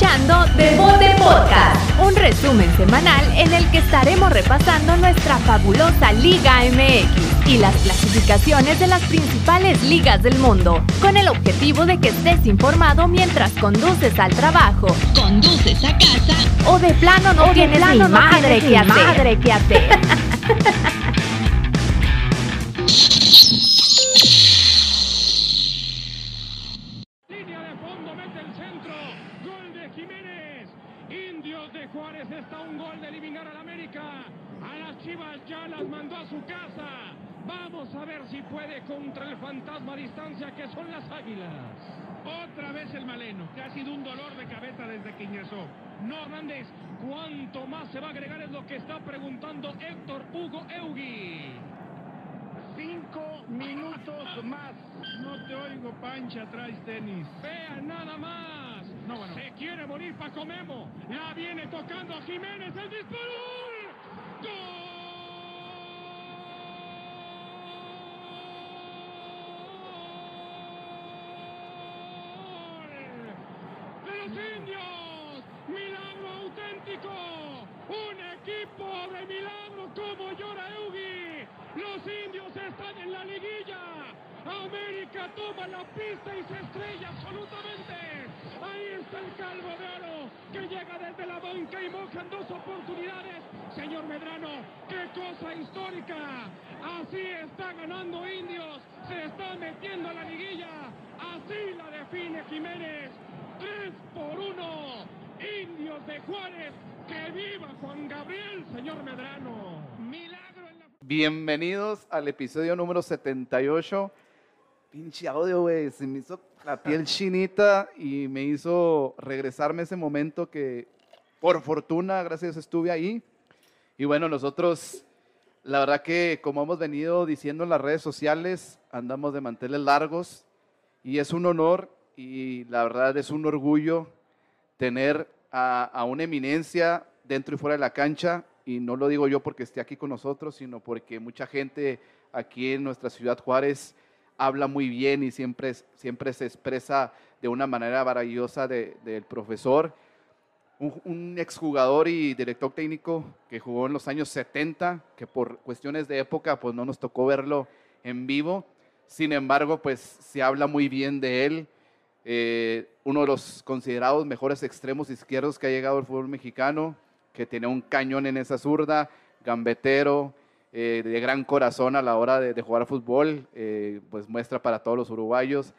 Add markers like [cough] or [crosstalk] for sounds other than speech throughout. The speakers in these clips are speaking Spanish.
escuchando Devote Podcast, un resumen semanal en el que estaremos repasando nuestra fabulosa Liga MX y las clasificaciones de las principales ligas del mundo, con el objetivo de que estés informado mientras conduces al trabajo, conduces a casa o de plano no tienes plano ni madre, que hacer. madre que hacer. [laughs] está un gol de eliminar al América. A las Chivas ya las mandó a su casa. Vamos a ver si puede contra el fantasma a distancia que son las águilas. Otra vez el maleno, que ha sido un dolor de cabeza desde que ingresó. No, Hernández, ¿cuánto más se va a agregar? Es lo que está preguntando Héctor Hugo Eugui. Cinco minutos más. No te oigo, Pancha, traes tenis. Vean nada más. Se quiere morir Paco Memo. La viene tocando Jiménez. El disparo. ¡Gol! ¡De los indios! ¡Milagro auténtico! ¡Un equipo de milagro como llora Eugi! ¡Los indios están en la liguilla! América toma la pista y se estrella absolutamente. Ahí está el calvo de oro que llega desde la banca y moja en dos oportunidades. Señor Medrano, qué cosa histórica. Así está ganando indios. Se está metiendo a la liguilla. Así la define Jiménez. 3 por 1. Indios de Juárez. Que viva Juan Gabriel, señor Medrano. Milagro en la... Bienvenidos al episodio número 78. Pinche audio, güey. Se me hizo la [laughs] piel chinita y me hizo regresarme ese momento que, por fortuna, gracias, estuve ahí. Y bueno, nosotros, la verdad que, como hemos venido diciendo en las redes sociales, andamos de manteles largos y es un honor y la verdad es un orgullo tener a, a una eminencia dentro y fuera de la cancha. Y no lo digo yo porque esté aquí con nosotros, sino porque mucha gente aquí en nuestra ciudad Juárez habla muy bien y siempre, siempre se expresa de una manera maravillosa de- del profesor. Un, un exjugador y director técnico que jugó en los años 70, que por cuestiones de época pues no nos tocó verlo en vivo. Sin embargo, pues se habla muy bien de él. Eh, uno de los considerados mejores extremos izquierdos que ha llegado al fútbol mexicano, que tiene un cañón en esa zurda, gambetero, eh, de gran corazón a la hora de, jugar fútbol, eh, pues muestra para todos los uruguayos.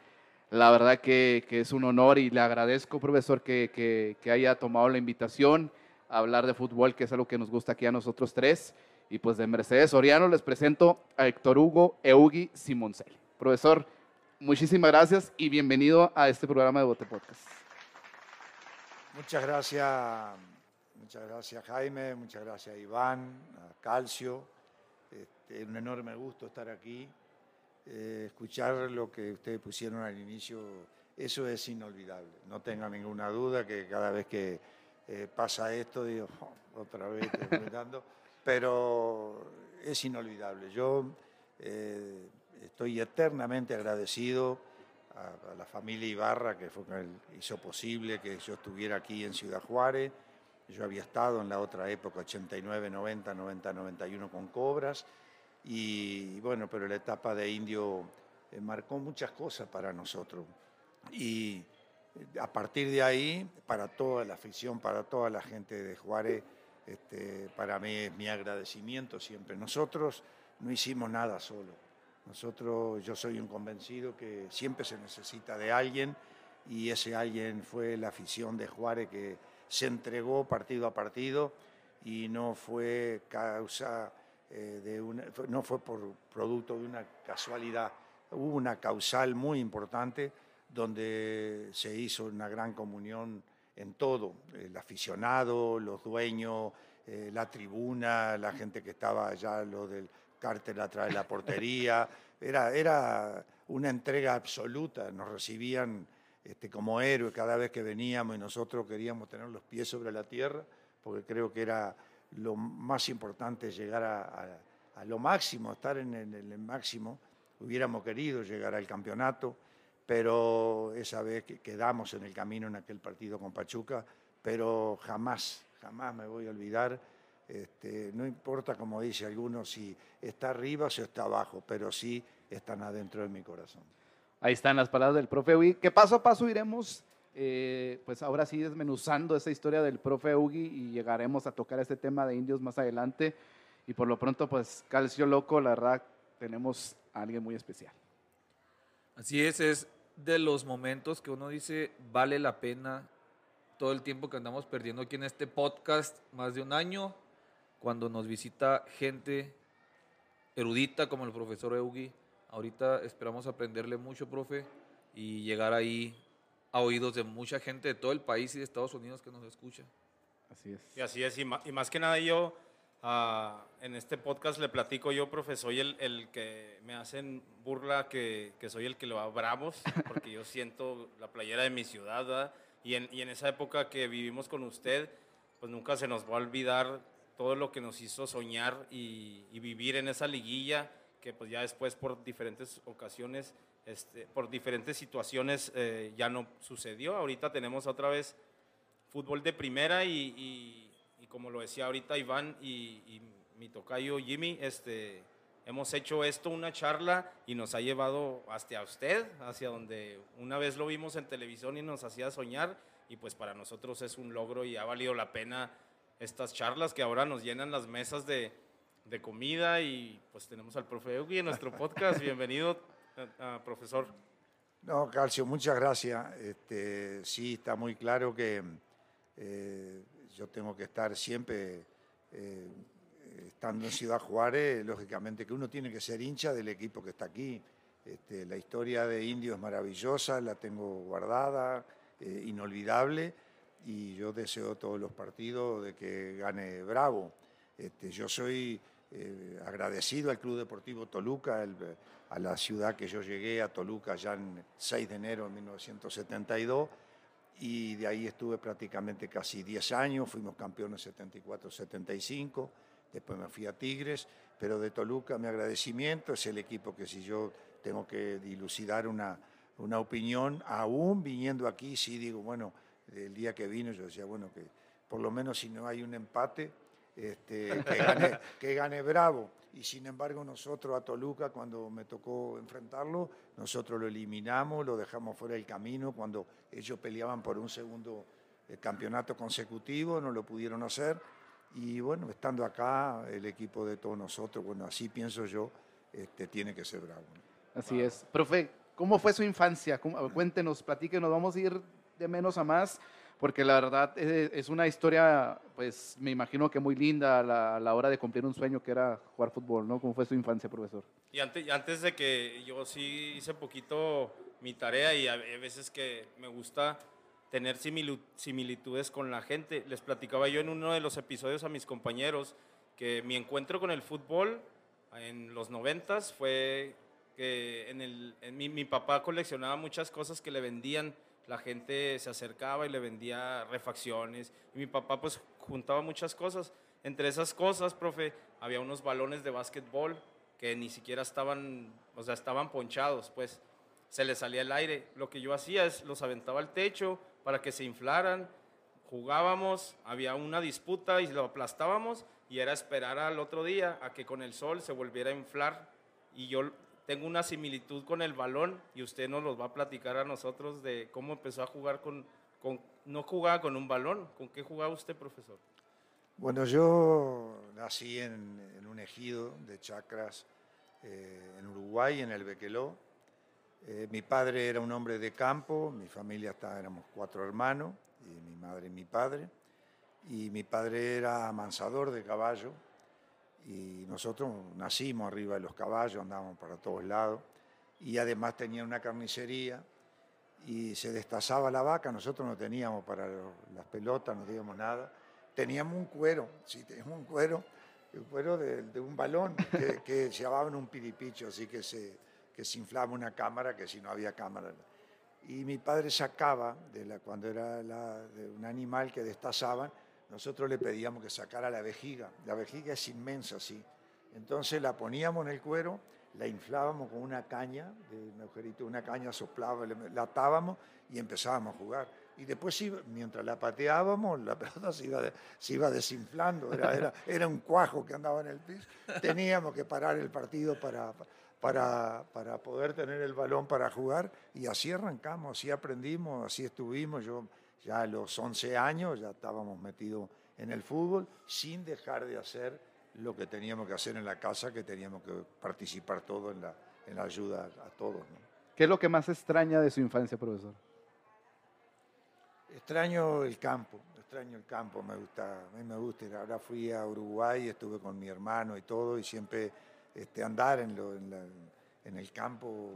La verdad que, que es un honor y le agradezco, profesor, que, que- que haya tomado la invitación a hablar de fútbol, que es algo que nos gusta aquí a nosotros tres. Y pues de Mercedes Soriano les presento a Héctor Hugo Eugui Simoncel. Profesor, muchísimas gracias y bienvenido a este programa de Bote Podcast. Muchas gracias, muchas gracias Jaime, muchas gracias Iván, Calcio. Este, un enorme gusto estar aquí. Eh, escuchar lo que ustedes pusieron al inicio, eso es inolvidable. No tengan ninguna duda que cada vez que eh, pasa esto, digo, "Oh, otra vez estoy comentando", [laughs] pero es inolvidable. Yo eh, estoy eternamente agradecido a, la familia Ibarra, que hizo posible que yo estuviera aquí en Ciudad Juárez. Yo había estado en la otra época, 89, 90, 90, 91 con Cobras. Y bueno, pero la etapa de Indio eh, marcó muchas cosas para nosotros. Y eh, a partir de ahí, para toda la afición, para toda la gente de Juárez, este, para mí es mi agradecimiento siempre. Nosotros no hicimos nada solo. Nosotros, yo soy un convencido que siempre se necesita de alguien y ese alguien fue la afición de Juárez que se entregó partido a partido y no fue causa eh, de una, no fue por producto de una casualidad. Hubo una causal muy importante donde se hizo una gran comunión en todo, el aficionado, los dueños, eh, la tribuna, la gente que estaba allá, lo del cártel atrás de la portería, [laughs] era, era una entrega absoluta, nos recibían este, como héroes cada vez que veníamos y nosotros queríamos tener los pies sobre la tierra, porque creo que era lo más importante llegar a, lo máximo, estar en el, máximo, hubiéramos querido llegar al campeonato, pero esa vez que quedamos en el camino en aquel partido con Pachuca, pero jamás, jamás me voy a olvidar. Este, no importa, como dice algunos, si está arriba o si está abajo, pero sí están adentro de mi corazón. Ahí están las palabras del profe Ugi, que paso a paso iremos, eh, pues ahora sí desmenuzando esa historia del profe Ugi y llegaremos a tocar este tema de indios más adelante. Y por lo pronto, pues Calcio Loco, la verdad, tenemos a alguien muy especial. Así es, es de los momentos que uno dice vale la pena todo el tiempo que andamos perdiendo aquí en este podcast, más de un año, cuando nos visita gente erudita como el profesor Eugi. Ahorita esperamos aprenderle mucho, profe, y llegar ahí a oídos de mucha gente de todo el país y de Estados Unidos que nos escucha. Así es. Y así es, y más, y más que nada yo ah, en este podcast le platico yo, profe, soy el, el que me hacen burla que, que, soy el que lo va bravos, [laughs] porque yo siento la playera de mi ciudad, ¿verdad? Y en, y en esa época que vivimos con usted, pues nunca se nos va a olvidar todo lo que nos hizo soñar y, y, vivir en esa liguilla, que pues ya después por diferentes ocasiones, este, por diferentes situaciones eh, ya no sucedió. Ahorita tenemos otra vez fútbol de primera y, y, y como lo decía ahorita Iván y, mi tocayo Jimmy, este, hemos hecho esto una charla y nos ha llevado hasta usted, hacia donde una vez lo vimos en televisión y nos hacía soñar y pues para nosotros es un logro y ha valido la pena estas charlas que ahora nos llenan las mesas de, de comida y pues tenemos al profe Eugi en nuestro podcast. [laughs] Bienvenido, profesor. No, Calcio, muchas gracias. Este, sí, está muy claro que eh, yo tengo que estar siempre, eh, estando en Ciudad Juárez, lógicamente que uno tiene que ser hincha del equipo que está aquí. Este, la historia de Indio es maravillosa, la tengo guardada, eh, inolvidable y yo deseo todos los partidos de que gane Bravo. Este, yo soy eh, agradecido al Club Deportivo Toluca, el, a la ciudad que yo llegué, a Toluca, ya en 6 de enero de 1972, y de ahí estuve prácticamente casi 10 años, fuimos campeones 74-75, después me fui a Tigres, pero de Toluca mi agradecimiento es el equipo que si yo tengo que dilucidar una, una opinión, aún viniendo aquí, sí digo, bueno, el día que vino yo decía, bueno, que por lo menos si no hay un empate, este, que, gane, que, gane, Bravo. Y sin embargo nosotros a Toluca, cuando me tocó enfrentarlo, nosotros lo eliminamos, lo dejamos fuera del camino, cuando ellos peleaban por un segundo eh, campeonato consecutivo, no lo pudieron hacer. Y bueno, estando acá, el equipo de todos nosotros, bueno, así pienso yo, este, tiene que ser Bravo. Así es. Profe, ¿cómo fue su infancia? Cuéntenos, platíquenos, vamos a ir de menos a más, porque la verdad es, una historia, pues me imagino que muy linda a la, a la, hora de cumplir un sueño que era jugar fútbol, ¿no? ¿Cómo fue su infancia, profesor? Y antes, antes de que yo sí hice poquito mi tarea y a veces que me gusta tener similitudes con la gente. Les platicaba yo en uno de los episodios a mis compañeros que mi encuentro con el fútbol en los noventas fue que en el, en mi, mi papá coleccionaba muchas cosas que le vendían la gente se acercaba y le vendía refacciones. Y mi papá pues juntaba muchas cosas. Entre esas cosas, profe, había unos balones de básquetbol que ni siquiera estaban, o sea, estaban ponchados, pues se les salía el aire. Lo que yo hacía es los aventaba al techo para que se inflaran, jugábamos, había una disputa y lo aplastábamos y era esperar al otro día a que con el sol se volviera a inflar y yo tengo una similitud con el balón y usted nos los va a platicar a nosotros de cómo empezó a jugar con, con no jugaba con un balón, ¿con qué jugaba usted, profesor? Bueno, yo nací en, en un ejido de chacras eh, en Uruguay, en el Bequeló. Eh, mi padre era un hombre de campo, mi familia está, éramos cuatro hermanos, y mi madre y mi padre. Y mi padre era amansador de caballo, y nosotros nacimos arriba de los caballos, andábamos para todos lados y además tenía una carnicería y se destazaba la vaca, nosotros no teníamos para las pelotas, no teníamos nada, teníamos un cuero, sí, teníamos un cuero, el cuero de, de un balón que, [laughs] que llevaban un piripicho, así que se, que se inflaba una cámara, que si no había cámara. Y mi padre sacaba, de la, cuando era la, de un animal que destazaban, nosotros le pedíamos que sacara la vejiga. La vejiga es inmensa, sí. Entonces la poníamos en el cuero, la inflábamos con una caña, de un una caña soplaba, la atábamos y empezábamos a jugar. Y después, mientras la pateábamos, la [laughs] pelota se iba, desinflando, era, un cuajo que andaba en el piso. Teníamos que parar el partido para, para, para poder tener el balón para jugar y así arrancamos, así aprendimos, así estuvimos. Yo ya a los 11 años ya estábamos metidos en el fútbol sin dejar de hacer lo que teníamos que hacer en la casa, que teníamos que participar todo en la, en la ayuda a todos. ¿no? ¿Qué es lo que más extraña de su infancia, profesor? Extraño el campo, extraño el campo, me gusta, a mí me gusta. Ahora fui a Uruguay, estuve con mi hermano y todo, y siempre este, andar en, lo- en la- en el campo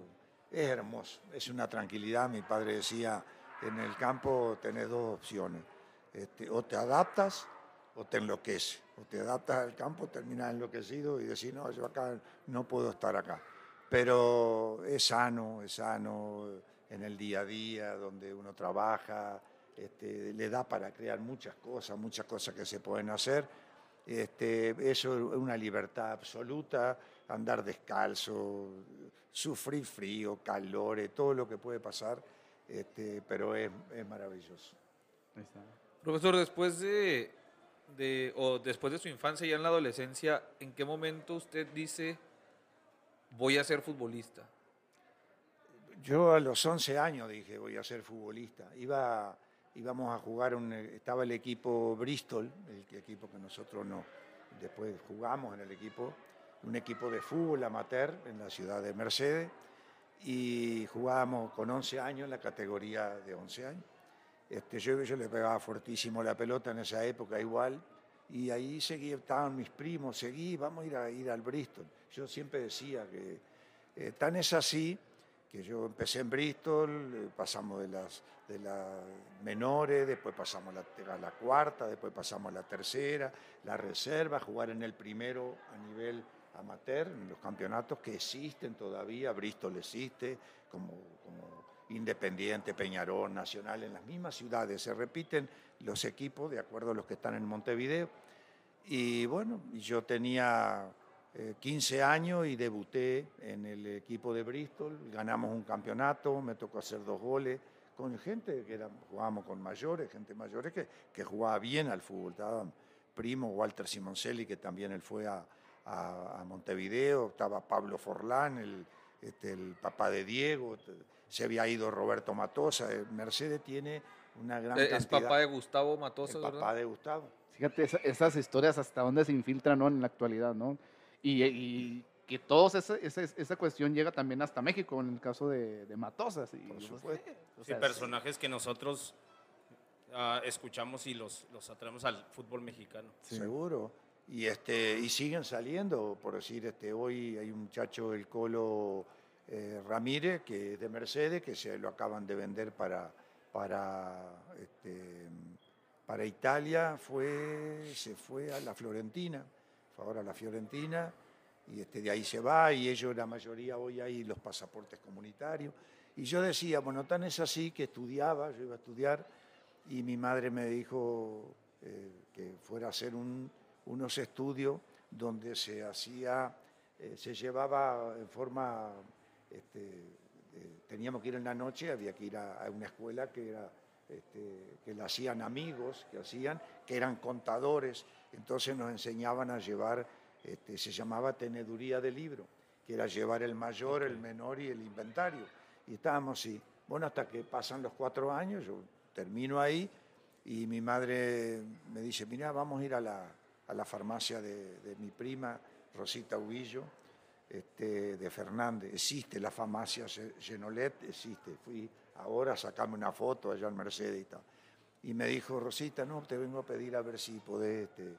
es hermoso, es una tranquilidad. Mi padre decía, en el campo tenés dos opciones, este, o te adaptas o te enloqueces. O te adaptas al campo, terminas enloquecido y decís, no, yo acá no puedo estar acá. Pero es sano, es sano en el día a día, donde uno trabaja, este, le da para crear muchas cosas, muchas cosas que se pueden hacer. Este, eso es una libertad absoluta, andar descalzo, sufrir frío, calores, todo lo que puede pasar, este, pero es, es maravilloso. Ahí está. Profesor, después de, de- o después de su infancia y en la adolescencia, ¿en qué momento usted dice voy a ser futbolista? Yo a los 11 años dije, voy a ser futbolista. Iba, íbamos a jugar, un, estaba el equipo Bristol, el equipo que nosotros no, después jugamos en el equipo, un equipo de fútbol amateur en la ciudad de Mercedes, y jugábamos con 11 años en la categoría de 11 años. Este, yo, yo le pegaba fuertísimo la pelota en esa época igual, y ahí seguí, estaban mis primos, seguí, vamos a ir, a ir al Bristol. Yo siempre decía que eh, tan es así que yo empecé en Bristol, eh, pasamos de las, de las menores, después pasamos la, a la cuarta, después pasamos a la tercera, la reserva, jugar en el primero a nivel amateur, los campeonatos que existen todavía, Bristol existe, como, como Independiente, Peñarol, Nacional, en las mismas ciudades, se repiten los equipos de acuerdo a los que están en Montevideo. Y bueno, yo tenía eh, 15 años y debuté en el equipo de Bristol, ganamos un campeonato, me tocó hacer dos goles con gente que era, jugábamos con mayores, gente mayores que, que jugaba bien al fútbol. Estaban primo Walter Simoncelli, que también él fue a, a- a Montevideo, estaba Pablo Forlán, el, este, el papá de Diego, se había ido Roberto Matosa. eh, Mercedes tiene una gran Eh, cantidad. Es papá de Gustavo Matosas, el ¿verdad? papá de Gustavo. Fíjate esa- esas historias hasta dónde se infiltran ¿no? en la actualidad, ¿no? Y, y que toda esa, esa, esa cuestión llega también hasta México, en el caso de, de Matosas. Y, Por pues, supuesto. o Sí, personajes que nosotros ah, escuchamos y los, los atraemos al fútbol mexicano. Sí. Seguro. Y, este, y siguen saliendo, por decir, este, hoy hay un muchacho, el Colo eh, Ramírez, que es de Mercedes, que se lo acaban de vender para, para, este, para Italia, fue, se fue a la Florentina, fue ahora a la Fiorentina, y este, de ahí se va, y ellos, la mayoría, hoy hay los pasaportes comunitarios. Y yo decía, bueno, tan es así que estudiaba, yo iba a estudiar, y mi madre me dijo eh, que fuera a hacer un- unos estudios donde se hacía, eh, se llevaba en forma, este, eh, teníamos que ir en la noche, había que ir a, a una escuela que era, este, que la hacían amigos, que hacían, que eran contadores, entonces nos enseñaban a llevar, este, se llamaba teneduría de libro, que era llevar el mayor, el menor y el inventario. Y estábamos así, bueno, hasta que pasan los cuatro años, yo termino ahí y mi madre me dice, mira, vamos a ir a la, a la farmacia de, de mi prima, Rosita Huillo, este, de Fernández. Existe la farmacia Ge- Genolet, existe. Fui ahora a sacarme una foto allá en Mercedes y tal. Y me dijo, Rosita, no, te vengo a pedir a ver si podés este,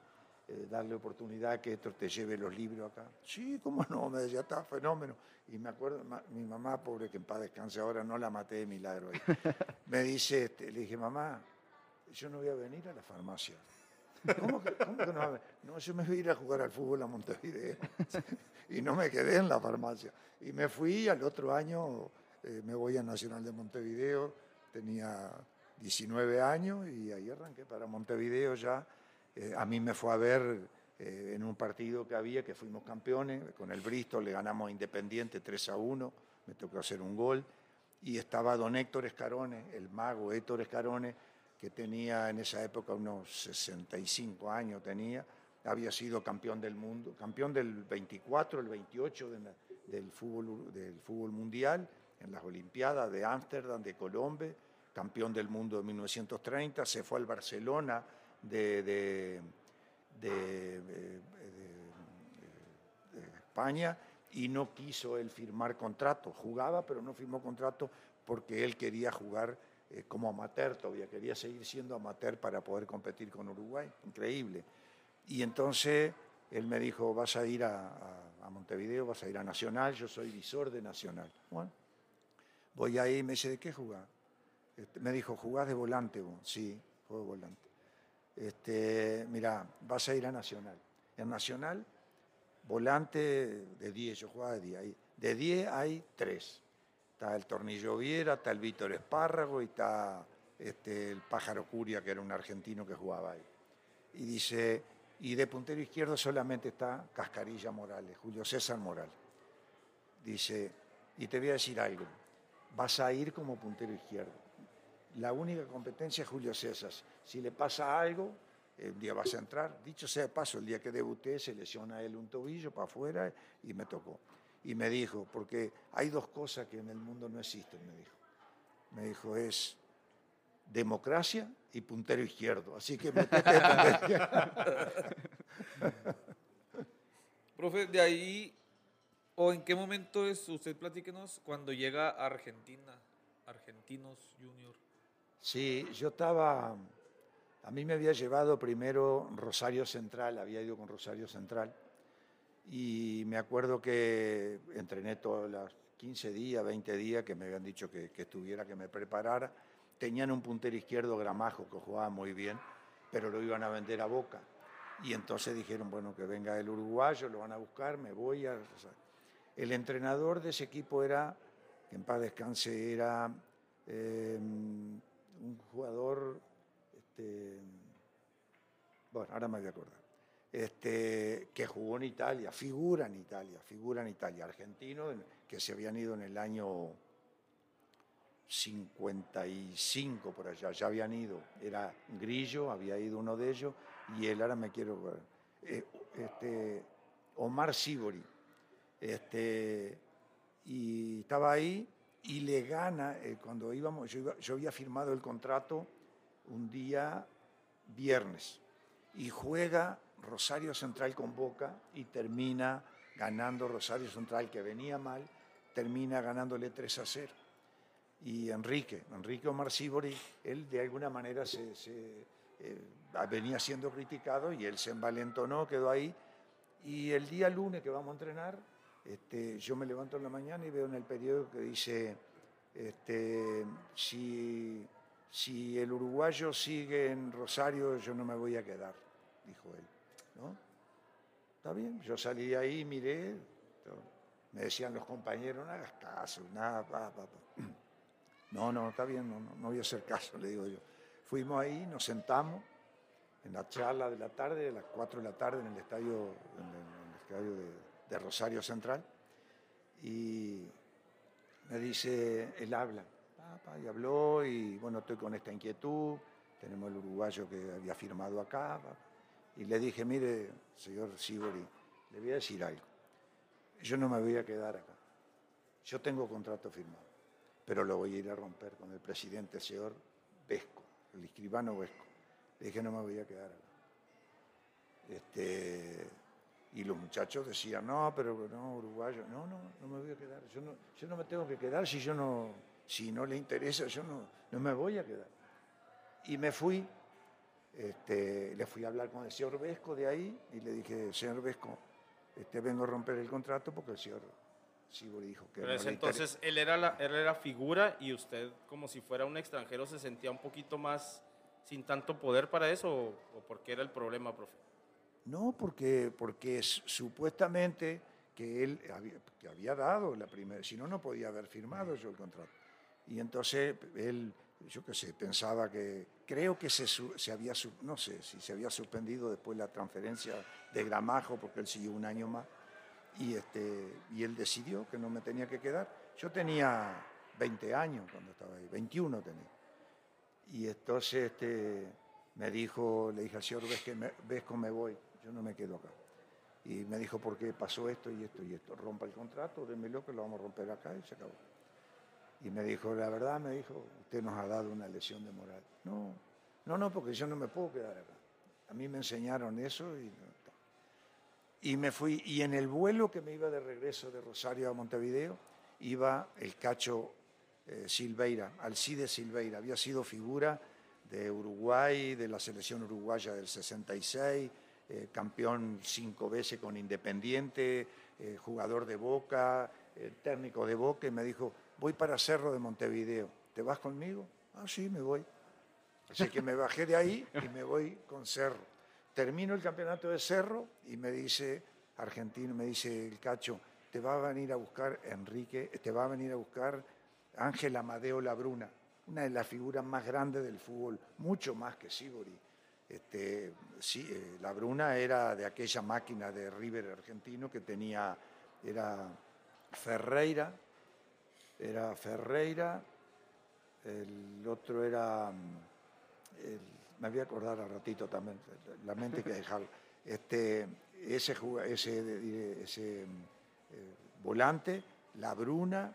eh, darle oportunidad que esto te lleve los libros acá. Sí, cómo no, me decía, está fenómeno. Y me acuerdo, ma- mi mamá, pobre que en paz descanse ahora, no la maté de milagro. ahí. [laughs] me dice, este, le dije, mamá, yo no voy a venir a la farmacia. ¿Cómo que, no? No, yo me voy a ir a jugar al fútbol a Montevideo. [laughs] y no me quedé en la farmacia. Y me fui al otro año, eh, me voy a Nacional de Montevideo, tenía 19 años y ahí arranqué para Montevideo ya. Eh, a mí me fue a ver eh, en un partido que había, que fuimos campeones, con el Bristol le ganamos a Independiente 3 a 1, me tocó hacer un gol, y estaba don Héctor Escarone, el mago Héctor Escarone, que tenía en esa época unos 65 años tenía, había sido campeón del mundo, campeón del 24, el 28 del, fútbol, del fútbol mundial, en las Olimpiadas de Ámsterdam, de Colombia, campeón del mundo de 1930, se fue al Barcelona de, de, España y no quiso él firmar contrato. Jugaba, pero no firmó contrato porque él quería jugar eh, como amateur todavía, quería seguir siendo amateur para poder competir con Uruguay. Increíble. Y entonces él me dijo, vas a ir a, Montevideo, vas a ir a Nacional, yo soy visor de Nacional. Bueno, voy ahí y me dice, ¿de qué jugás? Este, me dijo, ¿jugás de volante vos? Sí, juego de volante. Este, mira, vas a ir a Nacional. En Nacional, volante de 10, yo jugaba de 10. De 10 hay 3. Está el Tornillo Viera, está el Víctor Espárrago y está este, el Pájaro Curia, que era un argentino que jugaba ahí. Y dice, y de puntero izquierdo solamente está Cascarilla Morales, Julio César Morales. Dice, y te voy a decir algo, vas a ir como puntero izquierdo. La única competencia es Julio César. Si le pasa algo, un día vas a entrar. Dicho sea de paso, el día que debuté se lesiona él un tobillo para afuera y me tocó. Y me dijo, porque hay dos cosas que en el mundo no existen, me dijo. Me dijo, es democracia y puntero izquierdo. Así que [laughs] [laughs] Profe, de ahí, o en qué momento es, usted platíquenos, cuando llega a Argentina, Argentinos Junior. Sí, yo estaba, a mí me había llevado primero Rosario Central, había ido con Rosario Central, y me acuerdo que entrené todos los 15 días, 20 días, que me habían dicho que, estuviera, que me preparara, Tenían un puntero izquierdo gramajo que jugaba muy bien, pero lo iban a vender a Boca. Y entonces dijeron, bueno, que venga el uruguayo, lo van a buscar, me voy a... el entrenador de ese equipo era, que en paz descanse, era eh, un jugador, este, bueno, ahora me voy a acordar, este, que jugó en Italia, figura en Italia, figura en Italia, argentino, que se habían ido en el año 55 por allá, ya habían ido. Era Grillo, había ido uno de ellos, y él, ahora me quiero eh, este, Omar Sibori. Este, y estaba ahí y le gana, eh, cuando íbamos, yo, yo había firmado el contrato un día viernes, y juega Rosario Central con Boca y termina ganando Rosario Central, que venía mal, termina ganándole 3 a 0 y Enrique, Enrique Omar Sibori, él de alguna manera se, eh, venía siendo criticado y él se envalentonó, quedó ahí. Y el día lunes que vamos a entrenar, este, yo me levanto en la mañana y veo en el periódico que dice, este, si, si el uruguayo sigue en Rosario, yo no me voy a quedar, dijo él. ¿No? Está bien, yo salí ahí, miré, me decían los compañeros, no hagas caso, nada, pa, pa, pa. [clears throat] No, no, está bien, no, no, voy a hacer caso, le digo yo. Fuimos ahí, nos sentamos en la charla de la tarde, a las 4 de la tarde, en el estadio, estadio de, Rosario Central, y me dice, él habla, y habló, y bueno, estoy con esta inquietud, tenemos el uruguayo que había firmado acá, y le dije, mire, señor Sibori, le voy a decir algo, yo no me voy a quedar acá, yo tengo contrato firmado pero lo voy a ir a romper con el presidente, señor Vesco, el escribano Vesco. Le dije, no me voy a quedar acá. Este, y los muchachos decían, no, pero no, uruguayo, no, no, no me voy a quedar. Yo no, yo no me tengo que quedar si yo no, si no le interesa, yo no, no me voy a quedar. Y me fui, este, le fui a hablar con el señor Vesco de ahí y le dije, señor Vesco, este, vengo a romper el contrato porque el señor dijo que Pero entonces él era, la, él era figura y usted, como si fuera un extranjero, se sentía un poquito más sin tanto poder para eso o, por qué era el problema, profe? No, porque, porque supuestamente que él había, que había dado la primera, si no, no podía haber firmado yo el contrato. Y entonces él, yo qué sé, pensaba que, creo que se, se había, no sé, si se había suspendido después la transferencia de Gramajo, porque él siguió un año más, y, este, y él decidió que no me tenía que quedar. Yo tenía 20 años cuando estaba ahí, 21 tenía. Y entonces este, me dijo, le dije al señor Vesco, me, Vesco, me voy, yo no me quedo acá. Y me dijo, ¿por qué pasó esto y esto y esto? Rompa el contrato, démelo que lo vamos a romper acá y se acabó. Y me dijo, la verdad, me dijo, usted nos ha dado una lesión de moral. No, no, no, porque yo no me puedo quedar acá. A mí me enseñaron eso y. Y me fui, y en el vuelo que me iba de regreso de Rosario a Montevideo, iba el cacho eh, Silveira, Alcide Silveira. Había sido figura de Uruguay, de la selección uruguaya del 66, eh, campeón cinco veces con Independiente, eh, jugador de Boca, eh, técnico de Boca, y me dijo, voy para Cerro de Montevideo, ¿te vas conmigo? Ah, sí, me voy. Así que me bajé de ahí y me voy con Cerro. Termino el campeonato de Cerro y me dice, argentino, me dice el cacho, te va a venir a buscar Enrique, te va a venir a buscar Ángel Amadeo Labruna, una de las figuras más grandes del fútbol, mucho más que Sibori. Este, sí, eh, Labruna era de aquella máquina de River argentino que tenía, era Ferreira, era Ferreira, el otro era, mm, el- me voy a acordar al ratito también, la mente que dejarla. [laughs] Este, ese, ese, ese mm, eh, volante, La Bruna,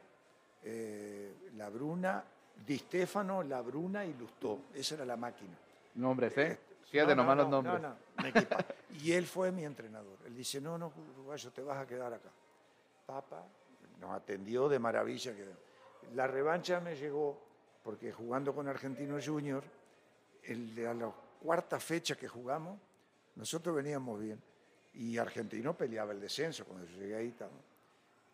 eh, La Bruna, Di Stefano, La Bruna y Lustó. Esa era la máquina. Nombres, ¿eh? Este, Fíjate no, nomás no, los no, nombres. no, [laughs] y él fue mi entrenador. Él dice, no, no, uruguayo, te vas a quedar acá. Papa nos atendió de maravilla. La revancha me llegó porque jugando con Argentino Junior, a la cuarta fecha que jugamos, nosotros veníamos bien. Y Argentino peleaba el descenso. Cuando yo llegué ahí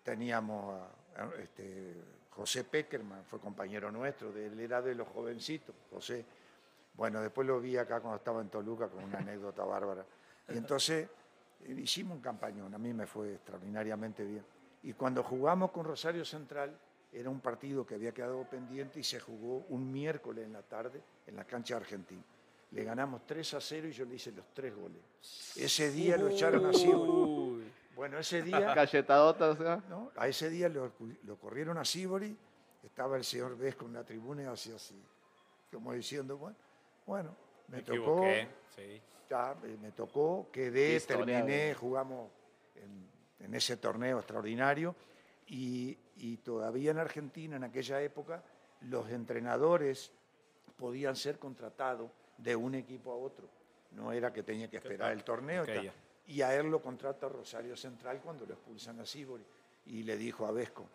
teníamos a, este, José Peckerman, fue compañero nuestro, de, él era de los jovencitos, José. Bueno, después lo vi acá cuando estaba en Toluca con una anécdota bárbara. Y entonces hicimos un campañón, a mí me fue extraordinariamente bien. Y cuando jugamos con Rosario Central, era un partido que había quedado pendiente y se jugó un miércoles en la tarde en la cancha argentina. Le ganamos 3 a 0 y yo le hice los tres goles. Ese día lo echaron así. Bueno, ese día [laughs] Cachetadota, o sea. ¿no? A ese día lo, lo corrieron a Sibori, estaba el señor Vesco en la tribuna y hacía así, como diciendo, bueno, bueno, me, Me tocó, sí. ya, eh, me tocó, quedé, Historia, terminé, jugamos en, en ese torneo extraordinario y, y todavía en Argentina, en aquella época, los entrenadores podían ser contratados de un equipo a otro. No era que tenía que esperar el torneo. Y a él lo contrata Rosario Central cuando lo expulsan a Sibori. Y le dijo a Vesco,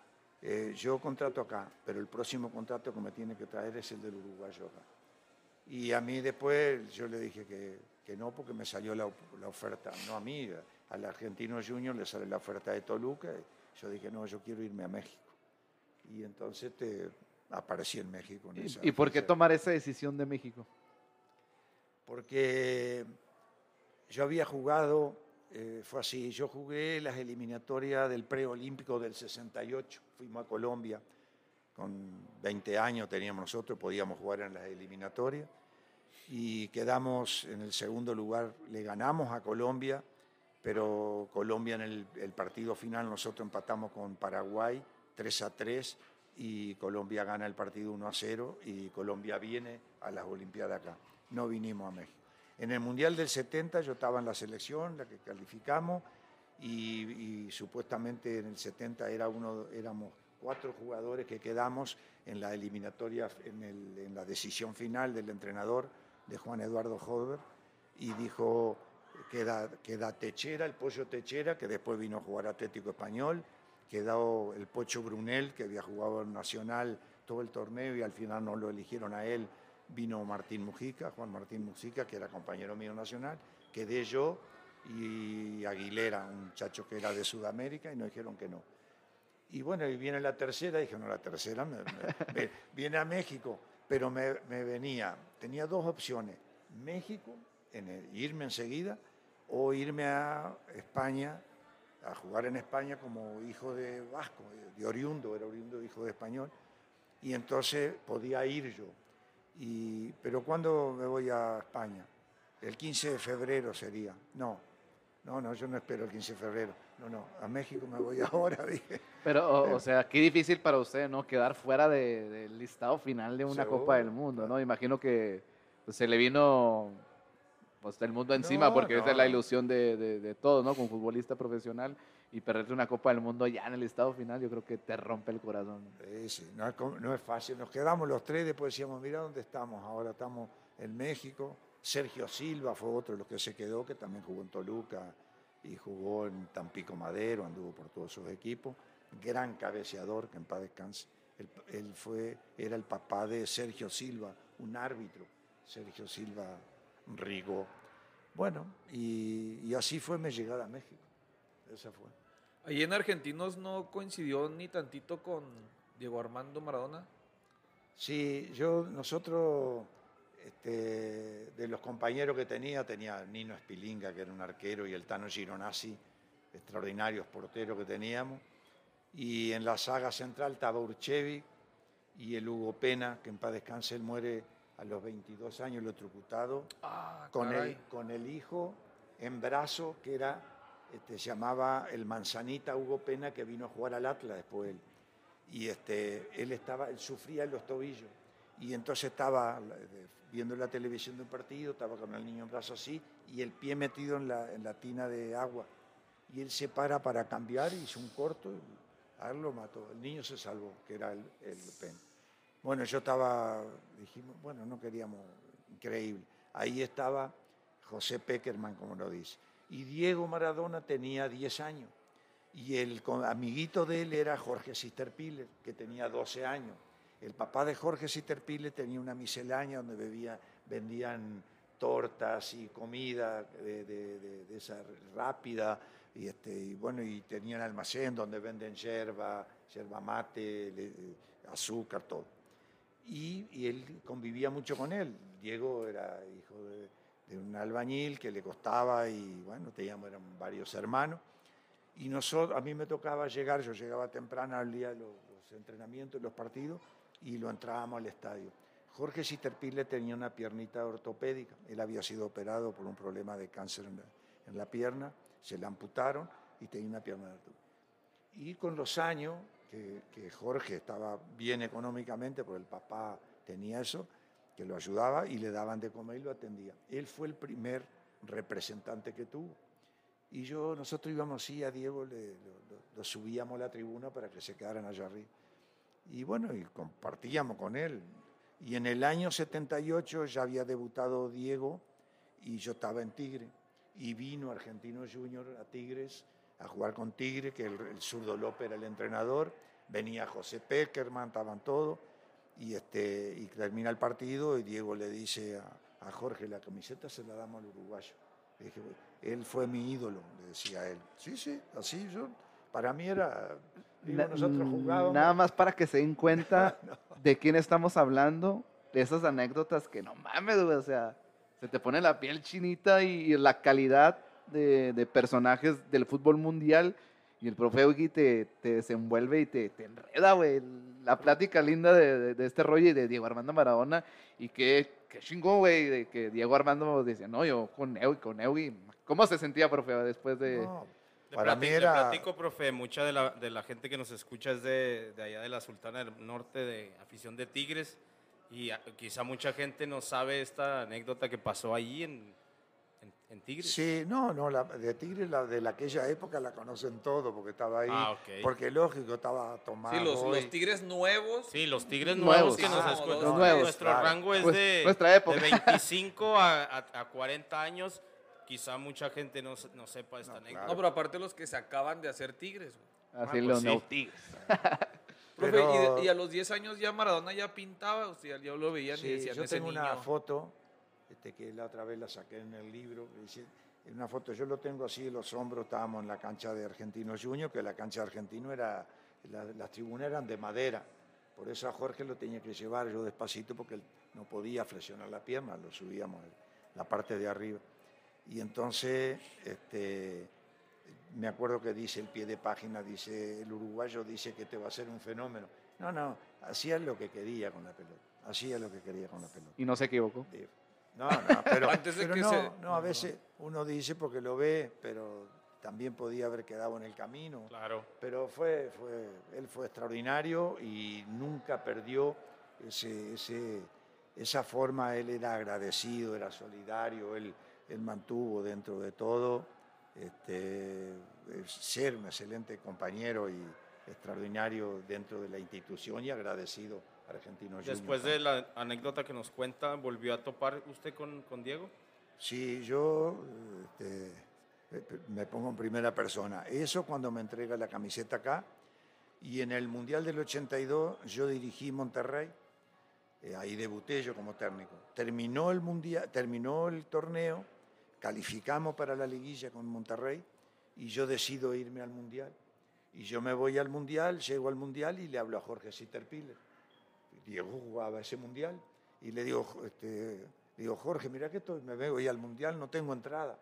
eh, yo contrato acá, pero el próximo contrato que me tiene que traer es el del uruguayo acá. Y a mí después yo le dije que, que no, porque me salió la, la oferta, no a mí, al argentino junior le sale la oferta de Toluca. y yo dije, no, yo quiero irme a México. Y entonces te, aparecí en México. en ¿Y, y por qué tomar esa decisión de México? porque yo había jugado, eh, fue así, yo jugué las eliminatorias del preolímpico del 68, fuimos a Colombia, con 20 años teníamos nosotros, podíamos jugar en las eliminatorias, y quedamos en el segundo lugar, le ganamos a Colombia, pero Colombia en el, partido final nosotros empatamos con Paraguay 3 a 3 y Colombia gana el partido 1 a 0 y Colombia viene a las Olimpiadas acá. No vinimos a México. En el Mundial del 70 yo estaba en la selección, la que calificamos, y, y supuestamente en el 70 era uno, éramos cuatro jugadores que quedamos en la eliminatoria, en, la decisión final del entrenador de Juan Eduardo Hodber, y dijo, queda, queda Techera, el pollo Techera, que después vino a jugar Atlético Español, quedó el Pocho Brunel, que había jugado en Nacional todo el torneo y al final no lo eligieron a él, vino Martín Mujica, Juan Martín Mujica, que era compañero mío nacional, quedé yo y Aguilera, un muchacho que era de Sudamérica, y nos dijeron que no. Y bueno, y viene la tercera, dije, no, la tercera me- [laughs] viene a México, pero me, me venía, tenía dos opciones, México, en el- irme enseguida, o irme a España, a jugar en España como hijo de vasco, de oriundo, era oriundo hijo de español, y entonces podía ir yo. Y, pero ¿cuándo me voy a España? El 15 de febrero sería. No, no, no, yo no espero el 15 de febrero. No, no, a México me voy [laughs] ahora, dije. Pero, o, o sea, qué difícil para usted, ¿no? Quedar fuera de- del listado final de una Seguro, Copa del Mundo, ¿no? Imagino que pues, se le vino pues, el mundo encima, No, porque esa es la ilusión de, de, de todos, ¿no? Como futbolista profesional. Y perderte una Copa del Mundo ya en el listado final, yo creo que te rompe el corazón. Sí, sí, no, es, no es fácil. Nos quedamos los tres, después decíamos, mira dónde estamos. Ahora estamos en México. Sergio Silva fue otro de los que se quedó, que también jugó en Toluca y jugó en Tampico Madero, anduvo por todos sus equipos. Gran cabeceador, que en paz descanse. Él, él fue, era el papá de Sergio Silva, un árbitro. Sergio Silva Rigo. Bueno, y, y así fue mi llegada a México. Esa fue. Ahí en Argentinos no coincidió ni tantito con Diego Armando Maradona. Sí, yo, nosotros, este, de los compañeros que tenía, tenía Nino Espilinga, que era un arquero, y el Tano Gironazzi, extraordinarios porteros que teníamos. Y en la saga central estaba Urchevi y el Hugo Pena, que en paz descanse, él muere a los 22 años, electrocutado, Ah, con el, con el hijo en brazo, que era, este, se llamaba el Manzanita Hugo Pena, que vino a jugar al Atlas después él. Y este, él, estaba, él sufría en los tobillos. Y entonces estaba eh, viendo la televisión de un partido, estaba con el niño en brazo así, y el pie metido en la, en la tina de agua. Y él se para para cambiar, hizo un corto, y a él lo mató. El niño se salvó, que era el, el Pena. Bueno, yo estaba, dijimos, bueno, no queríamos, increíble. Ahí estaba José Peckerman, como lo dice. Y Diego Maradona tenía 10 años. Y el amiguito de él era Jorge Sisterpiller, que tenía 12 años. El papá de Jorge Sisterpiller tenía una miscelánea donde vendían tortas y comida de, esa rápida. Y, este, y bueno, y almacén donde venden yerba, yerba mate, azúcar, todo y, y él convivía mucho con él. Diego era hijo de, de un albañil que le costaba y bueno, teníamos, eran varios hermanos. Y nosotros, a mí me tocaba llegar, yo llegaba temprano al día de los, los entrenamientos, los partidos, y lo entrábamos al estadio. Jorge Sisterpille tenía una piernita ortopédica, él había sido operado por un problema de cáncer en la, en la pierna, se la amputaron y tenía una pierna ortopédica. Y con los años, que, Jorge estaba bien económicamente, porque el papá tenía eso, que lo ayudaba y le daban de comer y lo atendía. Él fue el primer representante que tuvo. Y yo, nosotros íbamos así a Diego, lo- lo subíamos a la tribuna para que se quedaran allá arriba. Y bueno, y compartíamos con él. Y en el año 78 ya había debutado Diego y yo estaba en Tigre. Y vino Argentino Junior a Tigres a jugar con Tigre, que el, el zurdo López era el entrenador. Venía José Peckerman, estaban todos. Y, este, y termina el partido y Diego le dice a, a Jorge, la camiseta se la damos al uruguayo. Le dije, él fue mi ídolo, le decía él. Sí, sí, así yo. Para mí era. digo, nosotros jugábamos. Nada más para que se den cuenta [laughs] de quién estamos hablando, de esas anécdotas que no mames, güey, o sea, se te pone la piel chinita y, la calidad de, de personajes del fútbol mundial y el profe Ugi te, te desenvuelve y te, te enreda, güey. La plática linda de, de- de este rollo y de Diego Armando Maradona y qué, qué chingón, güey, de que Diego Armando decía, no, yo con Eugi, con Eugi. ¿Cómo se sentía, profe, después de...? No, Le para mí era. platico, profe, mucha de la, de la gente que nos escucha es de, de allá de la Sultana del Norte, de afición de Tigres, y a- quizá mucha gente no sabe esta anécdota que pasó allí en, en, Tigres. Sí, no, no, la, de Tigre, la de la aquella época la conocen todo, porque estaba ahí. Ah, ok. Porque lógico, estaba tomado. Sí, los, los Tigres nuevos. Sí, los Tigres Nuevos. nuevos, que nos Ah, los nuevos, Nuestro claro. rango es Pues, de, nuestra época. de 25 a, a- a 40 años. Quizá mucha gente no, se- no sepa esta No, anécdota. No, pero aparte los que se acaban de hacer Tigres. güey. Así Ah, los pues sí. [laughs] Profe, Pero- y, de- y a los 10 años ya Maradona ya pintaba, o sea, ya lo veían y Sí, decían yo ese tengo niño. una foto este, que la otra vez la saqué en el libro. en una foto, yo lo tengo así en los hombros, estábamos en la cancha de Argentino Junior, que la cancha de Argentino era, la- las tribunas eran de madera. Por eso a Jorge lo tenía que llevar yo despacito porque él no podía flexionar la pierna, lo subíamos la parte de arriba. Y entonces, este, me acuerdo que dice el pie de página, dice, el uruguayo dice que te va a ser un fenómeno. No, no, hacía lo que quería con la pelota. Hacía lo que quería con la pelota. Y no se equivocó. No, no, [laughs] pero, Antes de pero que no, se- no, a veces uno dice porque lo ve, pero también podía haber quedado en el camino. Claro. Pero fue, fue, él fue extraordinario y nunca perdió ese, ese- esa forma. Él era agradecido, era solidario, él, él mantuvo dentro de todo este, ser un excelente compañero y extraordinario dentro de la institución y agradecido Argentino Después de la anécdota que nos cuenta, ¿volvió a topar usted con, con Diego? Sí, yo este, eh, me pongo en primera persona. Eso cuando me entrega la camiseta acá. Y en el Mundial del 82 yo dirigí Monterrey. eh, ahí debuté yo como técnico. Terminó el, mundial, terminó el torneo, calificamos para la liguilla con Monterrey y yo decido irme al Mundial. Y yo me voy al Mundial, llego al Mundial y le hablo a Jorge Sitterpiller. Diego jugaba ese Mundial. Y le digo, este, digo Jorge, mira que estoy, me voy al Mundial, no tengo entrada.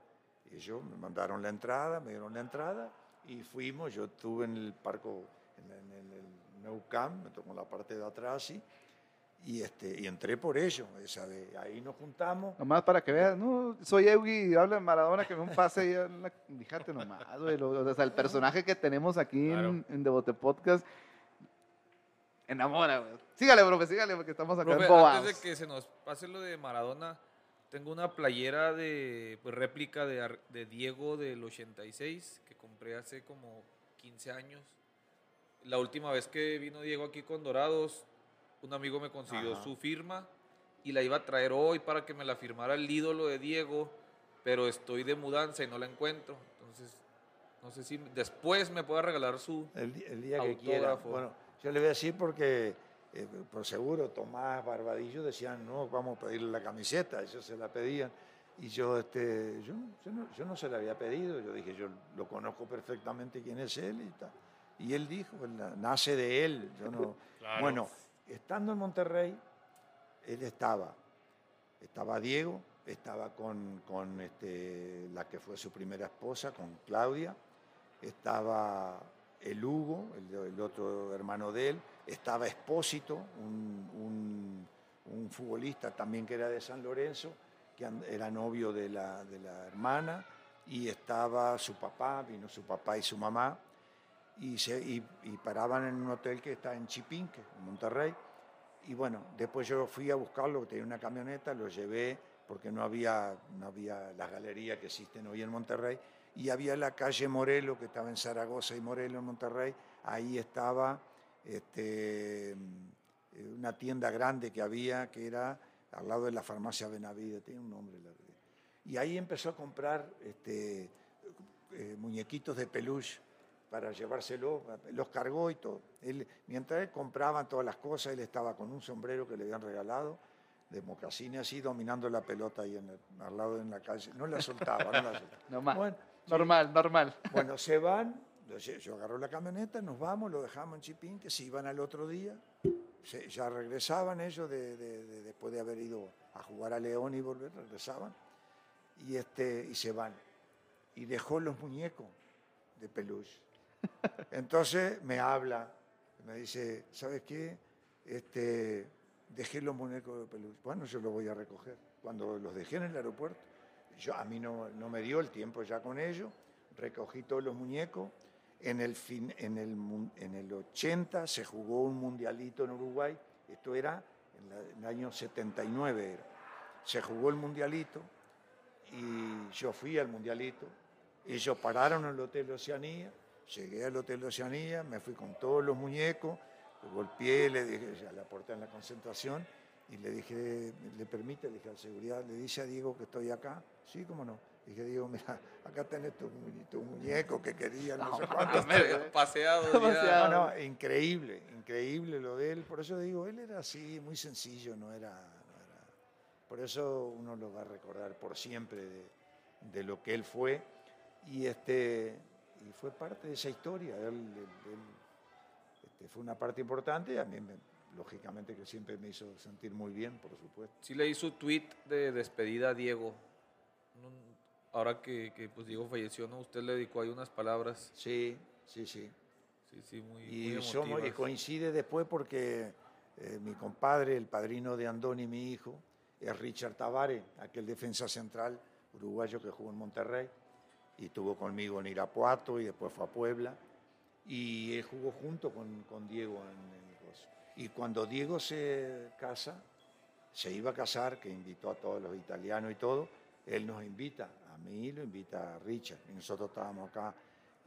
Y ellos me mandaron la entrada, me dieron la entrada y fuimos. Yo estuve en el parco, en, el- en el Nou Camp, me tocó la parte de atrás y, y, este, y entré por ello. Esa de, ahí nos juntamos. Nomás para que veas, no, soy Eugi, habla de Maradona, que me un pase y fíjate nomás, güey, lo- o sea, el personaje que tenemos aquí Claro. en, en Devote Podcast enamora, güey. Sígale, profe, sígale, porque estamos acá Profe, antes de que se nos pase lo de Maradona, tengo una playera de pues, réplica de, de Diego del 86 que compré hace como 15 años. La última vez que vino Diego aquí con Dorados, un amigo me consiguió Ajá. su firma y la iba a traer hoy para que me la firmara el ídolo de Diego, pero estoy de mudanza y no la encuentro. Entonces, no sé si después me pueda regalar su... El, el día que quiera. Autógrafo. Bueno, yo le voy a decir porque, eh, por seguro, Tomás Barbadillo decían, no, vamos a pedirle la camiseta, ellos se la pedían. Y yo, este, yo, yo no, yo no se la había pedido, yo dije, yo lo conozco perfectamente quién es él y tal. Y él dijo, nace de él. Yo no, [laughs] Claro. Bueno, estando en Monterrey, él estaba, estaba Diego, estaba con, con este, la que fue su primera esposa, con Claudia, estaba el Hugo, el, el otro hermano de él, estaba Espósito, un, un- un futbolista también que era de San Lorenzo, que era novio de la, de la hermana, y estaba su papá, vino su papá y su mamá, y, se, y, y paraban en un hotel que está en Chipinque, en Monterrey. Y bueno, después yo fui a buscarlo, tenía una camioneta, lo llevé porque no había, no había las galerías que existen hoy en Monterrey, y había la calle Morelo, que estaba en Zaragoza y Morelo en Monterrey, ahí estaba este, mm, una tienda grande que había, que era al lado de la farmacia Benavide, tiene un nombre. Y ahí empezó a comprar este, eh, muñequitos de peluche para llevárselo, los cargó y todo. Él, mientras él compraba todas las cosas, él estaba con un sombrero que le habían regalado, de mocasines así, dominando la pelota ahí en el- al lado en la calle. No la soltaba, no la soltaba. [laughs] Bueno, Normal, normal. bueno, se van, lle- yo agarro la camioneta, nos vamos, lo dejamos en Chipín, que se iban al otro día, se- ya regresaban ellos de- de- de- después de haber ido a jugar a León y volver, regresaban, y, este, y se van. Y dejó los muñecos de peluche. [laughs] Entonces me habla, me dice, ¿sabes qué? Este, dejé los muñecos de peluche. Bueno, yo los voy a recoger. Cuando los dejé en el aeropuerto, yo, a mí no, no me dio el tiempo ya con ellos, recogí todos los muñecos. En el, fin, en, el, en el 80 se jugó un mundialito en Uruguay, esto era en, la- el año 79, era. se jugó el mundialito y yo fui al mundialito. Ellos pararon en el Hotel Oceanía, llegué al Hotel Oceanía, me fui con todos los muñecos, lo golpeé, le dije, ya la puerta en la concentración, y le dije, ¿le permite? Le dije al seguridad, le dice a Diego que estoy acá. Sí, cómo no. Dije, Diego, mira, acá tenés tu, tu muñeco que quería, no, sé [laughs] cuánto. Paseado. ya. Paseado. No, no, increíble, increíble lo de él. Por eso digo, él era así, muy sencillo, no era. no era- por eso uno lo va a recordar por siempre de, de lo que él fue. Y, este, y fue parte de esa historia. Él, él- él, este, fue una parte importante y a mí, me- lógicamente, que siempre me hizo sentir muy bien, por supuesto. Sí leí su tweet de despedida a Diego. Ahora que, que, pues Diego falleció, ¿no? Usted le dedicó ahí unas palabras. Sí, sí, sí. Sí, sí, muy, Y, muy somos, y coincide después porque eh, mi compadre, el padrino de Andoni, mi hijo, es Richard Tavares, aquel defensa central uruguayo que jugó en Monterrey y estuvo conmigo en Irapuato y después fue a Puebla. Y él jugó junto con, con Diego en el coso. Y cuando Diego se casa, se iba a casar, que invitó a todos los italianos y todo, él nos invita, mí lo invita a Richard, y nosotros estábamos acá.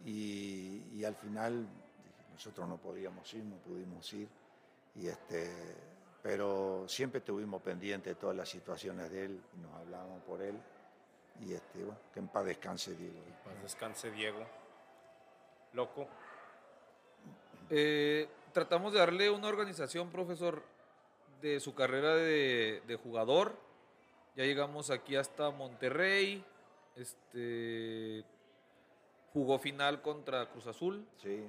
Y, y al final nosotros no podíamos ir, no pudimos ir, y este, pero siempre estuvimos pendientes de todas las situaciones de él, y nos hablábamos por él, y este, bueno, que en paz descanse Diego. Paz descanse Diego. Loco. Eh, tratamos de darle una organización, profesor, de su carrera de, de jugador. Ya llegamos aquí hasta Monterrey. Este jugó final contra Cruz Azul. Sí.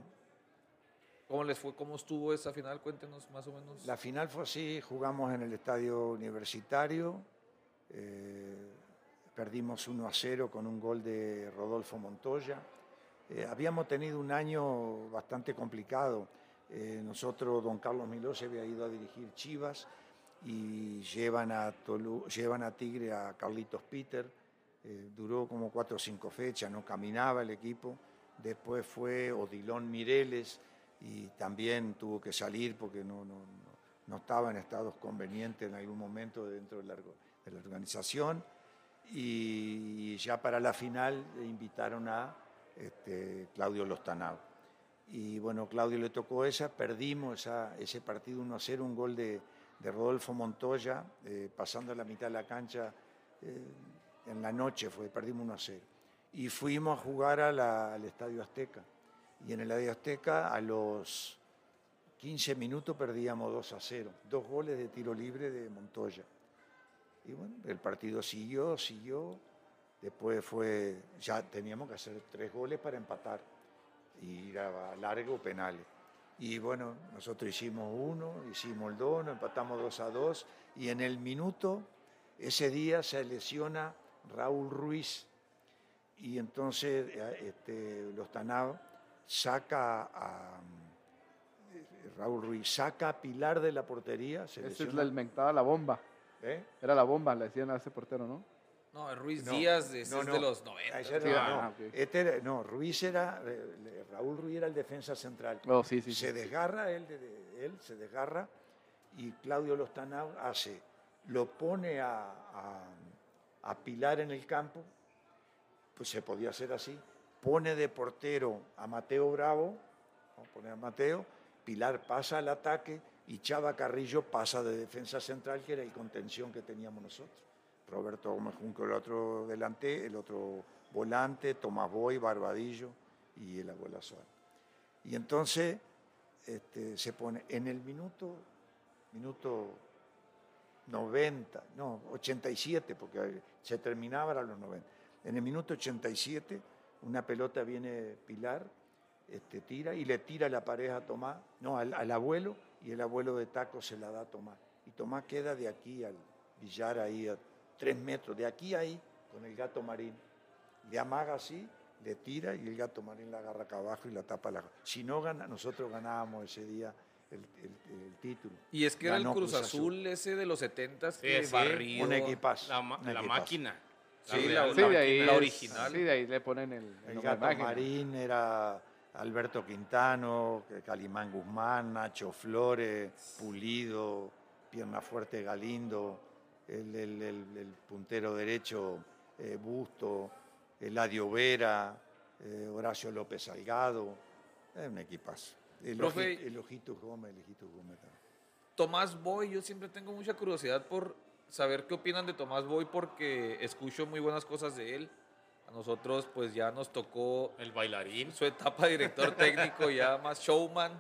¿Cómo les fue? ¿Cómo estuvo esa final? Cuéntenos más o menos. La final fue así, jugamos en el estadio universitario, eh, perdimos 1 a 0 con un gol de Rodolfo Montoya. Eh, habíamos tenido un año bastante complicado. Eh, nosotros, don Carlos Miló se había ido a dirigir Chivas y llevan a, Tolu- llevan a Tigre a Carlitos Peter. Eh, duró como cuatro o cinco fechas, no caminaba el equipo. Después fue Odilón Mireles y también tuvo que salir porque no, no, no- estaba en estados convenientes en algún momento dentro de la, de la organización. Y ya para la final invitaron a este, Claudio Lostanao. Y bueno, Claudio le tocó esa, perdimos esa- ese partido 1-0, un gol de, de Rodolfo Montoya, eh, pasando la mitad de la cancha eh, en la noche, fue, perdimos 1-0. Y fuimos a jugar a la- al Estadio Azteca. Y en el Estadio Azteca a los 15 minutos perdíamos 2 a 0, dos goles de tiro libre de Montoya. Y bueno, el partido siguió, siguió. Después fue, ya teníamos que hacer tres goles para empatar y ir a largo penales. Y bueno, nosotros hicimos uno, hicimos el dos, nos empatamos 2 a 2 y en el minuto, ese día se lesiona Raúl Ruiz y entonces eh, este, los Tanab saca a eh, Raúl Ruiz, saca a Pilar de la portería, se Ese es lesiona, el mentaba la bomba. ¿eh? Era la bomba, le decían a ese portero, ¿no? No, Ruiz No, Díaz ese no, es no. de los 90. Ese era- Sí, no, ah, este era- no, Ruiz era, eh, Raúl Ruiz era el defensa central. Oh, sí, sí. se sí. desgarra él, de- de- él se desgarra y Claudio Lostanao hace, lo pone a, a- a Pilar en el campo, pues se podía hacer así, pone de portero a Mateo Bravo, vamos a poner a Mateo, Pilar pasa al ataque y Chava Carrillo pasa de defensa central, que era el contención que teníamos nosotros. Roberto Gómez Junco, el otro delante, el otro volante, Tomás Boy, Barbadillo y el Abuela Suárez. Y entonces este, se pone en el minuto, minuto 90, no, 87, porque se terminaba a los 90. En el minuto 87, una pelota viene Pilar, este, tira y le tira la pareja a Tomás, no, al, abuelo, y el abuelo de taco se la da a Tomás. Y Tomás queda de aquí al billar ahí a tres metros, de aquí a ahí, con el gato marín. Le amaga así, le tira y el gato marín la agarra acá abajo y la tapa. La... Si no gana, nosotros ganábamos ese día el, el- el título. Y es que era el Ganó Cruz Azul, ese de los 70 Sí, que sí, barrido. Un equipazo. La, ma- un la equipazo. máquina. Sí, la- Sí, de ahí la es- original. Sí, de ahí le ponen el, El el gato. Marín era Alberto Quintano, Calimán Guzmán, Nacho Flores, Pulido, Pierna Fuerte Galindo, el, el- el- el puntero derecho eh, Busto, Eladio Vera, eh, Horacio López Salgado. Es un equipazo. El, Profe- Oji- el Ojitos Gómez, el Ojitos Gómez también. Tomás Boy, yo siempre tengo mucha curiosidad por saber qué opinan de Tomás Boy porque escucho muy buenas cosas de él. A nosotros pues ya nos tocó El bailarín. su etapa de director [laughs] técnico ya más showman,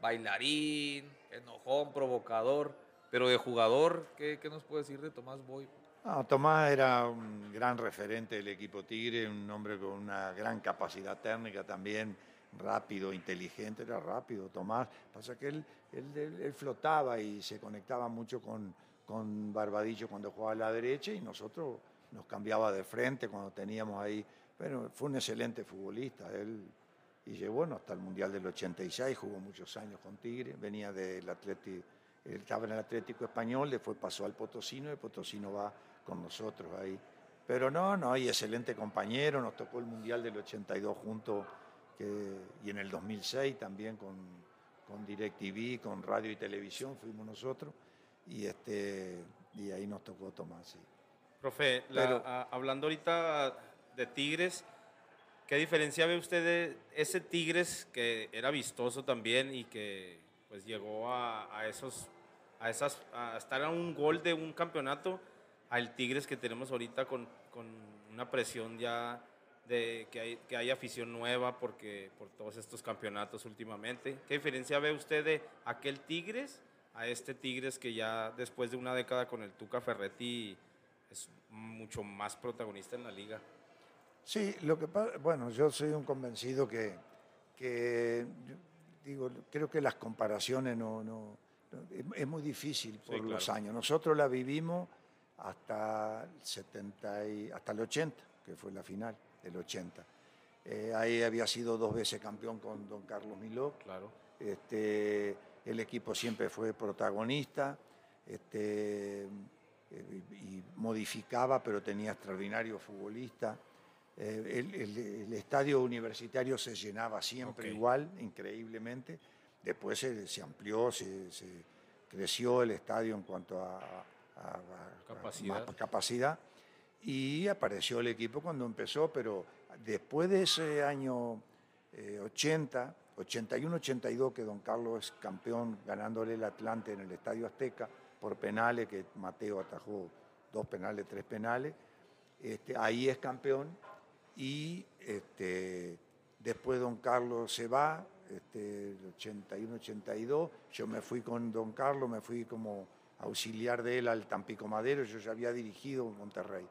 bailarín, enojón, provocador, pero de jugador, ¿qué, qué nos puede decir de Tomás Boy? No, Tomás era un gran referente del equipo Tigre, un hombre con una gran capacidad técnica también, rápido, inteligente, era rápido Tomás. Pasa que él, él, flotaba y se conectaba mucho con, con Barbadillo cuando jugaba a la derecha y nosotros nos cambiaba de frente cuando teníamos ahí. Pero fue un excelente futbolista, él y llegó hasta el Mundial del 86, jugó muchos años con Tigre, venía del Atlético, estaba en el Atlético Español, después pasó al Potosino y el Potosino va con nosotros ahí. Pero no, no, y excelente compañero, nos tocó el Mundial del 82 junto que, y en el 2006 también con, con DirecTV, con radio y televisión fuimos nosotros y, este, y ahí nos tocó tomar, sí. Profe, la, hablando ahorita de Tigres, ¿qué diferencia ve usted de ese Tigres que era vistoso también y que pues llegó a, a esos, a esas, a estar a un gol de un campeonato? al Tigres que tenemos ahorita con, con una presión ya de que hay, que hay afición nueva porque, por todos estos campeonatos últimamente. ¿Qué diferencia ve usted de aquel Tigres a este Tigres que ya después de una década con el Tuca Ferretti es mucho más protagonista en la liga? Sí, lo que bueno, yo soy un convencido que, que digo, creo que las comparaciones no, no, es muy difícil por los años. Nosotros la vivimos hasta el, 70 y, hasta el 80, que fue la final del 80. Eh, ahí había sido dos veces campeón con don Carlos Miló. Claro. Este, el equipo siempre fue protagonista este, y modificaba, pero tenía extraordinario futbolista. Eh, el, estadio universitario se llenaba siempre igual, increíblemente. Después se, amplió, se, creció el estadio en cuanto a, capacidad. capacidad. Y apareció el equipo cuando empezó, pero después de ese año 80, 81-82, que Don Carlos es campeón ganándole el Atlante en el Estadio Azteca por penales, que Mateo atajó dos penales, tres penales, este, ahí es campeón y este, después Don Carlos se va, este, 81-82, yo me fui con Don Carlos, me fui como auxiliar de él al Tampico Madero, yo ya había dirigido Monterrey.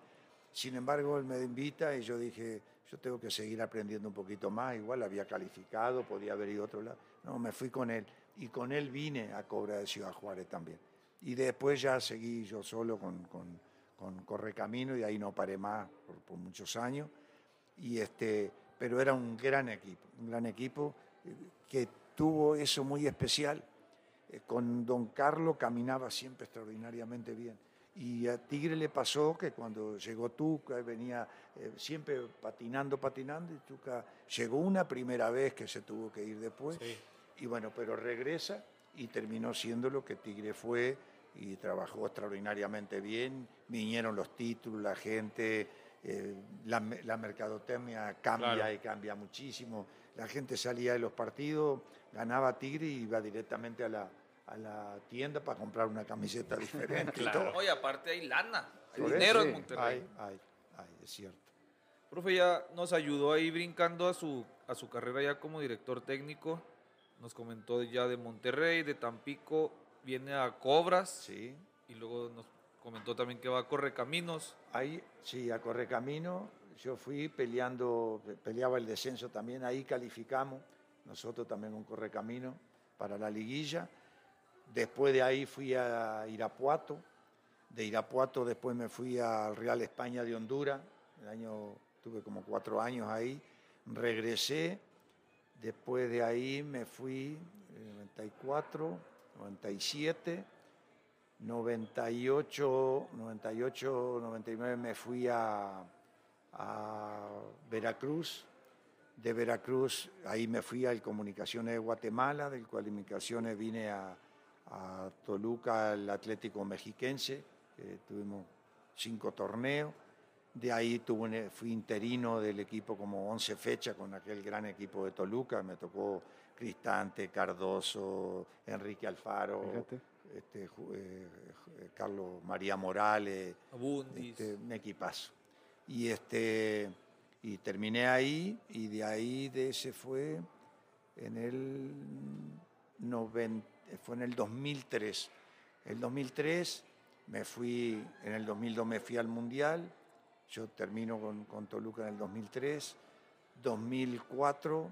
Sin embargo, él me invita y yo dije, yo tengo que seguir aprendiendo un poquito más, igual había calificado, podía haber ido a otro lado. No, me fui con él y con él vine a Cobra de Ciudad Juárez también. Y después ya seguí yo solo con, con, con Correcamino y ahí no paré más por, por, muchos años. Y este, pero era un gran equipo, un gran equipo eh, que tuvo eso muy especial eh, con Don Carlos caminaba siempre extraordinariamente bien. Y a Tigre le pasó que cuando llegó Tuca, venía eh, siempre patinando, patinando, y Tuca llegó una primera vez que se tuvo que ir después. Y bueno, pero regresa y terminó siendo lo que Tigre fue y trabajó extraordinariamente bien. Vinieron los títulos, la gente, eh, la, mercadotecnia cambia y cambia muchísimo. La gente salía de los partidos, ganaba Tigre y iba directamente a la, a la tienda para comprar una camiseta diferente. claro. Oye, aparte hay lana, hay dinero en Monterrey. Hay, hay, es cierto. Profe, ya nos ayudó ahí brincando a su, a su carrera ya como director técnico. Nos comentó ya de Monterrey, de Tampico, viene a Cobras. Sí. Y luego nos comentó también que va a Correcaminos. Ahí, sí, a Correcamino. Yo fui peleando, peleaba el descenso también, ahí calificamos, nosotros también con Correcamino para la liguilla Después de ahí fui a Irapuato. De Irapuato después me fui al Real España de Honduras. El año, tuve como cuatro años ahí. Regresé. Después de ahí me fui en 94, 97, 98, 98, 99 me fui a, Veracruz. De Veracruz, ahí me fui al Comunicaciones de Guatemala, del Comunicaciones vine a, a Toluca, el Atlético Mexiquense, que tuvimos cinco torneos. De ahí tuve, fui interino del equipo como 11 fechas con aquel gran equipo de Toluca. Me tocó Cristante, Cardoso, Enrique Alfaro, este, eh, Carlos María Morales, este, un equipazo. Y, este, y terminé ahí y de ahí de ese fue en el 90 fue en el 2003. El 2003 me fui, en el 2002 me fui al Mundial, yo termino con, con Toluca en el 2003, 2004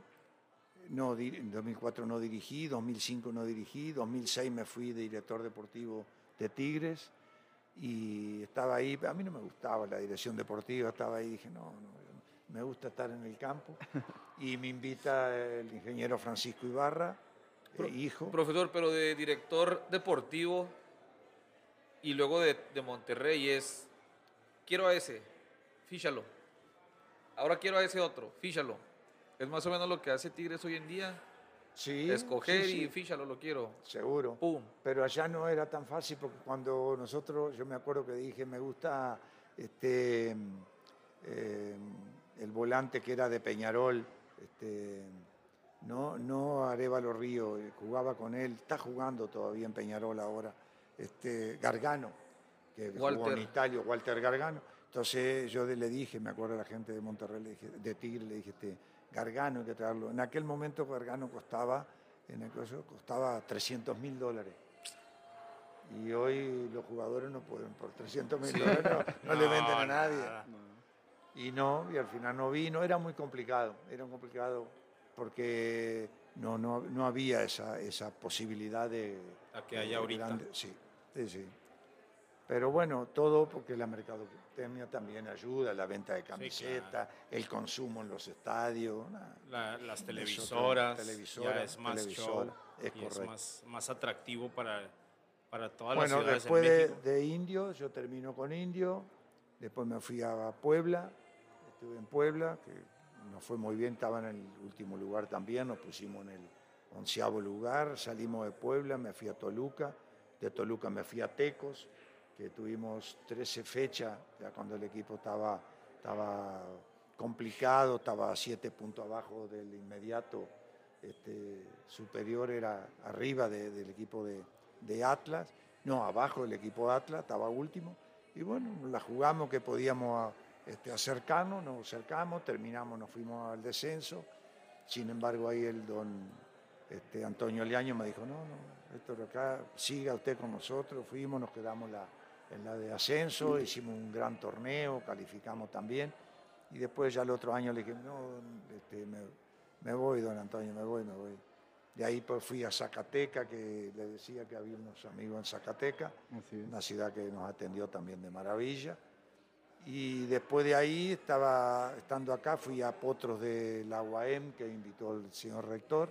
no, 2004 no dirigí, 2005 no dirigí, 2006 me fui de director deportivo de Tigres y estaba ahí, a mí no me gustaba la dirección deportiva, estaba ahí y dije, no, no, me gusta estar en el campo. [laughs] Y me invita el ingeniero Francisco Ibarra, Pro- hijo. Profesor, pero de director deportivo y luego de, de Monterrey es, quiero a ese, fíchalo. Ahora quiero a ese otro, fíchalo. Es más o menos lo que hace Tigres hoy en día. Sí, Escoger sí, sí, y fíchalo, lo quiero. Seguro. Pum. Pero allá no era tan fácil porque cuando nosotros, yo me acuerdo que dije, me gusta este, eh, el volante que era de Peñarol, este, no, no Arevalo Río, eh, jugaba con él, está jugando todavía en Peñarol ahora, este, Gargano, que jugó Walter. en Italia, Walter Gargano. Entonces yo le dije, me acuerdo a la gente de Monterrey, le dije, de Tigre, le dije, este, Gargano hay que traerlo. En aquel momento Gargano costaba, en el coso, costaba 300 mil dólares. Y hoy los jugadores no pueden, por 300 mil dólares no, [laughs] no le venden a nadie. Y no, y al final no vino, era muy complicado, era complicado porque no, no, no había esa, esa posibilidad de... La que hay ahorita. grande- sí, sí, sí. Pero bueno, todo porque la mercadotecnia también ayuda, la venta de camisetas, el consumo en los estadios. La- las otra- televisoras, televisora, ya es más televisora, show es y es más, más atractivo para, para todas Bueno, las ciudades después en de, de Indio, yo termino con Indio, después me fui a Puebla, estuve en Puebla, que nos fue muy bien, estaba en el último lugar también, nos pusimos en el onceavo lugar, salimos de Puebla, me fui a Toluca, de Toluca me fui a Tecos, que tuvimos 13 fechas, ya cuando el equipo estaba, estaba complicado, estaba a 7 puntos abajo del inmediato este, superior, era arriba de- del equipo de, de Atlas, no, abajo del equipo de Atlas, estaba último, y bueno, la jugamos que podíamos este, acercarnos, nos acercamos, terminamos, nos fuimos al descenso, sin embargo ahí el don este, Antonio Leaño me dijo, no, no, esto de acá, siga usted con nosotros, fuimos, nos quedamos la- en la de ascenso, hicimos un gran torneo, calificamos también, y después ya el otro año le dije, no, este, me, me voy, don Antonio, me voy, me voy. De ahí pues fui a Zacateca, que le decía que había unos amigos en Zacateca, una ciudad que nos atendió también de maravilla. Y después de ahí, estaba, estando acá, fui a Potros de la UAM, que invitó el señor rector,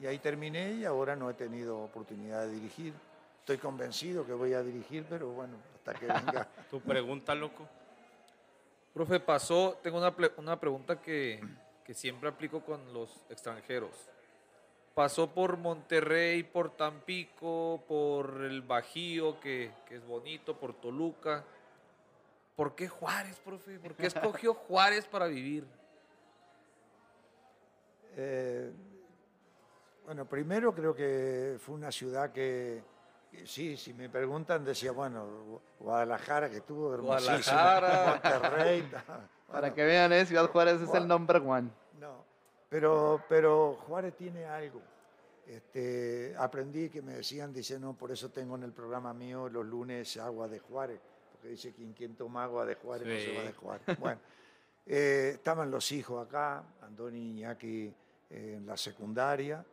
y ahí terminé y ahora no he tenido oportunidad de dirigir. Estoy convencido que voy a dirigir, pero bueno, hasta que venga. [laughs] Tu pregunta, loco. Profe, pasó, tengo una, una pregunta que, que siempre aplico con los extranjeros. Pasó por Monterrey, por Tampico, por el Bajío, que, que es bonito, por Toluca. ¿Por qué Juárez, profe? ¿Por qué escogió [laughs] Juárez para vivir? Eh, bueno, primero creo que fue una ciudad que, que sí, si me preguntan, decía, bueno, Guadalajara, que estuvo hermosísimo. Guadalajara. [laughs] Monterrey. [laughs] Para bueno, que vean, eh, Ciudad Juárez es el number one. No, pero, pero Juárez tiene algo. Este, aprendí que me decían, dice, no, por eso tengo en el programa mío los lunes agua de Juárez, porque dice que quien toma agua de Juárez no se va de Juárez. Bueno, [laughs] eh, estaban los hijos acá, Andoni y Iñaki eh, en la secundaria,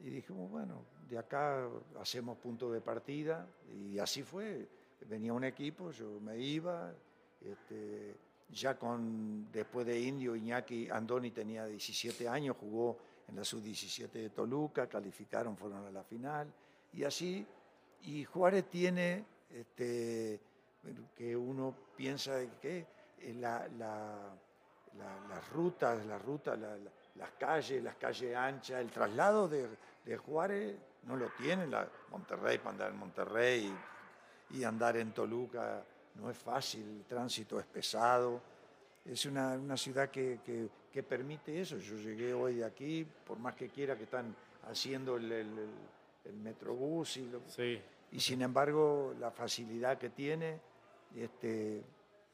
y dijimos, bueno, de acá hacemos punto de partida, y así fue. Venía un equipo, yo me iba, este, ya con, después de Indio, Iñaki, Andoni tenía 17 años, jugó en la sub-17 de Toluca, calificaron, fueron a la final, y así, y Juárez tiene, este, que uno piensa de que eh, la, la- la- las rutas, las rutas, la- la- las calles, las calles anchas, el traslado de, de Juárez no lo tiene, la, Monterrey, para andar en Monterrey y, y andar en Toluca no es fácil, el tránsito es pesado, es una, una ciudad que, que- que permite eso. Yo llegué hoy de aquí, por más que quiera que están haciendo el, el, el- el metrobús y lo, Sí. y sin embargo la facilidad que tiene, este,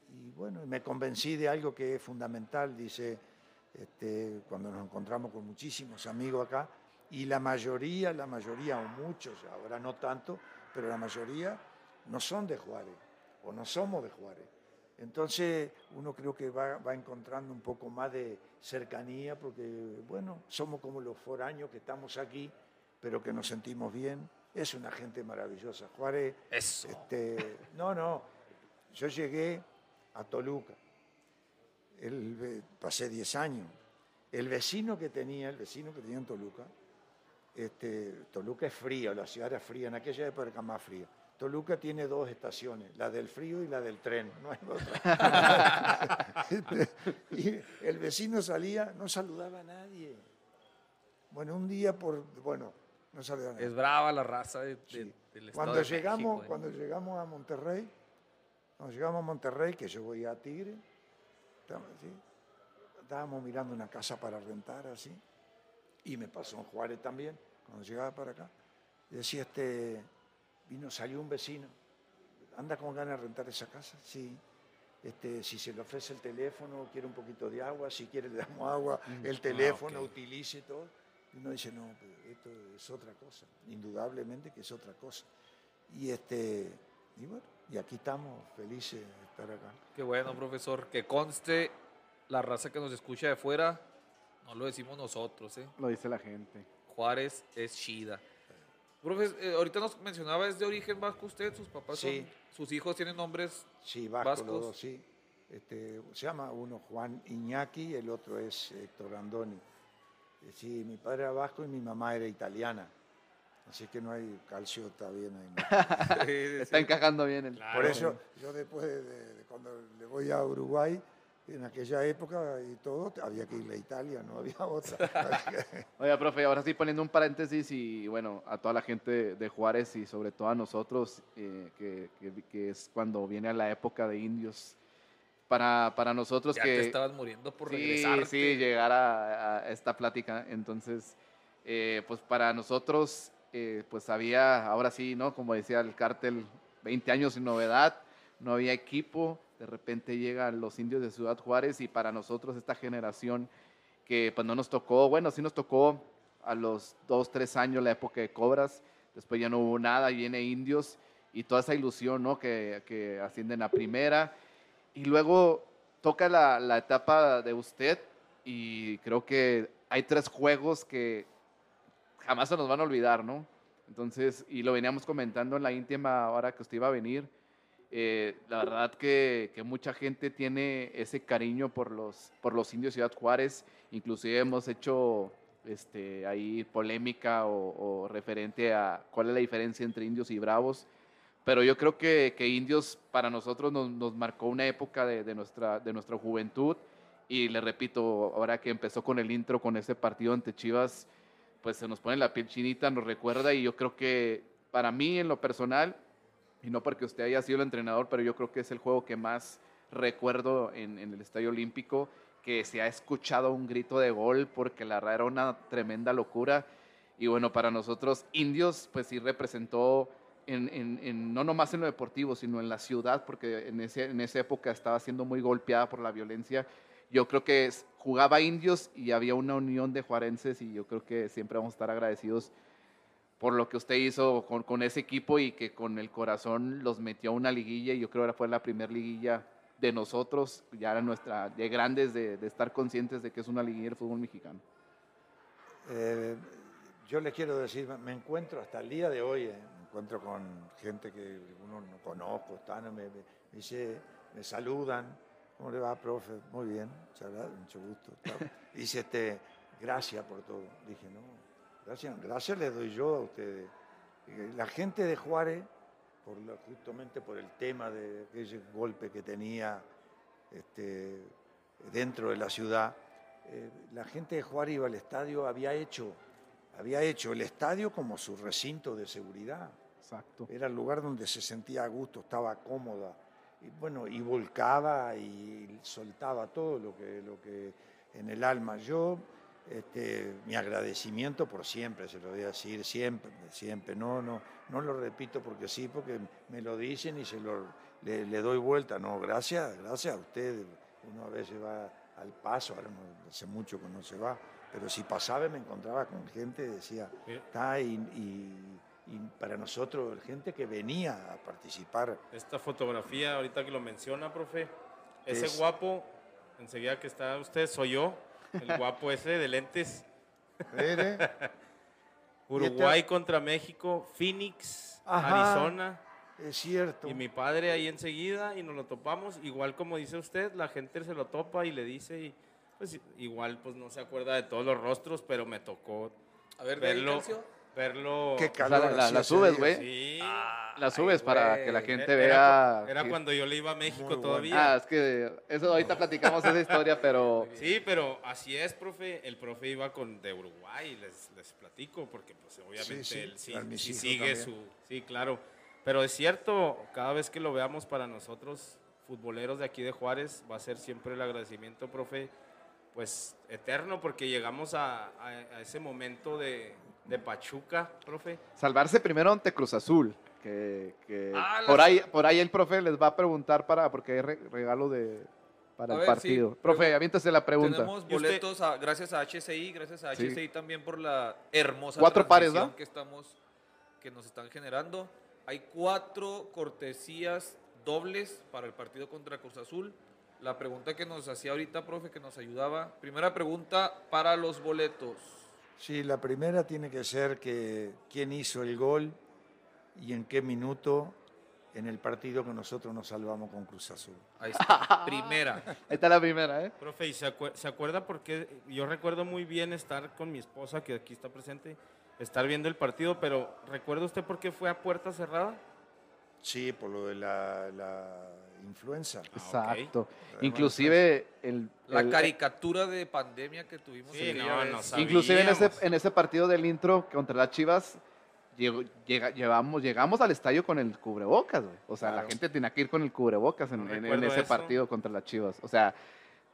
y bueno, me convencí de algo que es fundamental, dice, este, cuando nos encontramos con muchísimos amigos acá, y la mayoría, la mayoría, o muchos, ahora no tanto, pero la mayoría no son de Juárez, o no somos de Juárez. Entonces uno creo que va, va encontrando un poco más de cercanía, porque bueno, somos como los foráneos que estamos aquí, pero que nos sentimos bien. Es una gente maravillosa. Juárez, Eso. este, no, no, yo llegué a Toluca. el pasé 10 años. El vecino que tenía, el vecino que tenía en Toluca, este, Toluca es frío, la ciudad era fría, en aquella época era más fría. Toluca tiene dos estaciones, la del frío y la del tren, no hay otra. [laughs] Y el vecino salía, no saludaba a nadie. Bueno, un día por, bueno, no saludaba a nadie. Es brava la raza de- de- Sí. del Estado Cuando de llegamos, México, ¿eh? cuando llegamos a Monterrey, cuando llegamos a Monterrey, que yo voy a Tigre, estábamos, mirando una casa para rentar así, y me pasó en Juárez también, cuando llegaba para acá, decía este, vino, salió un vecino, anda con ganas de rentar esa casa, sí. Este, si se le ofrece el teléfono, quiere un poquito de agua, si quiere le damos agua, el teléfono, ok. utilice todo. Y uno dice, no, esto es otra cosa, indudablemente que es otra cosa. Y, este, y bueno, y aquí estamos felices de estar acá. Qué bueno, profesor. Que conste la raza que nos escucha de fuera, no lo decimos nosotros, ¿eh? Lo dice la gente. Juárez es Shida. Profe, eh, ahorita nos mencionaba, ¿es de origen vasco usted? ¿Sus papás Sí. son? ¿Sus hijos tienen nombres? Sí, vasco Vascos. los dos, sí. Este, se llama uno Juan Iñaki, el otro es Héctor Andoni. Eh, Sí, mi padre era vasco y mi mamá era italiana. Así que no hay calcio, está bien ahí. ¿no? [laughs] Está encajando bien el. Por eso yo después de, de- de cuando le voy a Uruguay, en aquella época y todo, había que ir a Italia, no había [laughs] otra. Oiga, profe, ahora sí poniendo un paréntesis y bueno, a toda la gente de Juárez y sobre todo a nosotros, eh, que, que- que es cuando viene la época de indios. Para, para nosotros Ya que... te estabas muriendo por sí, regresar. Sí, llegar a, a esta plática. Entonces, eh, pues para nosotros, eh, pues había, ahora sí, ¿no? Como decía el cártel, 20 años sin novedad, no había equipo, de repente llegan los indios de Ciudad Juárez y para nosotros esta generación que pues no nos tocó, bueno, sí nos tocó a los dos, tres años la época de Cobras, después ya no hubo nada, viene indios y toda esa ilusión, ¿no? Que, que ascienden a primera y luego toca la, la etapa de usted y creo que hay tres juegos que jamás se nos van a olvidar, ¿no? Entonces, y lo veníamos comentando en la íntima ahora que usted iba a venir, eh, la verdad que, mucha gente tiene ese cariño por los, por los indios Ciudad Juárez, inclusive hemos hecho este, ahí polémica o, referente a cuál es la diferencia entre indios y bravos, pero yo creo que, Indios para nosotros nos, marcó una época de nuestra, de nuestra juventud. Y le repito, ahora que empezó con el intro, con ese partido ante Chivas, pues se nos pone la piel chinita, nos recuerda y yo creo que para mí en lo personal, y no porque usted haya sido el entrenador, pero yo creo que es el juego que más recuerdo en, el Estadio Olímpico, que se ha escuchado un grito de gol porque la verdad era una tremenda locura. Y bueno, para nosotros, Indios, pues sí representó en, en- en- no nomás en lo deportivo, sino en la ciudad, porque en, ese, en esa época estaba siendo muy golpeada por la violencia. Yo creo que jugaba indios y había una unión de juarenses y yo creo que siempre vamos a estar agradecidos por lo que usted hizo con, con ese equipo y que con el corazón los metió a una liguilla y yo creo que fue la primera liguilla de nosotros, ya era nuestra, de grandes, de, de estar conscientes de que es una liguilla del fútbol mexicano. Eh, yo les quiero decir, me encuentro hasta el día de hoy, eh, me encuentro con gente que uno no conozco, están, me, me- me me saludan, ¿cómo le va, profe? Muy bien, muchas gracias, mucho gusto. [laughs] Dice, este, gracias por todo. Dije, no, gracias, gracias les doy yo a ustedes. La gente de Juárez, por justamente por el tema de aquel golpe que tenía este, dentro de la ciudad, eh, la gente de Juárez iba al estadio, había hecho, había hecho el estadio como su recinto de seguridad. Exacto. Era el lugar donde se sentía a gusto, estaba cómoda. Y bueno, y volcaba y soltaba todo lo que, lo que en el alma. Yo, este, mi agradecimiento por siempre, se lo voy a decir siempre, siempre. No, no, no lo repito porque sí, porque me lo dicen y se lo, le, le doy vuelta. No, gracias, gracias a ustedes. Uno a veces va al paso, ahora no- hace mucho que no se va, pero si pasaba y me encontraba con gente, decía, Mira. está y, y- y para nosotros, gente que venía a participar. Esta fotografía, ahorita que lo menciona, profe, ese Es- guapo, enseguida que está usted, soy yo, el [laughs] guapo ese de lentes. [laughs] Uruguay contra México, Phoenix, Ajá. Arizona. Es cierto. Y mi padre ahí enseguida y nos lo topamos. Igual como dice usted, la gente se lo topa y le dice y pues igual pues no se acuerda de todos los rostros, pero me tocó A ver, verlo. Calcio. Verlo Qué O sea, calor. la, subes, güey. Sí. La subes para que la gente era, vea. era que- cuando yo le iba a México Muy bueno. todavía. Ah, es que eso ahorita platicamos esa historia, pero [laughs] Sí, pero así es, profe. El profe iba con de Uruguay, les, les platico, porque pues obviamente Sí, sí, él sí, sigue también. su... Sí, claro. Pero es cierto, cada vez que lo veamos para nosotros, futboleros de aquí de Juárez, va a ser siempre el agradecimiento, profe, pues eterno, porque llegamos a, a- a ese momento de, de Pachuca, profe. salvarse primero ante Cruz Azul. Que, que Ah, por, las- ahí, por ahí el profe les va a preguntar para, porque hay re- regalo de, para A el ver, sí, partido. profe, aviéntese la pregunta. Tenemos boletos a- gracias a HCI, gracias a Sí. HCI también por la hermosa Cuatro pares, ¿va? que estamos que nos están generando. Hay cuatro cortesías dobles para el partido contra Cruz Azul. La pregunta que nos hacía ahorita, profe, que nos ayudaba. Primera pregunta para los boletos. Sí, la primera tiene que ser que quién hizo el gol y en qué minuto en el partido que nosotros nos salvamos con Cruz Azul. Ahí está. [laughs] Primera. Ahí está la primera, ¿eh? Profe, ¿y se, acue- se acuerda por qué? Yo recuerdo muy bien estar con mi esposa, que aquí está presente, estar viendo el partido, pero ¿recuerda usted por qué fue a puerta cerrada? Sí, por lo de la, la influenza. Ah. Exacto. Además, Inclusive el, La el- caricatura de pandemia que tuvimos Sí, el día no, no inclusive en ese, en ese partido del intro contra las Chivas llegó- llega- llevamos, llegamos al estadio con el cubrebocas, güey. O sea, la gente tenía que ir con el cubrebocas en, No en- en recuerdo ese eso. partido contra las Chivas. O sea,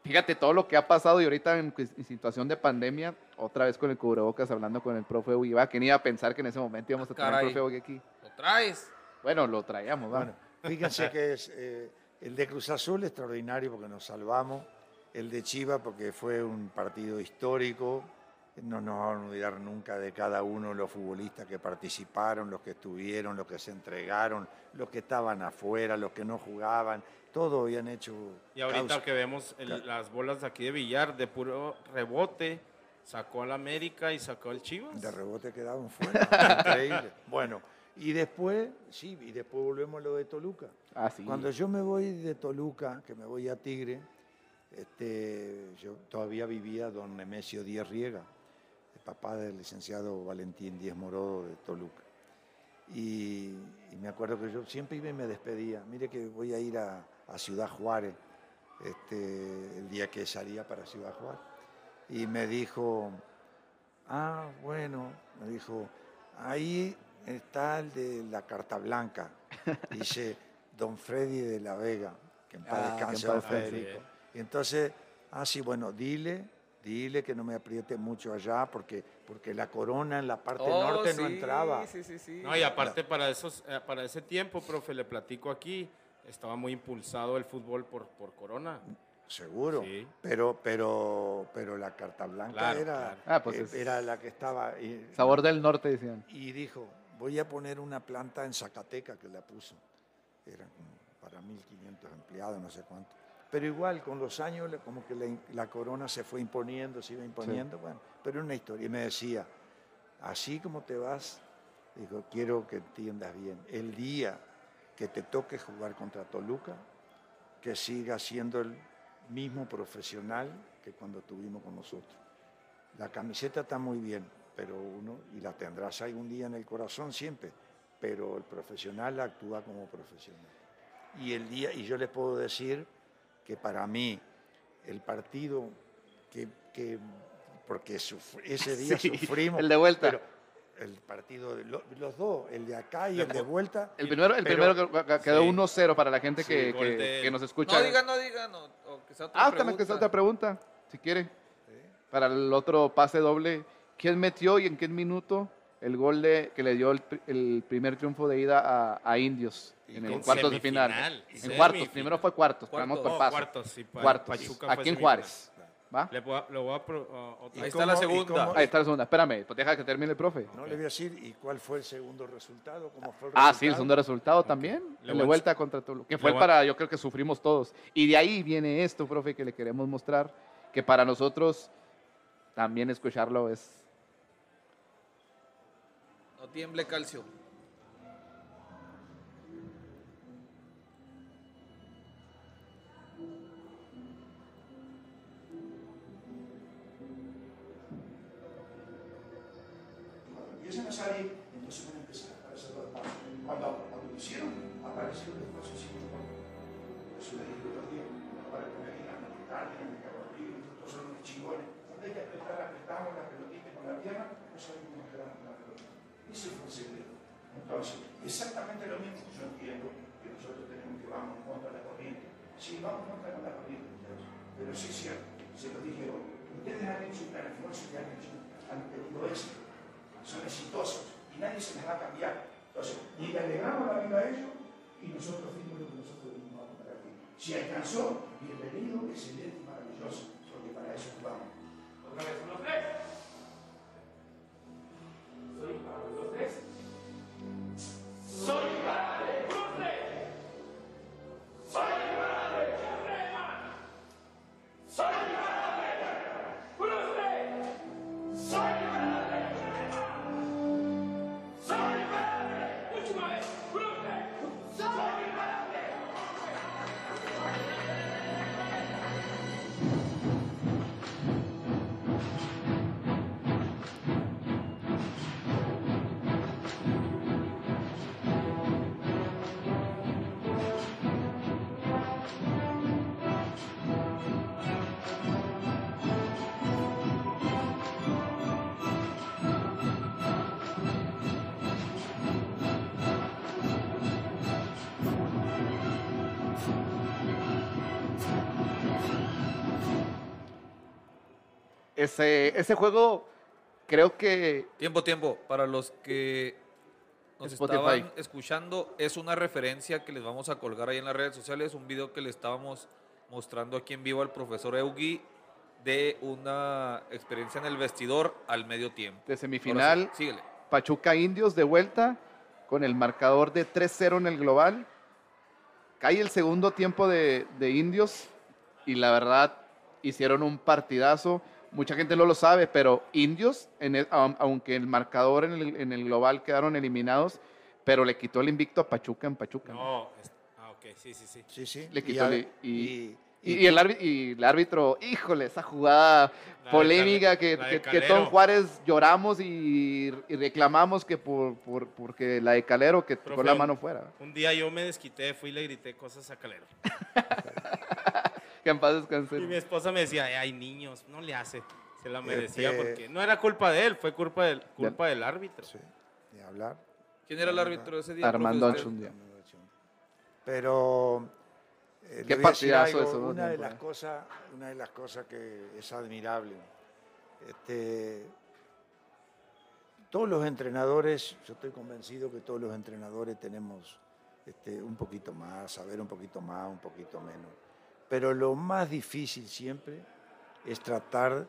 fíjate todo lo que ha pasado y ahorita en, en situación de pandemia, otra vez con el cubrebocas hablando con el profe Uiva, que ni iba a pensar que en ese momento íbamos a tener Caray. al profe Uiva aquí. ¿Lo traes? Bueno, lo traíamos. Bueno, fíjense que es eh, el de Cruz Azul extraordinario porque nos salvamos, el de Chiva porque fue un partido histórico, no nos vamos a olvidar nunca de cada uno de los futbolistas que participaron, los que estuvieron, los que se entregaron, los que estaban afuera, los que no jugaban, todos habían hecho Y ahorita causa. que vemos el- las bolas de aquí de Villar, de puro rebote, sacó al América y sacó al Chivas. De rebote quedaban fuera. [laughs] Increíble. Bueno, y después, sí, y después volvemos a lo de Toluca. Ah, sí. Cuando yo me voy de Toluca, que me voy a Tigre, este, yo todavía vivía don Nemesio Díaz Riega, el papá del licenciado Valentín Díaz Morodo de Toluca. Y, y me acuerdo que yo siempre iba y me despedía. Mire que voy a ir a, a Ciudad Juárez este, el día que salía para Ciudad Juárez. Y me dijo, ah, bueno, me dijo, ahí está el de la carta blanca. [laughs] Dice don Freddy de la Vega, que en paz Ah, descanse don. Federico. Y entonces, ah, sí, bueno, dile, dile que no me apriete mucho allá, porque, porque la corona en la parte Oh, norte no entraba. Sí, sí, sí. No, y aparte para, esos, eh, para ese tiempo, profe, le platico aquí, estaba muy impulsado el fútbol por, por Corona. Seguro, Sí. pero, pero, pero la carta blanca Claro, era, claro. Ah, pues eh, era la que estaba. y- Sabor del norte, decían. Y dijo, voy a poner una planta en Zacateca que la puso. Eran para 1.500 empleados, no sé cuánto. Pero igual, con los años, como que la, la corona se fue imponiendo, se iba imponiendo, bueno, pero una historia. Y me decía, así como te vas, dijo, quiero que entiendas bien, el día que te toque jugar contra Toluca, que siga siendo el mismo profesional que cuando estuvimos con nosotros. La camiseta está muy bien, pero uno, y la tendrás algún día en el corazón siempre, pero el profesional actúa como profesional. Y el día, y yo les puedo decir que para mí el partido que, que- porque sufr- ese día [laughs] Sí, sufrimos. el de vuelta. pero el partido, de lo- los dos, el de acá y el de vuelta. El primero, el pero- primero que- que quedó Sí. 1-0 para la gente Sí, que, que- nos escucha. No diga, no diga, no. O que sea otra ah, pregunta. también que sea otra pregunta, si quiere. Para el otro pase doble, ¿quién metió y en qué minuto el gol de, que le dio el, pri- el primer triunfo de ida a, a Indios en el cuartos de final? En semifinal. cuartos, primero fue cuartos, por paso. cuartos, sí, Cuartos, aquí en. Juárez. ¿Va? Le voy a, le voy a pro- a- otra- ¿Y Ahí está la cómo- segunda. cómo- Ahí está la segunda. Espérame, pues deja que termine el profe. No le voy a decir, ¿y cuál fue el segundo resultado? ¿Cómo fue el Ah, sí, el segundo resultado también. Le El voy de a- vuelta contra Toluca. Que fue para, yo creo que sufrimos todos. Y de ahí viene esto, profe, que le queremos mostrar. Que para nosotros también escucharlo es. Tiemble calcio. A cambiar. Entonces, ni le alegramos la vida a ellos y nosotros fuimos lo que nosotros vinimos a contar aquí. Si alcanzó, bienvenido, excelente y maravilloso, porque para eso jugamos. Otra vez, unos tres. Soy para los tres. Soy para unos tres. Soy para Soy Ese, ese juego creo que Tiempo, tiempo. Para los que nos Spotify. estaban escuchando, es una referencia que les vamos a colgar ahí en las redes sociales, un video que le estábamos mostrando aquí en vivo al profesor Eugui de una experiencia en el vestidor al medio tiempo. de semifinal sí, síguele. Pachuca Indios de vuelta con el marcador de 3-0 en el global. Cae el segundo tiempo de, de Indios y la verdad hicieron un partidazo. Mucha gente no lo sabe, pero Indios, en el- aun- aunque el marcador en el, en el global quedaron eliminados, pero le quitó el invicto a Pachuca en Pachuca. No, es- ah, ok, sí, sí, sí. Sí, sí. Le Y quitó al- el- y- y- Y, y el árbitro, y el árbitro, híjole, esa jugada La polémica que. Tom Juárez lloramos y, y reclamamos que por, por- porque la de Calero que tocó Profe, la mano fuera. Un día yo me desquité, fui y le grité cosas a Calero. [laughs] Que en paz descanse. Y mi esposa me decía, hay niños, no le hace. Se la merecía Este- porque no era culpa de él, fue culpa del, culpa del árbitro. Sí, de hablar. ¿Quién era el árbitro ese día? Armando? Anchundia. Pero eh, Qué partidazo algo, eso, ¿no? una de las eh. cosas, una de las cosas que es admirable. Este, todos los entrenadores, yo estoy convencido que todos los entrenadores tenemos este, un poquito más, saber un poquito más, un poquito menos. Pero lo más difícil siempre es tratar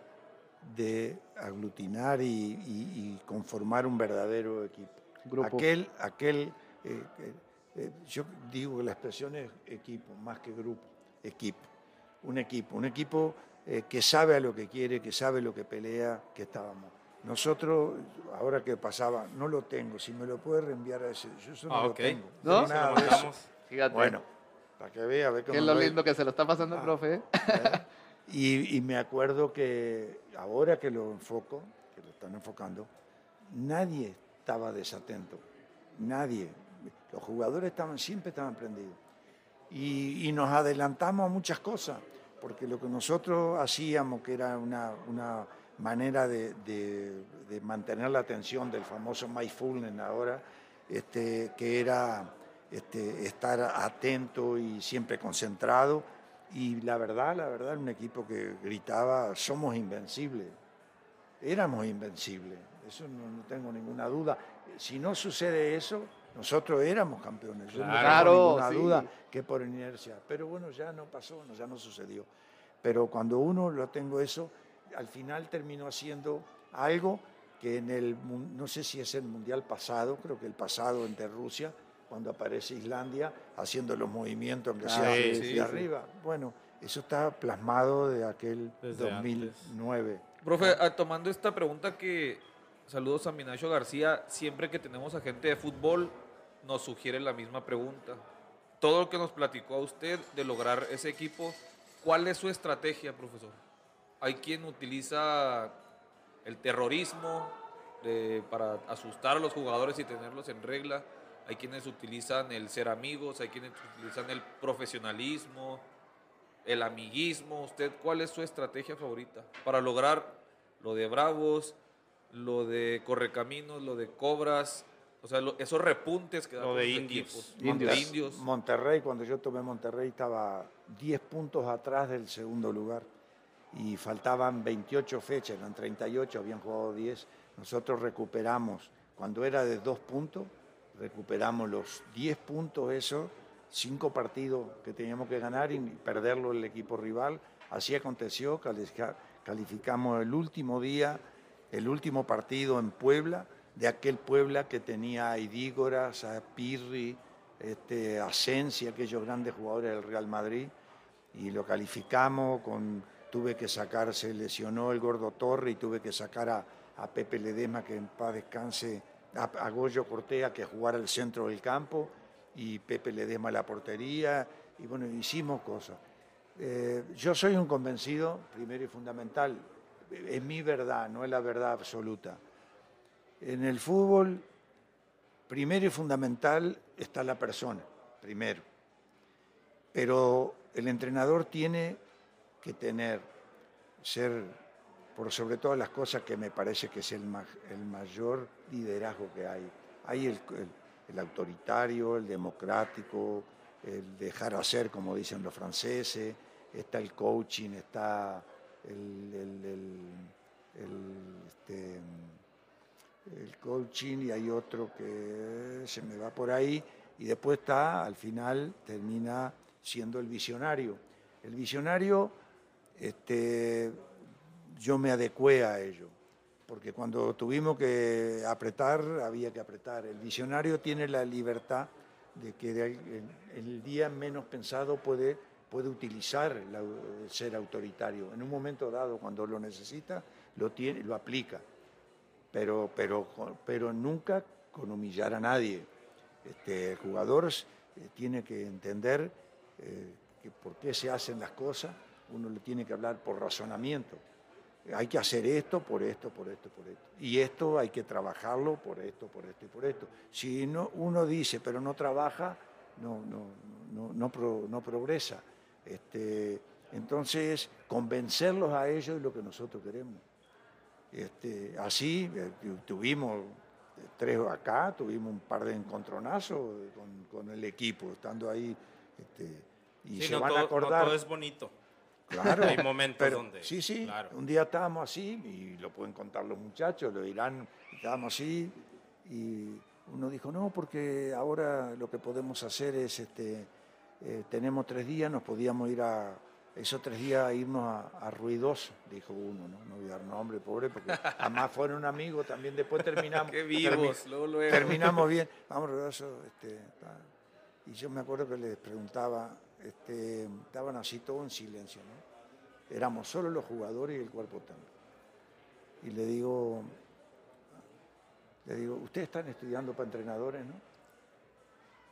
de aglutinar y, y- y conformar un verdadero equipo. Grupo. Aquel, aquel eh, eh, eh, yo digo que la expresión es equipo, más que grupo, equipo. Un equipo, un equipo eh, que sabe a lo que quiere, que sabe lo que pelea, que estábamos. Nosotros, ahora que pasaba, no lo tengo, si me lo puede reenviar a ese, yo eso no Ah, lo tengo. ¿No? nada de eso. Bueno, para que vea, ve Qué cómo es lo doy. lindo que se lo está pasando el Ah. profe. ¿eh? ¿eh? Y, y me acuerdo que ahora que lo enfoco, que lo están enfocando, nadie estaba desatento, nadie. Los jugadores estaban, siempre estaban prendidos. Y, y nos adelantamos a muchas cosas, porque lo que nosotros hacíamos, que era una, una manera de, de- de mantener la atención del famoso mindfulness ahora, este, que era este, estar atento y siempre concentrado. Y la verdad, la verdad, era un equipo que gritaba, somos invencibles. Éramos invencibles, eso no, no tengo ninguna duda. Si no sucede eso, nosotros éramos campeones. Yo no Claro, tengo ninguna sí. duda que por inercia. Pero bueno, ya no pasó, no, ya no sucedió. Pero cuando uno lo tengo eso, al final terminó haciendo algo que en el, no sé si es el mundial pasado, creo que el pasado entre Rusia, cuando aparece Islandia haciendo los movimientos, aunque sea sí, de sí, sí. arriba. Bueno, eso está plasmado de aquel Desde 2009. Profe, ah, tomando esta pregunta que saludos a Minacho García, siempre que tenemos a gente de fútbol nos sugiere la misma pregunta. Todo lo que nos platicó a usted de lograr ese equipo, ¿cuál es su estrategia, profesor? Hay quien utiliza el terrorismo de- para asustar a los jugadores y tenerlos en regla. Hay quienes utilizan el ser amigos, hay quienes utilizan el profesionalismo, el amiguismo. ¿Usted cuál es su estrategia favorita para lograr lo de Bravos, lo de Correcaminos, lo de Cobras? O sea, lo- esos repuntes que dan Lo los de indios. equipos. Indios. De indios. Monterrey, cuando yo tomé Monterrey, estaba 10 puntos atrás del segundo lugar y faltaban 28 fechas, eran 38, habían jugado 10. Nosotros recuperamos, cuando era de dos puntos, recuperamos los 10 puntos, eso, cinco partidos que teníamos que ganar y perderlo el equipo rival. Así aconteció, califica- calificamos el último día, el último partido en Puebla, de aquel Puebla que tenía a Idígoras, a Pirri, este, a Sensi, aquellos grandes jugadores del Real Madrid, y lo calificamos con, tuve que sacar, se lesionó el Gordo Torre y tuve que sacar a Pepe Ledesma, que en paz descanse, a, a Goyo Cortea, que jugara al centro del campo, y Pepe Ledesma a la portería, y bueno, hicimos cosas. Eh, yo soy un convencido, primero y fundamental, es mi verdad, no es la verdad absoluta. En el fútbol, primero y fundamental está la persona, primero. Pero el entrenador tiene que tener, ser, por sobre todas las cosas que me parece que es el, ma- el mayor liderazgo que hay. Hay el, el- autoritario, el democrático, el dejar hacer, como dicen los franceses, está el coaching, está el- el, este, el coaching y hay otro que se me va por ahí y después está, al final termina siendo el visionario. El visionario, este, yo me adecué a ello, porque cuando tuvimos que apretar, había que apretar. El visionario tiene la libertad de que el día menos pensado puede, puede utilizar la- el ser autoritario. En un momento dado, cuando lo necesita, lo, tiene, lo aplica pero, pero, pero nunca con humillar a nadie. Este, el jugador eh, tiene que entender eh, que por qué se hacen las cosas, uno le tiene que hablar por razonamiento. Hay que hacer esto por esto, por esto, por esto. Y esto hay que trabajarlo por esto, por esto y por esto. Si no, uno dice pero no trabaja, no, no, no, no, pro- no progresa. Este, entonces, convencerlos a ellos es lo que nosotros queremos. Este, así eh, tu- tuvimos tres acá, tuvimos un par de encontronazos con, con el equipo, estando ahí. este, y Sí, se no van todo, a no acordar. todo es bonito. Claro. Hay momentos pero- donde- Sí, sí. claro. Un día estábamos así, y lo pueden contar los muchachos, lo dirán, estábamos así, y uno dijo, no, porque ahora lo que podemos hacer es, este, eh, tenemos tres días, nos podíamos ir a, esos tres días a irnos a, a Ruidoso, dijo uno, ¿no? No voy a dar nombre, pobre, porque además fueron amigos, también después terminamos. [laughs] Qué termi- vivos, luego, luego. terminamos bien, vamos Ruidoso, este, y yo me acuerdo que les preguntaba, este, estaban así todos en silencio, ¿no? Éramos solo los jugadores y el cuerpo técnico. Y le digo, le digo, ¿ustedes están estudiando para entrenadores, no?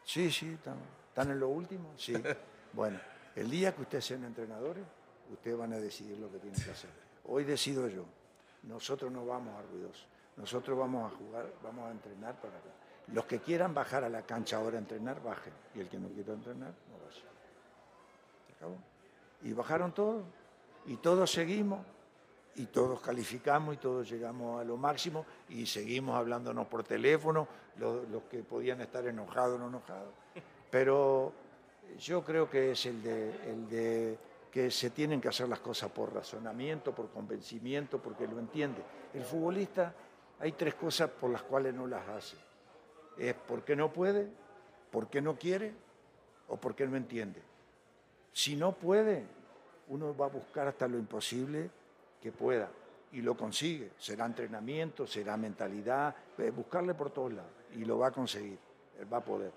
Sí, sí, están, ¿están en lo último? Sí. [laughs] Bueno, el día que ustedes sean entrenadores, ustedes van a decidir lo que tienen que hacer. Hoy decido yo. Nosotros no vamos a ruidoso. Nosotros vamos a jugar, vamos a entrenar para acá. Los que quieran bajar a la cancha ahora a entrenar, bajen. Y el que no quiera entrenar, no vaya. Y bajaron todos. Y todos seguimos. Y todos calificamos y todos llegamos a lo máximo. Y seguimos hablándonos por teléfono, los, que podían estar enojados, no enojados. Pero yo creo que es el de, el de que se tienen que hacer las cosas por razonamiento, por convencimiento, porque lo entiende. El futbolista, hay tres cosas por las cuales no las hace. Es porque no puede, porque no quiere o porque no entiende. Si no puede, uno va a buscar hasta lo imposible que pueda y lo consigue. Será entrenamiento, será mentalidad, eh, buscarle por todos lados y lo va a conseguir, él va a poder.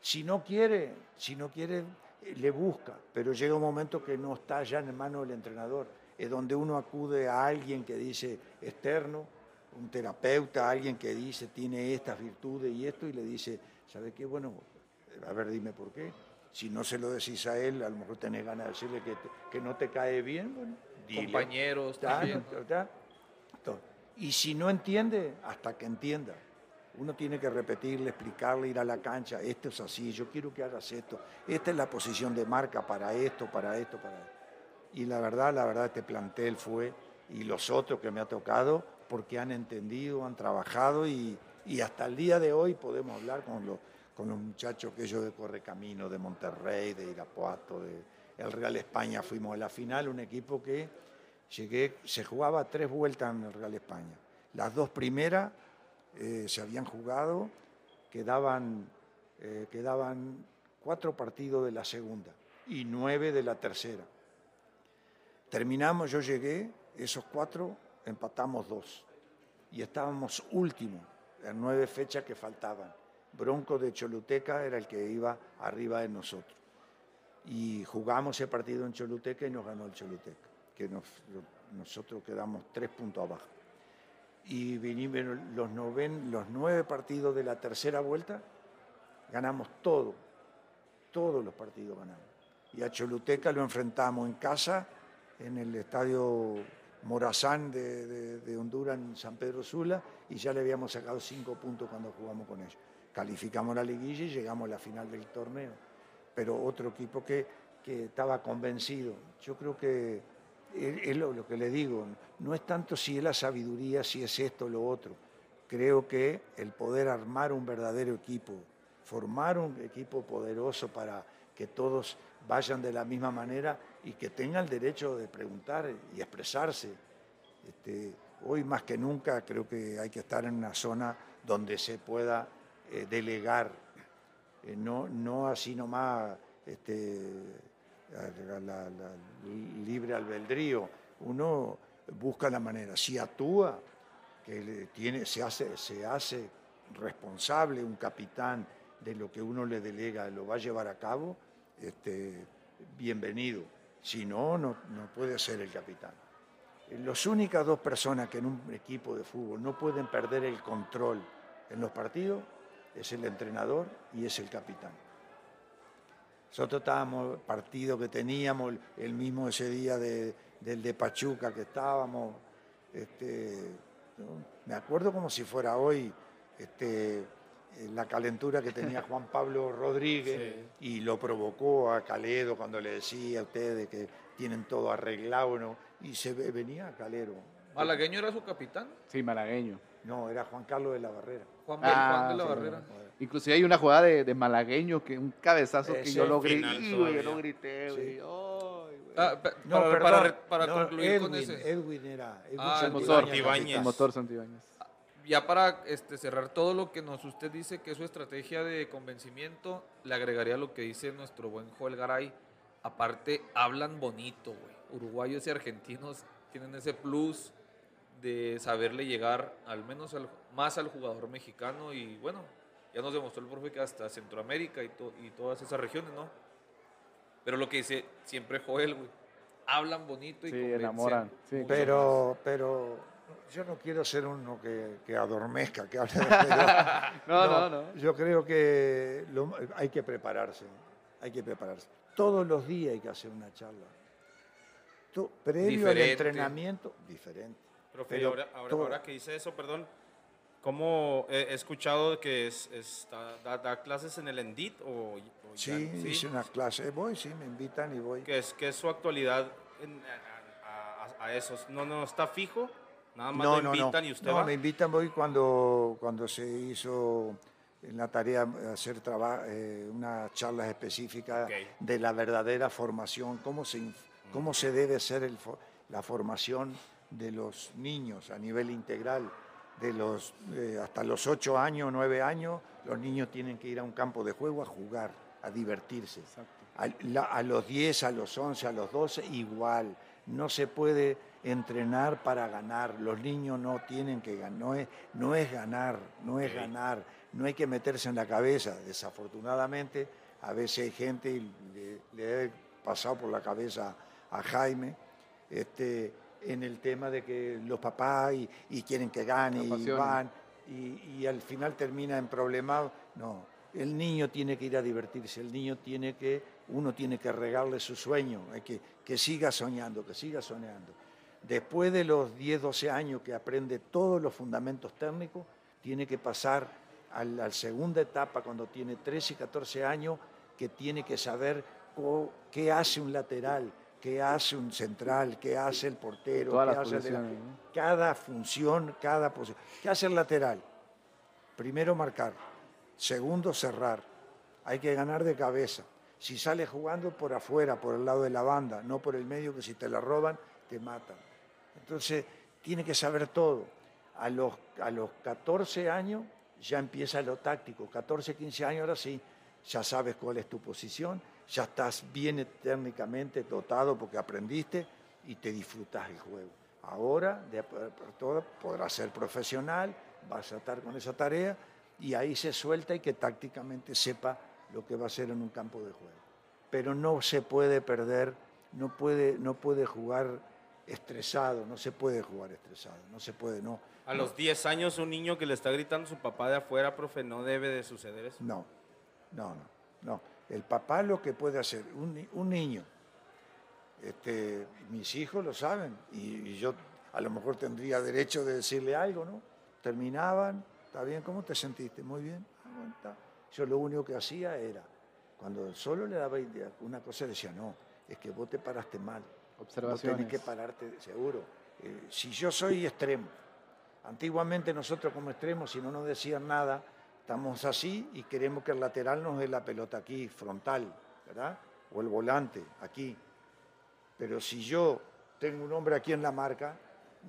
Si no quiere, si no quiere, eh, le busca, pero llega un momento que no está ya en manos del entrenador, es donde uno acude a alguien que dice externo, un terapeuta, alguien que dice tiene estas virtudes y esto, y le dice, ¿sabe qué? Bueno, a ver, dime por qué. Si no se lo decís a él, a lo mejor tenés ganas de decirle que, te- que no te cae bien, bueno, dile. Compañeros Ta, también. ta, ta. To- Y si no entiende, hasta que entienda. Uno tiene que repetirle, explicarle, ir a la cancha, esto es así, yo quiero que hagas esto, esta es la posición de marca para esto, para esto, para esto. Y la verdad, la verdad, este plantel fue, y los otros que me ha tocado, porque han entendido, han trabajado y, y hasta el día de hoy podemos hablar con los, con los muchachos que ellos de Correcamino, de Monterrey, de Irapuato, de el Real España. Fuimos a la final, un equipo que llegué, se jugaba tres vueltas en el Real España. Las dos primeras eh, se habían jugado, quedaban, eh, quedaban cuatro partidos de la segunda y nueve de la tercera. Terminamos, yo llegué, esos cuatro empatamos dos y estábamos últimos en nueve fechas que faltaban. Bronco de Choluteca era el que iba arriba de nosotros. Y jugamos ese partido en Choluteca y nos ganó el Choluteca, que nosotros quedamos tres puntos abajo. Y vinimos los, nueve partidos de la tercera vuelta, ganamos todo, todos los partidos ganamos. Y a Choluteca lo enfrentamos en casa, en el estadio Morazán de, de, Honduras, en San Pedro Sula, y ya le habíamos sacado cinco puntos cuando jugamos con ellos. Calificamos la liguilla y llegamos a la final del torneo. Pero otro equipo que, que estaba convencido. Yo creo que es lo, lo, que le digo, no es tanto si es la sabiduría, si es esto o lo otro. Creo que el poder armar un verdadero equipo, formar un equipo poderoso para que todos vayan de la misma manera y que tengan el derecho de preguntar y expresarse. Este, hoy más que nunca creo que hay que estar en una zona donde se pueda eh, delegar, eh, no, no así nomás este, la, libre albedrío. Uno busca la manera, si actúa, que tiene, se, hace, se hace responsable un capitán de lo que uno le delega, lo va a llevar a cabo, este, bienvenido. Si no, no, no puede ser el capitán. Las únicas dos personas que en un equipo de fútbol no pueden perder el control en los partidos es el entrenador y es el capitán. Nosotros estábamos, partido que teníamos, el mismo ese día de, del de Pachuca que estábamos, este, me acuerdo como si fuera hoy, este, la calentura que tenía [laughs] Juan Pablo Rodríguez y lo provocó a Caledo cuando le decía a ustedes que tienen todo arreglado, ¿no? y se venía a Calero. ¿Malagueño era su capitán? Sí, malagueño. No, era Juan Carlos de la Barrera. Juan, ah, de la Barrera. Inclusive hay una jugada de, malagueño, que un cabezazo que yo lo grité, yo lo grité, güey. Ah, no, para, para, concluir Edwin, con ese. Edwin era. Edwin ah, el motor, el motor Santibáñez ya para este, cerrar todo lo que nos usted dice que es su estrategia de convencimiento, le agregaría lo que dice nuestro buen Joel Garay. Aparte, hablan bonito, güey. Uruguayos y argentinos tienen ese plus de saberle llegar al menos más al jugador mexicano y bueno, ya nos demostró el profe que hasta Centroamérica y, y todas esas regiones, ¿no? Pero lo que dice siempre Joel, güey, hablan bonito y sí, enamoran. Sí, pero, pero yo no quiero ser uno que, adormezca, que hable de [laughs] no, no, no, Yo creo que hay que prepararse, hay que prepararse. Todos los días hay que hacer una charla. previo al entrenamiento, diferente. Profe, ahora, que dice eso, perdón, ¿cómo he, escuchado que es, da, clases en el ENDIT? O, sí, hice una clase, voy, sí, me invitan y voy. ¿Qué es, qué es su actualidad a, a, a esos? ¿No, ¿No está fijo? Nada más no, no, invitan no. y usted no, me invitan voy cuando, cuando se hizo en la tarea hacer eh, unas charlas específicas de la verdadera formación, cómo se, cómo se debe hacer la formación de los niños a nivel integral. De los, eh, hasta los 8 años, 9 años, los niños tienen que ir a un campo de juego a jugar, a divertirse. A, a los 10, a los 11, a los 12, igual. No se puede entrenar para ganar. Los niños no tienen que ganar, no es, no es ganar, no es ganar, no hay que meterse en la cabeza. Desafortunadamente, a veces hay gente, y le, he pasado por la cabeza a Jaime, este, en el tema de que los papás y, quieren que gane y van, y, al final termina en problemas. No, el niño tiene que ir a divertirse, el niño tiene que, uno tiene que regarle su sueño, hay que, que siga soñando, que siga soñando. Después de los 10, 12 años que aprende todos los fundamentos técnicos, tiene que pasar a la segunda etapa, cuando tiene 13 y 14 años, que tiene que saber qué hace un lateral, qué hace un central, qué hace el portero, Todas qué las hace el cada función, cada posición. ¿Qué hace el lateral? Primero marcar, segundo cerrar. Hay que ganar de cabeza. Si sale jugando por afuera, por el lado de la banda, no por el medio, que si te la roban, te matan. Entonces, tiene que saber todo. A los, a los 14 años ya empieza lo táctico. 14, 15 años, ahora sí, ya sabes cuál es tu posición, ya estás bien técnicamente dotado porque aprendiste y te disfrutas el juego. Ahora, de todo, podrás ser profesional, vas a estar con esa tarea y ahí se suelta y que tácticamente sepa lo que va a hacer en un campo de juego. Pero no se puede perder, no puede, no puede jugar estresado, no se puede jugar estresado, no se puede, no. A los 10 años, un niño que le está gritando a su papá de afuera, profe, no debe de suceder eso. No, no, no, no. El papá lo que puede hacer, un, un niño, este, mis hijos lo saben, y, y yo a lo mejor tendría derecho de decirle algo, ¿no? Terminaban, ¿está bien? ¿Cómo te sentiste? Muy bien. "Ah, bueno, está". Yo lo único que hacía era, cuando solo le daba idea, una cosa decía, no, es que vos te paraste mal. Vos tenés Observaciones. que pararte, seguro. Eh, si yo soy extremo, antiguamente nosotros como extremos, si no nos decían nada, estamos así y queremos que el lateral nos dé la pelota aquí, frontal, ¿verdad? O el volante, aquí. Pero si yo tengo un hombre aquí en la marca,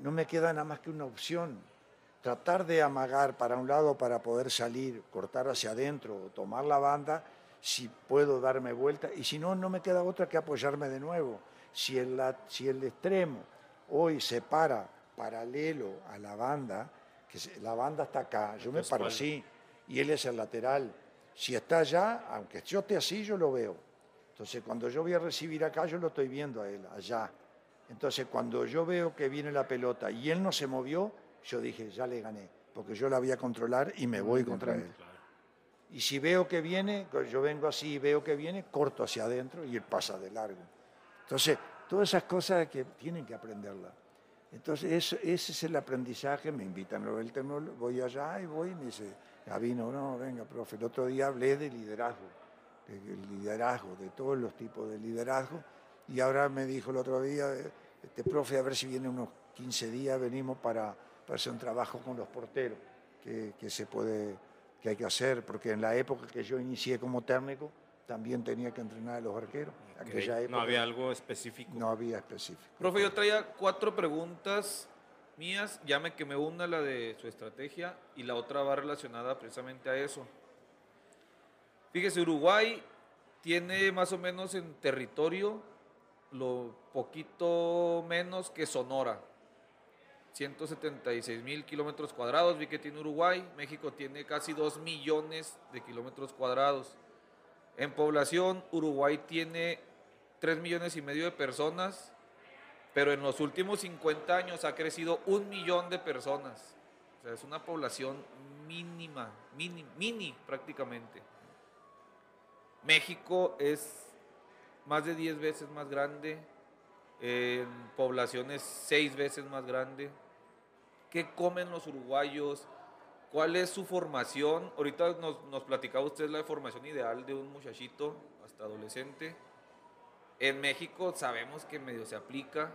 no me queda nada más que una opción. Tratar de amagar para un lado para poder salir, cortar hacia adentro o tomar la banda, si puedo darme vuelta. Y si no, no me queda otra que apoyarme de nuevo. Si el, si el extremo hoy se para paralelo a la banda, que la banda está acá, yo me paro así, y él es el lateral. Si está allá, aunque yo esté así, yo lo veo. Entonces, cuando yo voy a recibir acá, yo lo estoy viendo a él, allá. Entonces, cuando yo veo que viene la pelota y él no se movió, yo dije, ya le gané, porque yo la voy a controlar y me voy contra él. Y si veo que viene, yo vengo así y veo que viene, corto hacia adentro y él pasa de largo. Entonces, todas esas cosas que tienen que aprenderlas. Entonces, ese es el aprendizaje. Me invitan a el temor, voy allá y voy y me dice, Gabino, no, venga, profe. El otro día hablé de liderazgo, del liderazgo, de todos los tipos de liderazgo. Y ahora me dijo el otro día, este profe, a ver si viene unos 15 días, venimos para, para hacer un trabajo con los porteros, que, que se puede, que hay que hacer, porque en la época que yo inicié como técnico, también tenía que entrenar a los arqueros. Ok, Aquella No época había algo específico. no había específico. Profe, yo traía cuatro preguntas mías. Ya me quemé una, la de su estrategia, y la otra va relacionada precisamente a eso. Fíjese, Uruguay tiene más o menos en territorio lo poquito menos que Sonora. 176 mil kilómetros cuadrados, vi que tiene Uruguay. México tiene casi 2 millones de kilómetros cuadrados. En población, Uruguay tiene 3 millones y medio de personas, pero en los últimos 50 años ha crecido un millón de personas. O sea, es una población mínima, mini, prácticamente. México es más de 10 veces más grande, en población es 6 veces más grande. ¿Qué comen los uruguayos? ¿Cuál es su formación? Ahorita nos, nos platicaba usted la formación ideal de un muchachito hasta adolescente. En México sabemos que medio se aplica,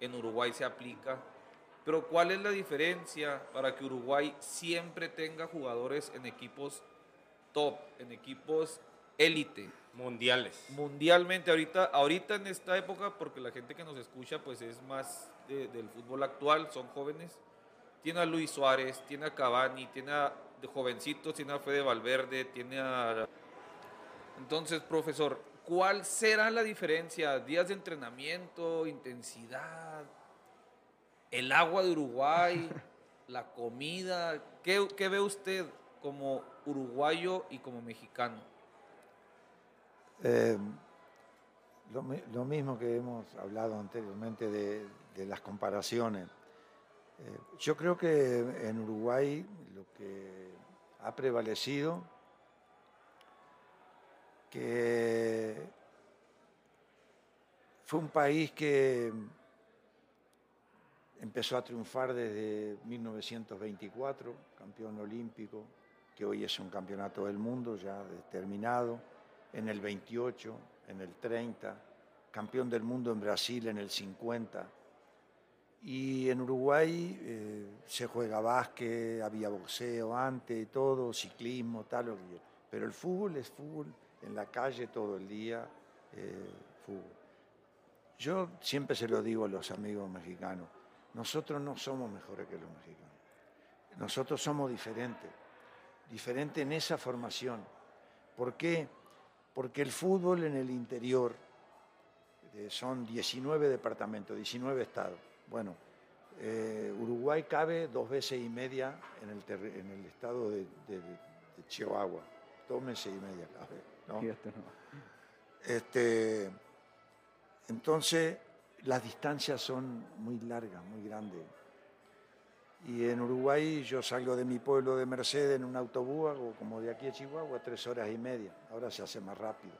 en Uruguay se aplica, pero ¿cuál es la diferencia para que Uruguay siempre tenga jugadores en equipos top, en equipos élite? Mundiales. mundialmente ahorita ahorita en esta época porque la gente que nos escucha pues es más de- del fútbol actual son jóvenes tiene a Luis Suárez tiene a Cavani tiene a de jovencitos tiene a Fede Valverde tiene a entonces profesor ¿cuál será la diferencia días de entrenamiento intensidad el agua de Uruguay [laughs] la comida qué, qué ve usted como uruguayo y como mexicano Eh, lo, mi- lo mismo que hemos hablado anteriormente de, de las comparaciones. Eh, yo creo que en Uruguay lo que ha prevalecido que fue un país que empezó a triunfar desde 1924, campeón olímpico, que hoy es un campeonato del mundo ya determinado, en el 28, en el 30, campeón del mundo en Brasil en el 50. Y en Uruguay eh, se juega básquet, había boxeo antes, todo, ciclismo, tal, pero el fútbol es fútbol en la calle todo el día, eh, fútbol. Yo siempre se lo digo a los amigos mexicanos, nosotros no somos mejores que los mexicanos, nosotros somos diferentes, diferentes en esa formación. ¿Por qué? Porque el fútbol en el interior eh, son 19 departamentos, 19 estados. Bueno, eh, Uruguay cabe dos veces y media en el, estado de Chihuahua, dos meses y media cabe. ¿No? Fíjate, no. Este, entonces, las distancias son muy largas, muy grandes. Y en Uruguay yo salgo de mi pueblo de Mercedes en un autobús, hago como de aquí a Chihuahua, tres horas y media. Ahora se hace más rápido.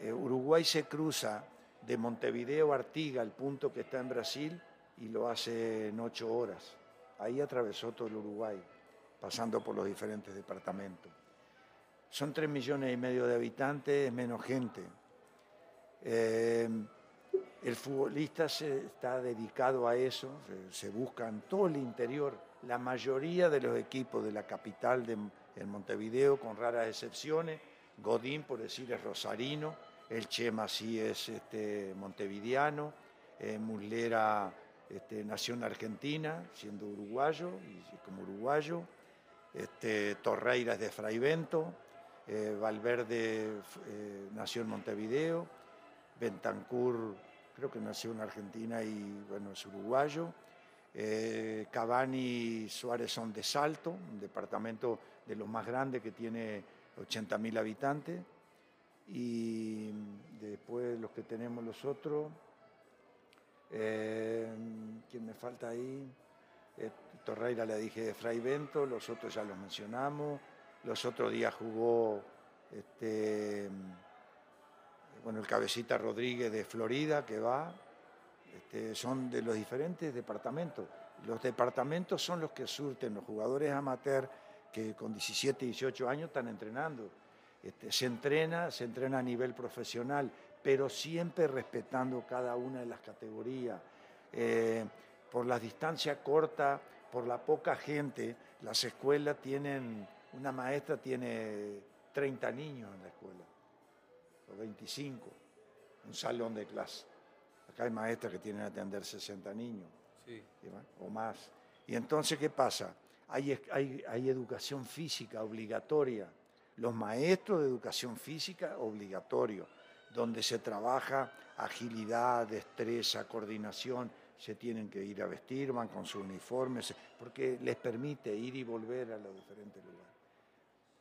Eh, Uruguay se cruza de Montevideo a Artiga, el punto que está en Brasil, y lo hace en ocho horas. Ahí atravesó todo el Uruguay, pasando por los diferentes departamentos. Son tres millones y medio de habitantes, es menos gente. Eh, el futbolista se está dedicado a eso, se, se busca en todo el interior. La mayoría de los equipos de la capital de en Montevideo, con raras excepciones, Godín, por decir, es rosarino, el Chema sí es este, montevideano, eh, Muslera este, nació en Argentina, siendo uruguayo, y como uruguayo, este, Torreira es de Fraivento, eh, Valverde eh, nació en Montevideo, Bentancur creo que nació en Argentina y bueno, es uruguayo. Eh, Cavani y Suárez son de Salto, un departamento de los más grandes que tiene 80.000 habitantes. Y después los que tenemos los otros, eh, ¿quién me falta ahí? Torreira le dije de Fray Bento, los otros ya los mencionamos. Los otros días jugó este, bueno, el cabecita Rodríguez de Florida que va, este, son de los diferentes departamentos. Los departamentos son los que surten los jugadores amateur que con 17, 18 años están entrenando. Este, se entrena, se entrena a nivel profesional, pero siempre respetando cada una de las categorías. Eh, por la distancia corta, por la poca gente, las escuelas tienen, una maestra tiene 30 niños en la escuela o 25, un salón de clase. Acá hay maestras que tienen que atender 60 niños Sí. o más. Y entonces, ¿qué pasa? Hay, hay, hay educación física obligatoria. Los maestros de educación física obligatorio, donde se trabaja agilidad, destreza, coordinación, se tienen que ir a vestir, van con su uniforme, porque les permite ir y volver a los diferentes lugares.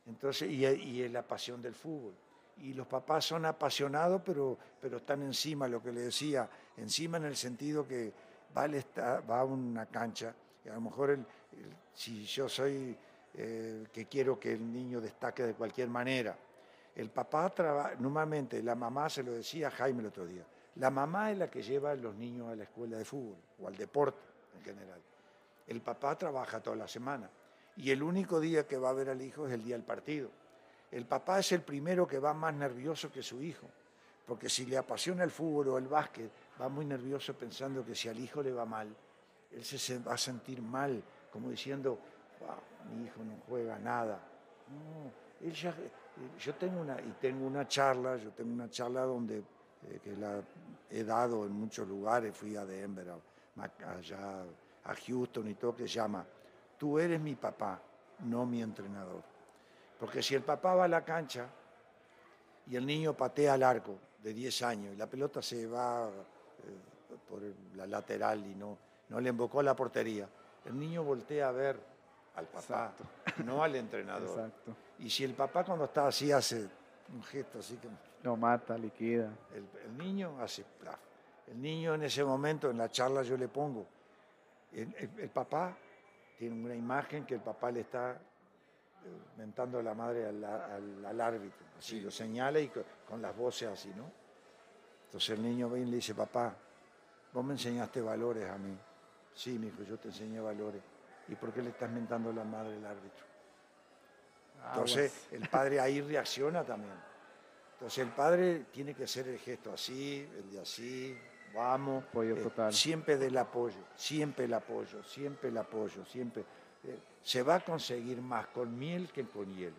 Entonces, y, es la pasión del fútbol. Y los papás son apasionados, pero, pero están encima, lo que le decía, encima en el sentido que va, va a una cancha, y a lo mejor el- el- si yo soy eh, que quiero que el niño destaque de cualquier manera, el papá trabaja, normalmente la mamá se lo decía a Jaime el otro día, la mamá es la que lleva a los niños a la escuela de fútbol o al deporte en general. El papá trabaja toda la semana y el único día que va a ver al hijo es el día del partido. El papá es el primero que va más nervioso que su hijo, porque si le apasiona el fútbol o el básquet, va muy nervioso pensando que si al hijo le va mal, él se va a sentir mal, como diciendo, "Wow, mi hijo no juega nada. No, él ya- yo tengo una, y tengo una charla, yo tengo una charla donde, eh, que la he dado en muchos lugares, fui a Denver, a, allá a Houston y todo, que se llama, tú eres mi papá, no mi entrenador. Porque si el papá va a la cancha y el niño patea al arco de 10 años y la pelota se va eh, por la lateral y no, no le embocó a la portería, el niño voltea a ver al papá, [laughs] no al entrenador. Exacto. Y si el papá cuando está así hace un gesto así que Lo mata, liquida. el, el niño hace plaf. El niño en ese momento, en la charla yo le pongo, el, el- el papá tiene una imagen que el papá le está eh, mentando a la madre al, al- al árbitro, así lo señala y co- con, las voces así, ¿no? Entonces el niño viene y le dice, papá, vos me enseñaste valores a mí. Sí, mi hijo, yo te enseñé valores. ¿Y por qué le estás mentando a la madre al árbitro? Entonces el padre ahí reacciona también. Entonces el padre tiene que hacer el gesto así, el de así, vamos. Apoyo eh, total. Siempre del apoyo, siempre el apoyo, siempre el apoyo, siempre. Eh, se va a conseguir más con miel que con hielo.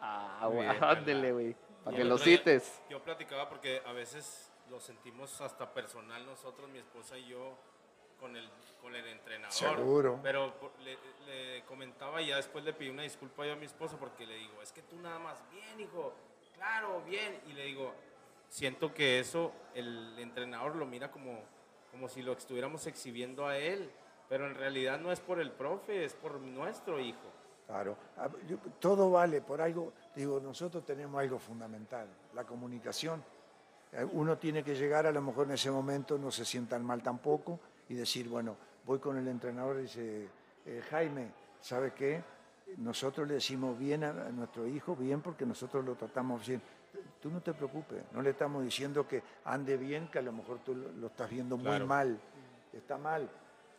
Ah, güey, ándele, güey. Para Y que lo cites. Yo platicaba porque a veces lo sentimos hasta personal nosotros, mi esposa y yo, con el, con el entrenador. Seguro. Pero le comentaba y ya después le pedí una disculpa yo a mi esposa porque le digo, es que tú nada más, bien, hijo, claro, bien. Y le digo, siento que eso el entrenador lo mira como, como si lo estuviéramos exhibiendo a él. Pero en realidad no es por el profe, es por nuestro hijo. Claro, Ah, todo vale por algo. Digo, nosotros tenemos algo fundamental, la comunicación. Eh, Uno tiene que llegar, a lo mejor en ese momento no se sientan mal tampoco y decir, bueno, voy con el entrenador y dice, eh, Jaime, ¿sabe qué? Nosotros le decimos bien a nuestro hijo, bien porque nosotros lo tratamos bien. Tú no te preocupes, no le estamos diciendo que ande bien, que a lo mejor tú lo, lo estás viendo muy mal, está mal.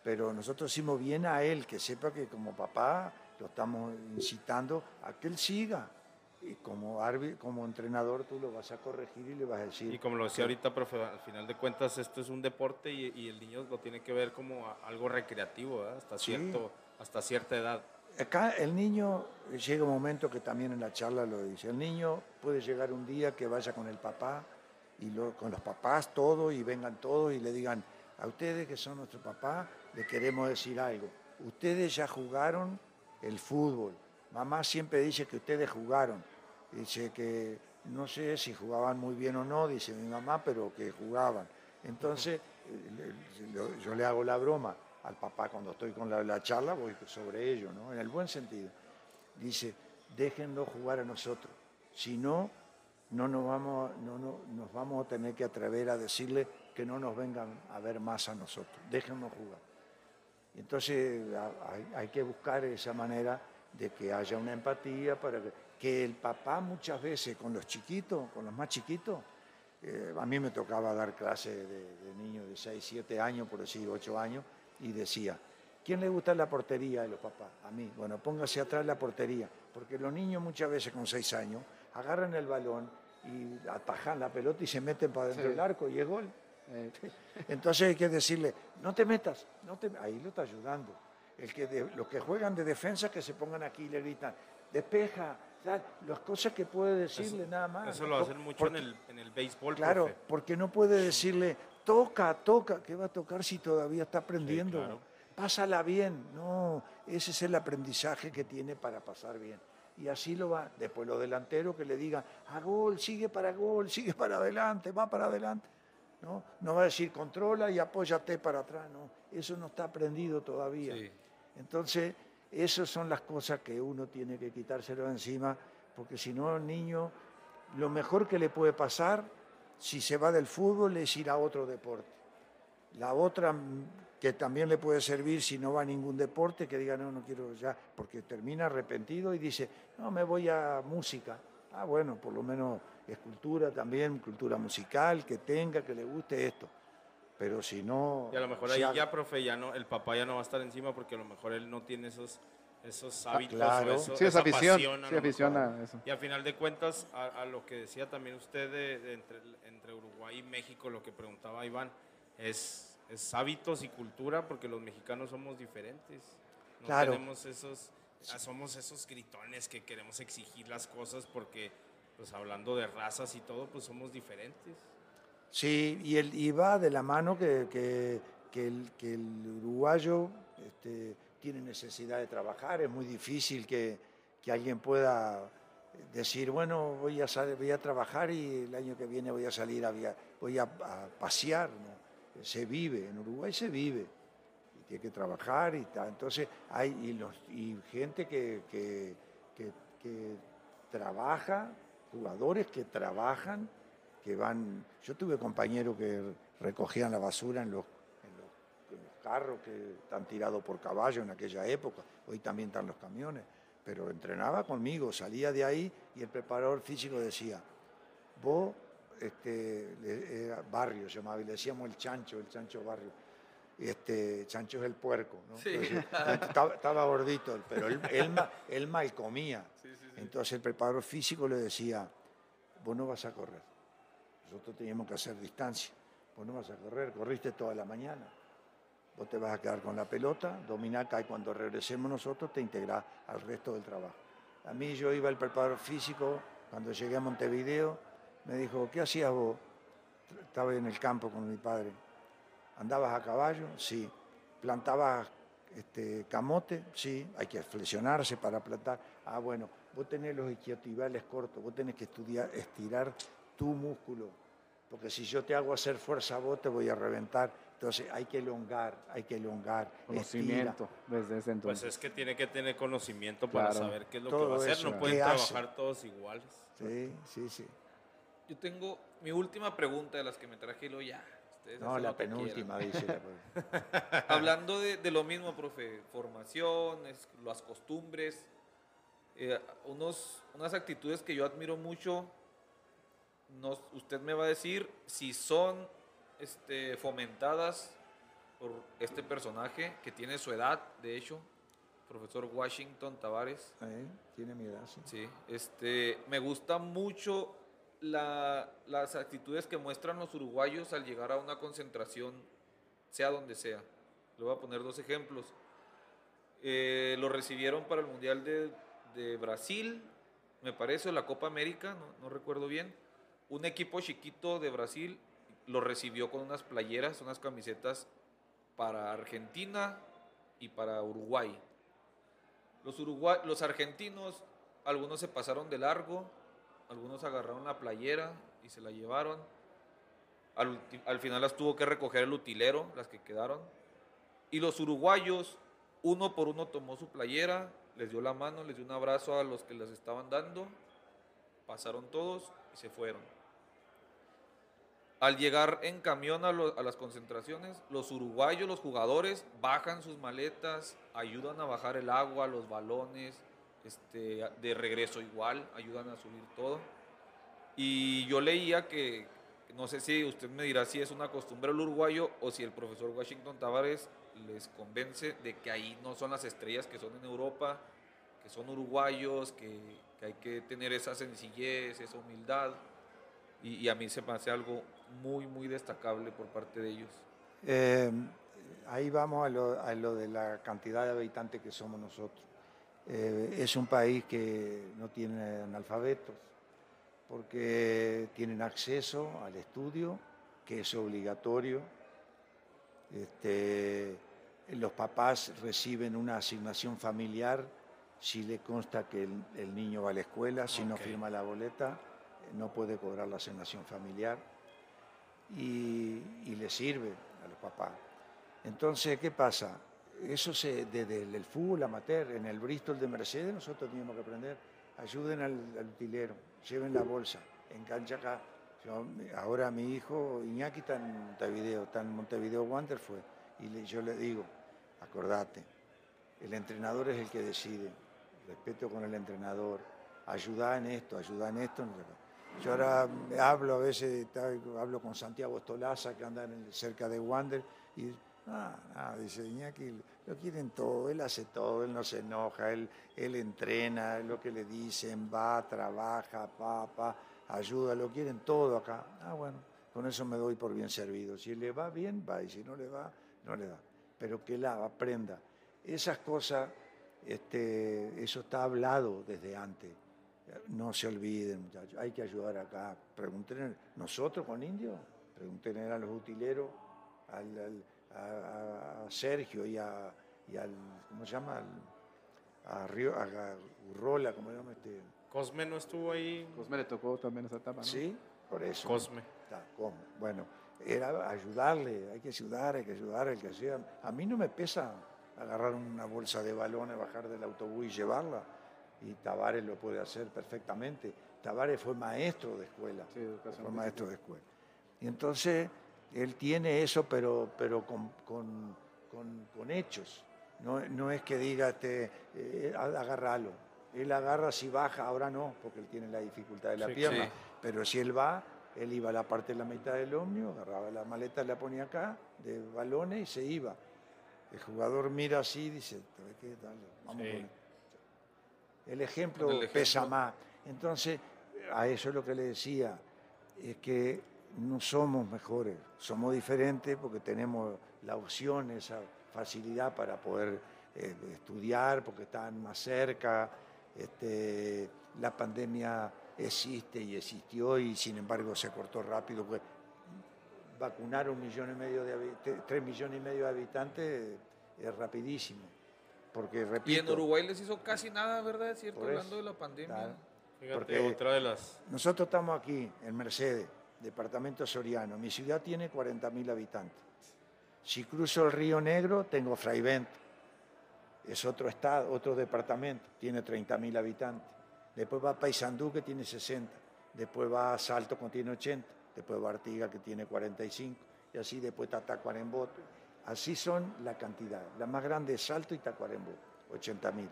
Pero nosotros decimos bien a él, que sepa que como papá lo estamos incitando a que él siga. Y como, árbi- como entrenador tú lo vas a corregir y le vas a decir... Y como lo decía ahorita, profe, al final de cuentas esto es un deporte y, y el niño lo tiene que ver como algo recreativo. Hasta, Sí. cierto, hasta cierta edad. Acá el niño, llega un momento que también en la charla lo dice, el niño puede llegar un día que vaya con el papá y con los papás todos y vengan todos y le digan, a ustedes que son nuestro papá, le queremos decir algo. Ustedes ya jugaron el fútbol. Mamá siempre dice que ustedes jugaron. Dice que no sé si jugaban muy bien o no, dice mi mamá, pero que jugaban. Entonces, eh, yo le hago la broma al papá cuando estoy con la, la charla, voy sobre ello, ¿no? En el buen sentido. Dice, déjenlo jugar a nosotros. Si no, no nos vamos, no, no- nos vamos a tener que atrever a decirle que no nos vengan a ver más a nosotros. Déjennos jugar. Entonces hay, que buscar esa manera de que haya una empatía para que, que el papá muchas veces con los chiquitos, con los más chiquitos, eh, a mí me tocaba dar clases de, de niños de 6, 7 años, por decir 8 años, y decía, ¿quién le gusta la portería de los papás? A mí. Bueno, póngase atrás la portería, porque los niños muchas veces con 6 años agarran el balón y atajan la pelota y se meten para dentro Sí. del arco y es gol. Eh, Entonces hay que decirle, no te metas, no te... ahí lo está ayudando. El que de- los que juegan de defensa que se pongan aquí y le gritan, despeja, tal, las cosas que puede decirle nada más. Eso lo hacen mucho en porque- el, en el béisbol, Claro, profe. porque no puede decirle, toca, toca, ¿qué va a tocar si todavía está aprendiendo? claro. Pásala bien, no, ese es el aprendizaje que tiene para pasar bien. Y así lo va, después los delanteros que le digan, a gol, sigue para gol, sigue para adelante, va para adelante. No, no va a decir controla y apóyate para atrás, no, eso no está aprendido todavía. Sí. Entonces, esas son las cosas que uno tiene que quitárselo encima, porque si no, el niño, lo mejor que le puede pasar, si se va del fútbol, es ir a otro deporte. La otra mm, que también le puede servir si no va a ningún deporte, que diga, no, no quiero ya, porque termina arrepentido y dice, no, me voy a música. Ah, bueno, por lo menos es cultura también, cultura musical, que tenga, que le guste esto. Pero si no... Y a lo mejor ahí ya, profe, ya no, el papá ya no va a estar encima porque a lo mejor él no tiene esos, esos hábitos Ah, claro. o eso- Sí, esa afición, pasión a sí, afición a eso. Y al final de cuentas, a, a lo que decía también usted de, de entre, entre Uruguay y México, lo que preguntaba Iván, es, es hábitos y cultura, porque los mexicanos somos diferentes. No Claro. tenemos esos, ah, somos esos gritones que queremos exigir las cosas porque, pues hablando de razas y todo, pues somos diferentes. Sí, y, el, y va de la mano que, que- que el, que el uruguayo este, tiene necesidad de trabajar. Es muy difícil que, que alguien pueda decir, bueno, voy a, sal- voy a trabajar y el año que viene voy a salir, a, via- voy a, pasear. ¿no? Se vive, en Uruguay se vive. Y tiene que trabajar y tal. Entonces hay y los, y gente que- que- que trabaja, jugadores que trabajan que van. Yo tuve compañeros que recogían la basura en los, en los- en los carros que están tirados por caballo en aquella época. Hoy también están los camiones. Pero entrenaba conmigo, salía de ahí y el preparador físico decía: Vos, este, era barrio se llamaba, y le decíamos el chancho, el chancho barrio. este, Chancho es el puerco. ¿no? Sí. Entonces, estaba, estaba gordito, pero él, él, él mal comía. Entonces el preparador físico le decía, vos no vas a correr. Nosotros teníamos que hacer distancia. Vos no vas a correr, corriste toda la mañana. Vos te vas a quedar con la pelota, domina acá y cuando regresemos nosotros te integrás al resto del trabajo. A mí yo iba al preparador físico, cuando llegué a Montevideo, me dijo, ¿qué hacías vos? Estaba en el campo con mi padre. ¿Andabas a caballo? Sí. ¿Plantabas este, camote? Sí. Hay que flexionarse para plantar. Ah, bueno, vos tenés los isquiotibiales cortos, vos tenés que estudiar, estirar tu músculo. Porque si yo te hago hacer fuerza vos, te voy a reventar. Entonces hay que elongar, hay que elongar. estira. Conocimiento desde ese Pues entonces. es que tiene que tener conocimiento para Claro. saber qué es lo Todo que va a hacer. eso, No pueden trabajar todos iguales. Sí, sí, sí. Yo tengo mi última pregunta de las que me traje y luego ya. ustedes No, la lo penúltima, quieran. dice. la- [laughs] Hablando de, de lo mismo, profe, formación, es- las costumbres, eh, unos, unas actitudes que yo admiro mucho, no- usted me va a decir si son este, fomentadas por este personaje que tiene su edad, de hecho, profesor Washington Tavares. ¿Eh? Tiene mi edad, sí. Sí, este, me gusta mucho la- las actitudes que muestran los uruguayos al llegar a una concentración, sea donde sea. Le voy a poner dos ejemplos. Eh, lo recibieron para el Mundial de, de Brasil, me parece, o la Copa América, no, no recuerdo bien. Un equipo chiquito de Brasil lo recibió con unas playeras, unas camisetas para Argentina y para Uruguay. Los, urugua- los argentinos, algunos se pasaron de largo, algunos agarraron la playera y se la llevaron. Al, final las tuvo que recoger el utilero, las que quedaron. Y los uruguayos, uno por uno tomó su playera, les dio la mano, les dio un abrazo a los que les estaban dando, pasaron todos y se fueron. Al llegar en camión a, lo- a las concentraciones, los uruguayos, los jugadores, bajan sus maletas, ayudan a bajar el agua, los balones, este, de regreso igual, ayudan a subir todo. Y yo leía que, no sé si usted me dirá si es una costumbre del uruguayo o si el profesor Washington Tavares les convence de que ahí no son las estrellas que son en Europa, que son uruguayos, que, que hay que tener esa sencillez, esa humildad. Y, y a mí se me hace algo muy, muy destacable por parte de ellos. Eh, ahí vamos a lo, a lo de la cantidad de habitantes que somos nosotros. Eh, es un país que no tiene analfabetos, porque tienen acceso al estudio, que es obligatorio. Este, los papás reciben una asignación familiar si le consta que el, el niño va a la escuela, si no firma la boleta, no puede cobrar la asignación familiar y, le sirve a los papás. Entonces, ¿qué pasa? Eso se, desde el, fútbol amateur, en el Bristol de Mercedes, nosotros teníamos que aprender, ayuden al, utilero, lleven la bolsa, engancha acá. Ahora mi hijo Iñaki está en Montevideo, está en Montevideo Wander y yo le digo, acordate, el entrenador es el que decide, respeto con el entrenador, ayuda en esto, ayuda en esto. sé qué. Yo ahora hablo a veces, hablo con Santiago Estolaza, que anda cerca de Wander, y ah, ah, dice Iñaki, lo quieren todo, él hace todo, él no se enoja, él, él entrena, lo que le dicen, va, trabaja, pa, pa, ayuda, lo quieren todo acá. Ah, bueno, con eso me doy por bien servido. Si le va bien, va, y si no le va, no le va. Pero que la aprenda. Esas cosas, este, eso está hablado desde antes. No se olviden, muchachos, hay que ayudar acá. Pregunten, nosotros con indios, pregunten a los utileros, al, al- a, a Sergio y, a, y al, ¿cómo se llama? Al- a, Río, a Urrola, ¿cómo se llama este? Cosme no estuvo ahí. Cosme le tocó también esa etapa, ¿no? Sí, por eso. Cosme. Está, ¿cómo? Bueno, era ayudarle, hay que ayudar, hay que ayudar, el que sea. A mí no me pesa agarrar una bolsa de balones, bajar del autobús y llevarla. Y Tavares lo puede hacer perfectamente. Tavares fue maestro de escuela. Sí, educación fue física. maestro de escuela. Y entonces él tiene eso, pero, pero con, con- con- con hechos. No, no es que diga, este, eh, agárralo. Él agarra si baja, ahora no, porque él tiene la dificultad de la Sí, pierna. sí. Pero si él va, Él iba a la parte de la mitad del ómnibus, agarraba la maleta, la ponía acá, de balones y se iba. El jugador mira así y dice, "¿Sabes qué? Dale, vamos Sí. con él". El ejemplo, pesa más. Entonces, a eso es lo que le decía, es que no somos mejores, somos diferentes porque tenemos la opción, esa facilidad para poder eh, estudiar, porque están más cerca. Este, la pandemia existe y existió y sin embargo se cortó rápido. porque vacunar un millón y medio de tres millones y medio de habitantes es rapidísimo. Porque Y en repito, Uruguay les hizo casi nada, ¿verdad? Es cierto, eso, hablando de la pandemia. claro. Fíjate, Porque- otra de las... Nosotros estamos aquí, en Mercedes, departamento Soriano. Mi ciudad tiene 40.000 habitantes. Si cruzo el Río Negro, tengo Fraivent. Es otro estado, otro departamento, tiene 30.000 habitantes. Después va a Paysandú, que tiene 60. Después va a Salto, que tiene 80. Después va a Artigas, que tiene 45. Y así después está Tacuarembó. Así son la cantidad. La más grande es Salto y Tacuarembó, 80.000.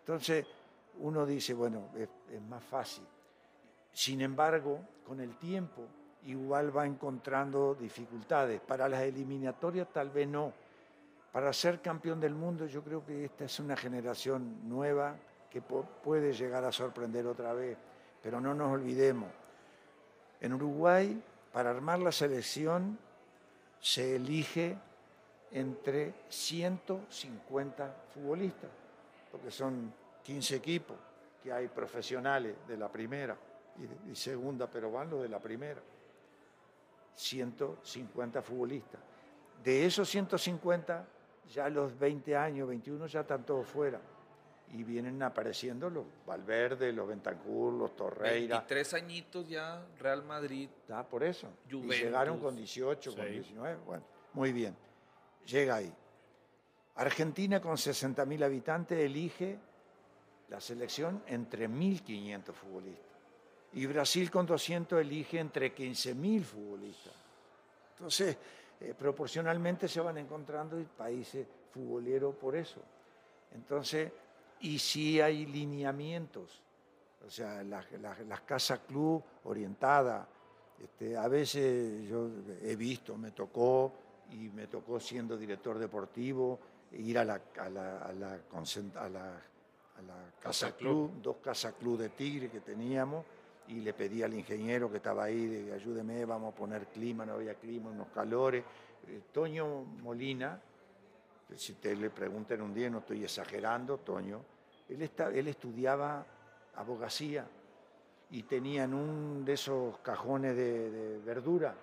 Entonces, uno dice, bueno, es, es más fácil. Sin embargo, con el tiempo, igual va encontrando dificultades. Para las eliminatorias tal vez no. Para ser campeón del mundo yo creo que esta es una generación nueva que puede llegar a sorprender otra vez. Pero no nos olvidemos, en Uruguay, para armar la selección, se elige entre 150 futbolistas, porque son 15 equipos, que hay profesionales de la primera y, segunda, pero van los de la primera. 150 futbolistas. De esos 150, ya a los 20 años, 21, ya están todos fuera. Y vienen apareciendo los Valverde, los Bentancur, los Torreira. 23 añitos ya, Real Madrid. Está por eso. Y llegaron con 18, con Sí. 19. Bueno, muy bien. Llega ahí. Argentina con 60.000 habitantes elige la selección entre 1.500 futbolistas. Y Brasil con 200 elige entre 15.000 futbolistas. Entonces, eh, proporcionalmente se van encontrando países futboleros por eso. Entonces, y sí hay lineamientos, o sea, las, las casas club orientadas. Este, a veces yo he visto, me tocó, y me tocó siendo director deportivo, ir a la, a la, a la concent- a la- a la casa Casa club. dos casas club de Tigre que teníamos, y le pedí al ingeniero que estaba ahí, de, ayúdeme, vamos a poner clima, no había clima, unos calores. Eh, Toño Molina, si usted le preguntan un día, no estoy exagerando, Toño, él, está, él estudiaba abogacía y tenían un de esos cajones de, de verdura,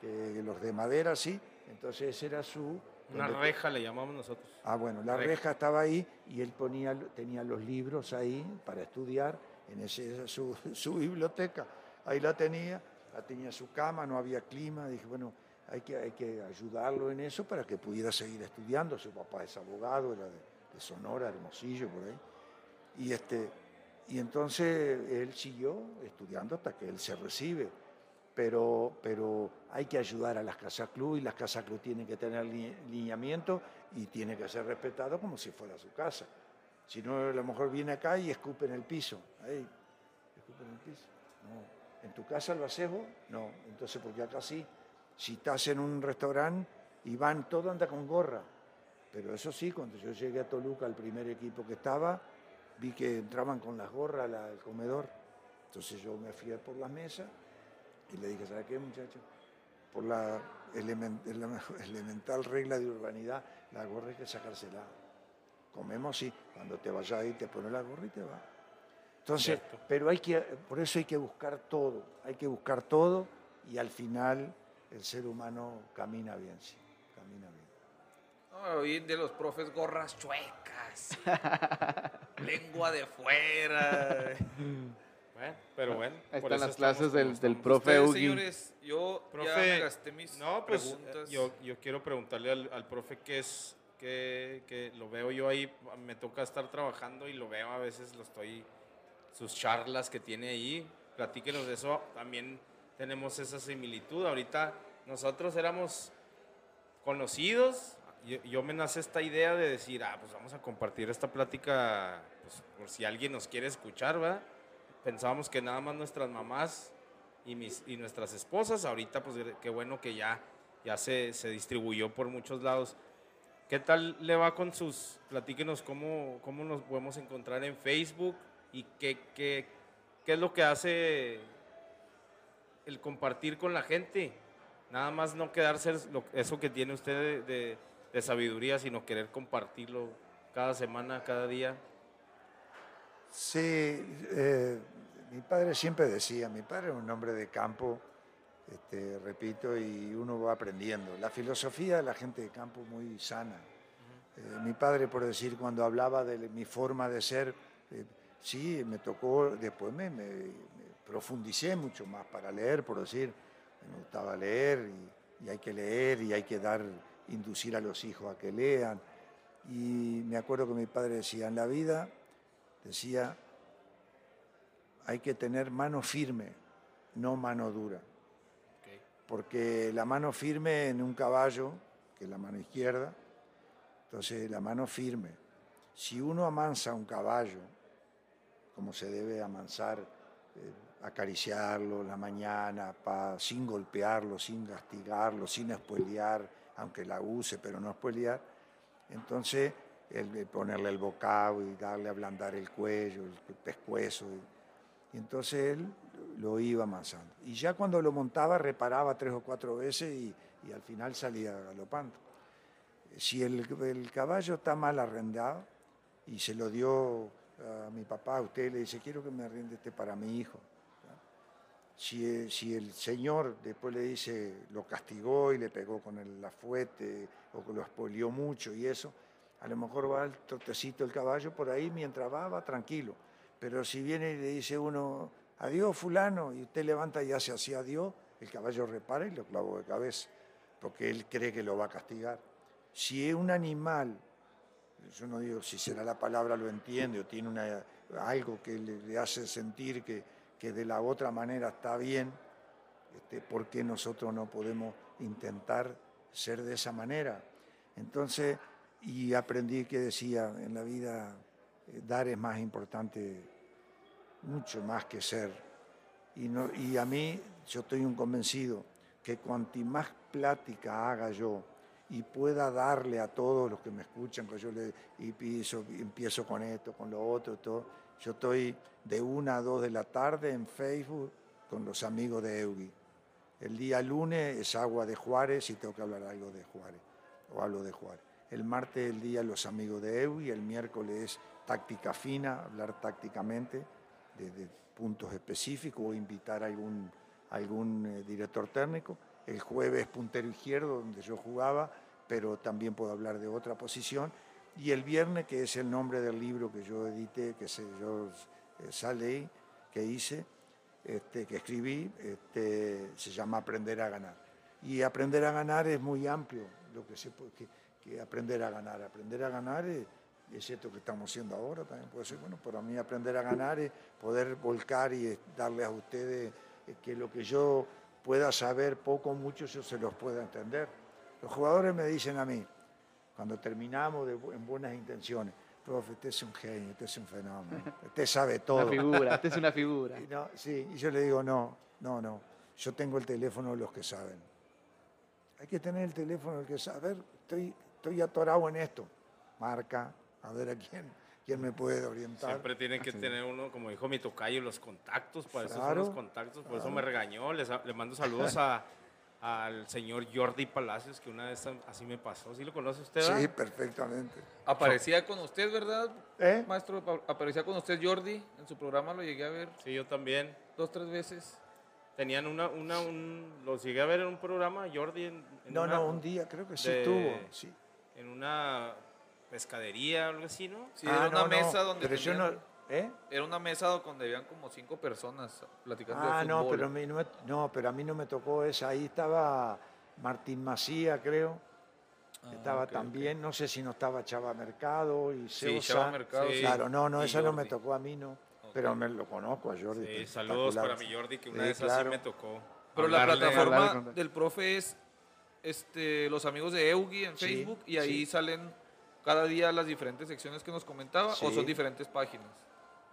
que los de madera, sí, entonces ese era su... Una reja le llamamos nosotros. Ah, bueno, la Reja. reja estaba ahí y él ponía, tenía los libros ahí para estudiar, en ese, esa su, [laughs] su biblioteca. Ahí la tenía, la tenía su cama, no había clima. Dije, bueno, hay que, hay que ayudarlo en eso para que pudiera seguir estudiando. Su papá es abogado, era de, de Sonora, Hermosillo, por ahí. Y, este, y entonces él siguió estudiando hasta que él se recibe. Pero, pero hay que ayudar a las casas club y las casas club tienen que tener li- lineamiento y tiene que ser respetado como si fuera su casa. Si no, a lo mejor viene acá y escupe en el piso. Ahí, en el piso. No. ¿En tu casa lo haces? No. Entonces, porque acá sí. Si estás en un restaurante y van, todo anda con gorra. Pero eso sí, cuando yo llegué a Toluca, el primer equipo que estaba, vi que entraban con las gorras al comedor. Entonces yo me fui por la mesa y le dije, ¿sabe qué, muchacho? Por la, [laughs] elemental regla de urbanidad, la gorra hay que sacársela. Comemos, sí. Cuando te vayas ahí, te pones la gorra y te va. Entonces, Cierto. pero hay que, por eso hay que buscar todo. Hay que buscar todo y al final el ser humano camina bien, sí. Camina bien. No, hoy en día los profes gorras chuecas. [laughs] lengua de fuera. [laughs] Bueno, pero bueno. Ahí están las clases del, del profe Ugi. señores, yo ya Profe, me gasté mis no, pues preguntas. eh, yo, yo quiero preguntarle al, al profe qué es, que, que lo veo yo ahí, me toca estar trabajando y lo veo a veces, lo estoy, sus charlas que tiene ahí, platíquenos de eso, también tenemos esa similitud, ahorita nosotros éramos conocidos, yo, yo me nace esta idea de decir, ah, pues vamos a compartir esta plática, pues, por si alguien nos quiere escuchar, ¿verdad? Pensábamos que nada más nuestras mamás y, mis, y nuestras esposas. Ahorita, pues qué bueno que ya, ya se, se distribuyó por muchos lados. ¿Qué tal le va con sus, platíquenos cómo, cómo nos podemos encontrar en Facebook y qué, qué, qué es lo que hace el compartir con la gente? Nada más no quedarse lo- eso que tiene usted de, de- de sabiduría, sino querer compartirlo cada semana, cada día. Sí, eh, mi padre siempre decía, mi padre era un hombre de campo, este, repito, y uno va aprendiendo. La filosofía de la gente de campo muy sana. Eh, mi padre, por decir, cuando hablaba de mi forma de ser, eh, sí, me tocó, después me, me- me profundicé mucho más para leer, por decir, me gustaba leer y, y hay que leer y hay que dar, inducir a los hijos a que lean. Y me acuerdo que mi padre decía, en la vida, decía, hay que tener mano firme, no mano dura. Porque la mano firme en un caballo, que es la mano izquierda, entonces la mano firme. Si uno amansa un caballo, como se debe amansar, eh, acariciarlo la mañana, sin golpearlo, sin castigarlo, sin espolear, aunque la use, pero no espolear, entonces el, ponerle el bocado y darle a ablandar el cuello, el pescuezo. Y, y entonces él lo iba amansando. Y ya cuando lo montaba reparaba tres o cuatro veces y, y al final salía galopando. Si el, el caballo está mal arrendado y se lo dio a mi papá, usted le dice, quiero que me arriende este para mi hijo. Si, si el señor después le dice, lo castigó y le pegó con el afuete o lo expolió mucho y eso, a lo mejor va el trotecito el caballo por ahí, mientras va, va tranquilo. Pero si viene y le dice uno, adiós fulano, y usted levanta y hace así adiós, el caballo repara y lo clavó de cabeza, porque él cree que lo va a castigar. Si es un animal, yo no digo si será la palabra lo entiende o tiene una, algo que le, le hace sentir que, que de la otra manera está bien, este, ¿por qué nosotros no podemos intentar ser de esa manera? Entonces, y aprendí que decía, en la vida eh, dar es más importante, mucho más que ser. Y, no, y a mí, yo estoy un convencido que cuanti más plática haga yo y pueda darle a todos los que me escuchan, que yo le y piso, empiezo con esto, con lo otro, todo, yo estoy de una a dos de la tarde en Facebook con los amigos de Eugi. El día lunes es agua de Juárez y tengo que hablar algo de Juárez, o hablo de Juárez. El martes el día los amigos de Eugi, el miércoles es táctica fina, hablar tácticamente de, de puntos específicos o invitar a algún, algún eh, director técnico. El jueves puntero izquierdo, donde yo jugaba, pero también puedo hablar de otra posición. Y el viernes, que es el nombre del libro que yo edité, que se, yo eh, sale que hice, este, que escribí, este, se llama Aprender a ganar. Y aprender a ganar es muy amplio, lo que se que, que aprender a ganar. Aprender a ganar es, es esto que estamos haciendo ahora, también puede ser, bueno, para mí aprender a ganar es poder volcar y darles a ustedes eh, que lo que yo pueda saber, poco o mucho, yo se los pueda entender. Los jugadores me dicen a mí, cuando terminamos de en buenas intenciones, profe, usted es un genio, usted es un fenómeno, [laughs] usted sabe todo. Una figura, esta es una [laughs] figura. Y no, sí, y yo le digo, no, no, no, yo tengo el teléfono de los que saben. Hay que tener el teléfono del que sabe. A ver, estoy, estoy atorado en esto. Marca, a ver a quién, quién me puede orientar. Siempre tienen que tener uno, como dijo mi tocayo, los contactos, para eso son Claro, los contactos, por eso claro. me regañó. Les, le mando saludos a, [laughs] al señor Jordi Palacios, que una vez así me pasó. ¿Sí lo conoce usted? Sí, verdad? perfectamente. Aparecía con usted, ¿verdad, ¿Eh? maestro? Pa- Aparecía con usted Jordi. En su programa lo llegué a ver Sí, yo también. dos, tres veces. Tenían una, una, un, los llegué a ver en un programa, Jordi, en, en No, una, no, un día creo que sí de- tuvo. Sí. En una pescadería o algo así, ¿no? Sí, Ah, era una no, no, mesa donde Pero yo no. tenían- ¿Eh? Era una mesa donde habían como cinco personas platicando Ah, de no fútbol. pero, a mí no, me, no, pero a mí no me tocó esa. Ahí estaba Martín Macía, creo. Ah, estaba ok, ok. también, no sé si no estaba Chava Mercado y Sí, Ceusa. Chava Mercado. Sí. Claro, no, no, Y esa no me tocó a mí, no. Ok. Pero me lo conozco a Jordi. Sí, saludos para mi Jordi, que una Sí, vez así claro. me tocó. Pero la hablarle. plataforma hablarle con- del profe es este, los amigos de Eugi en Sí, Facebook y ahí sí. salen cada día las diferentes secciones que nos comentaba o son diferentes páginas.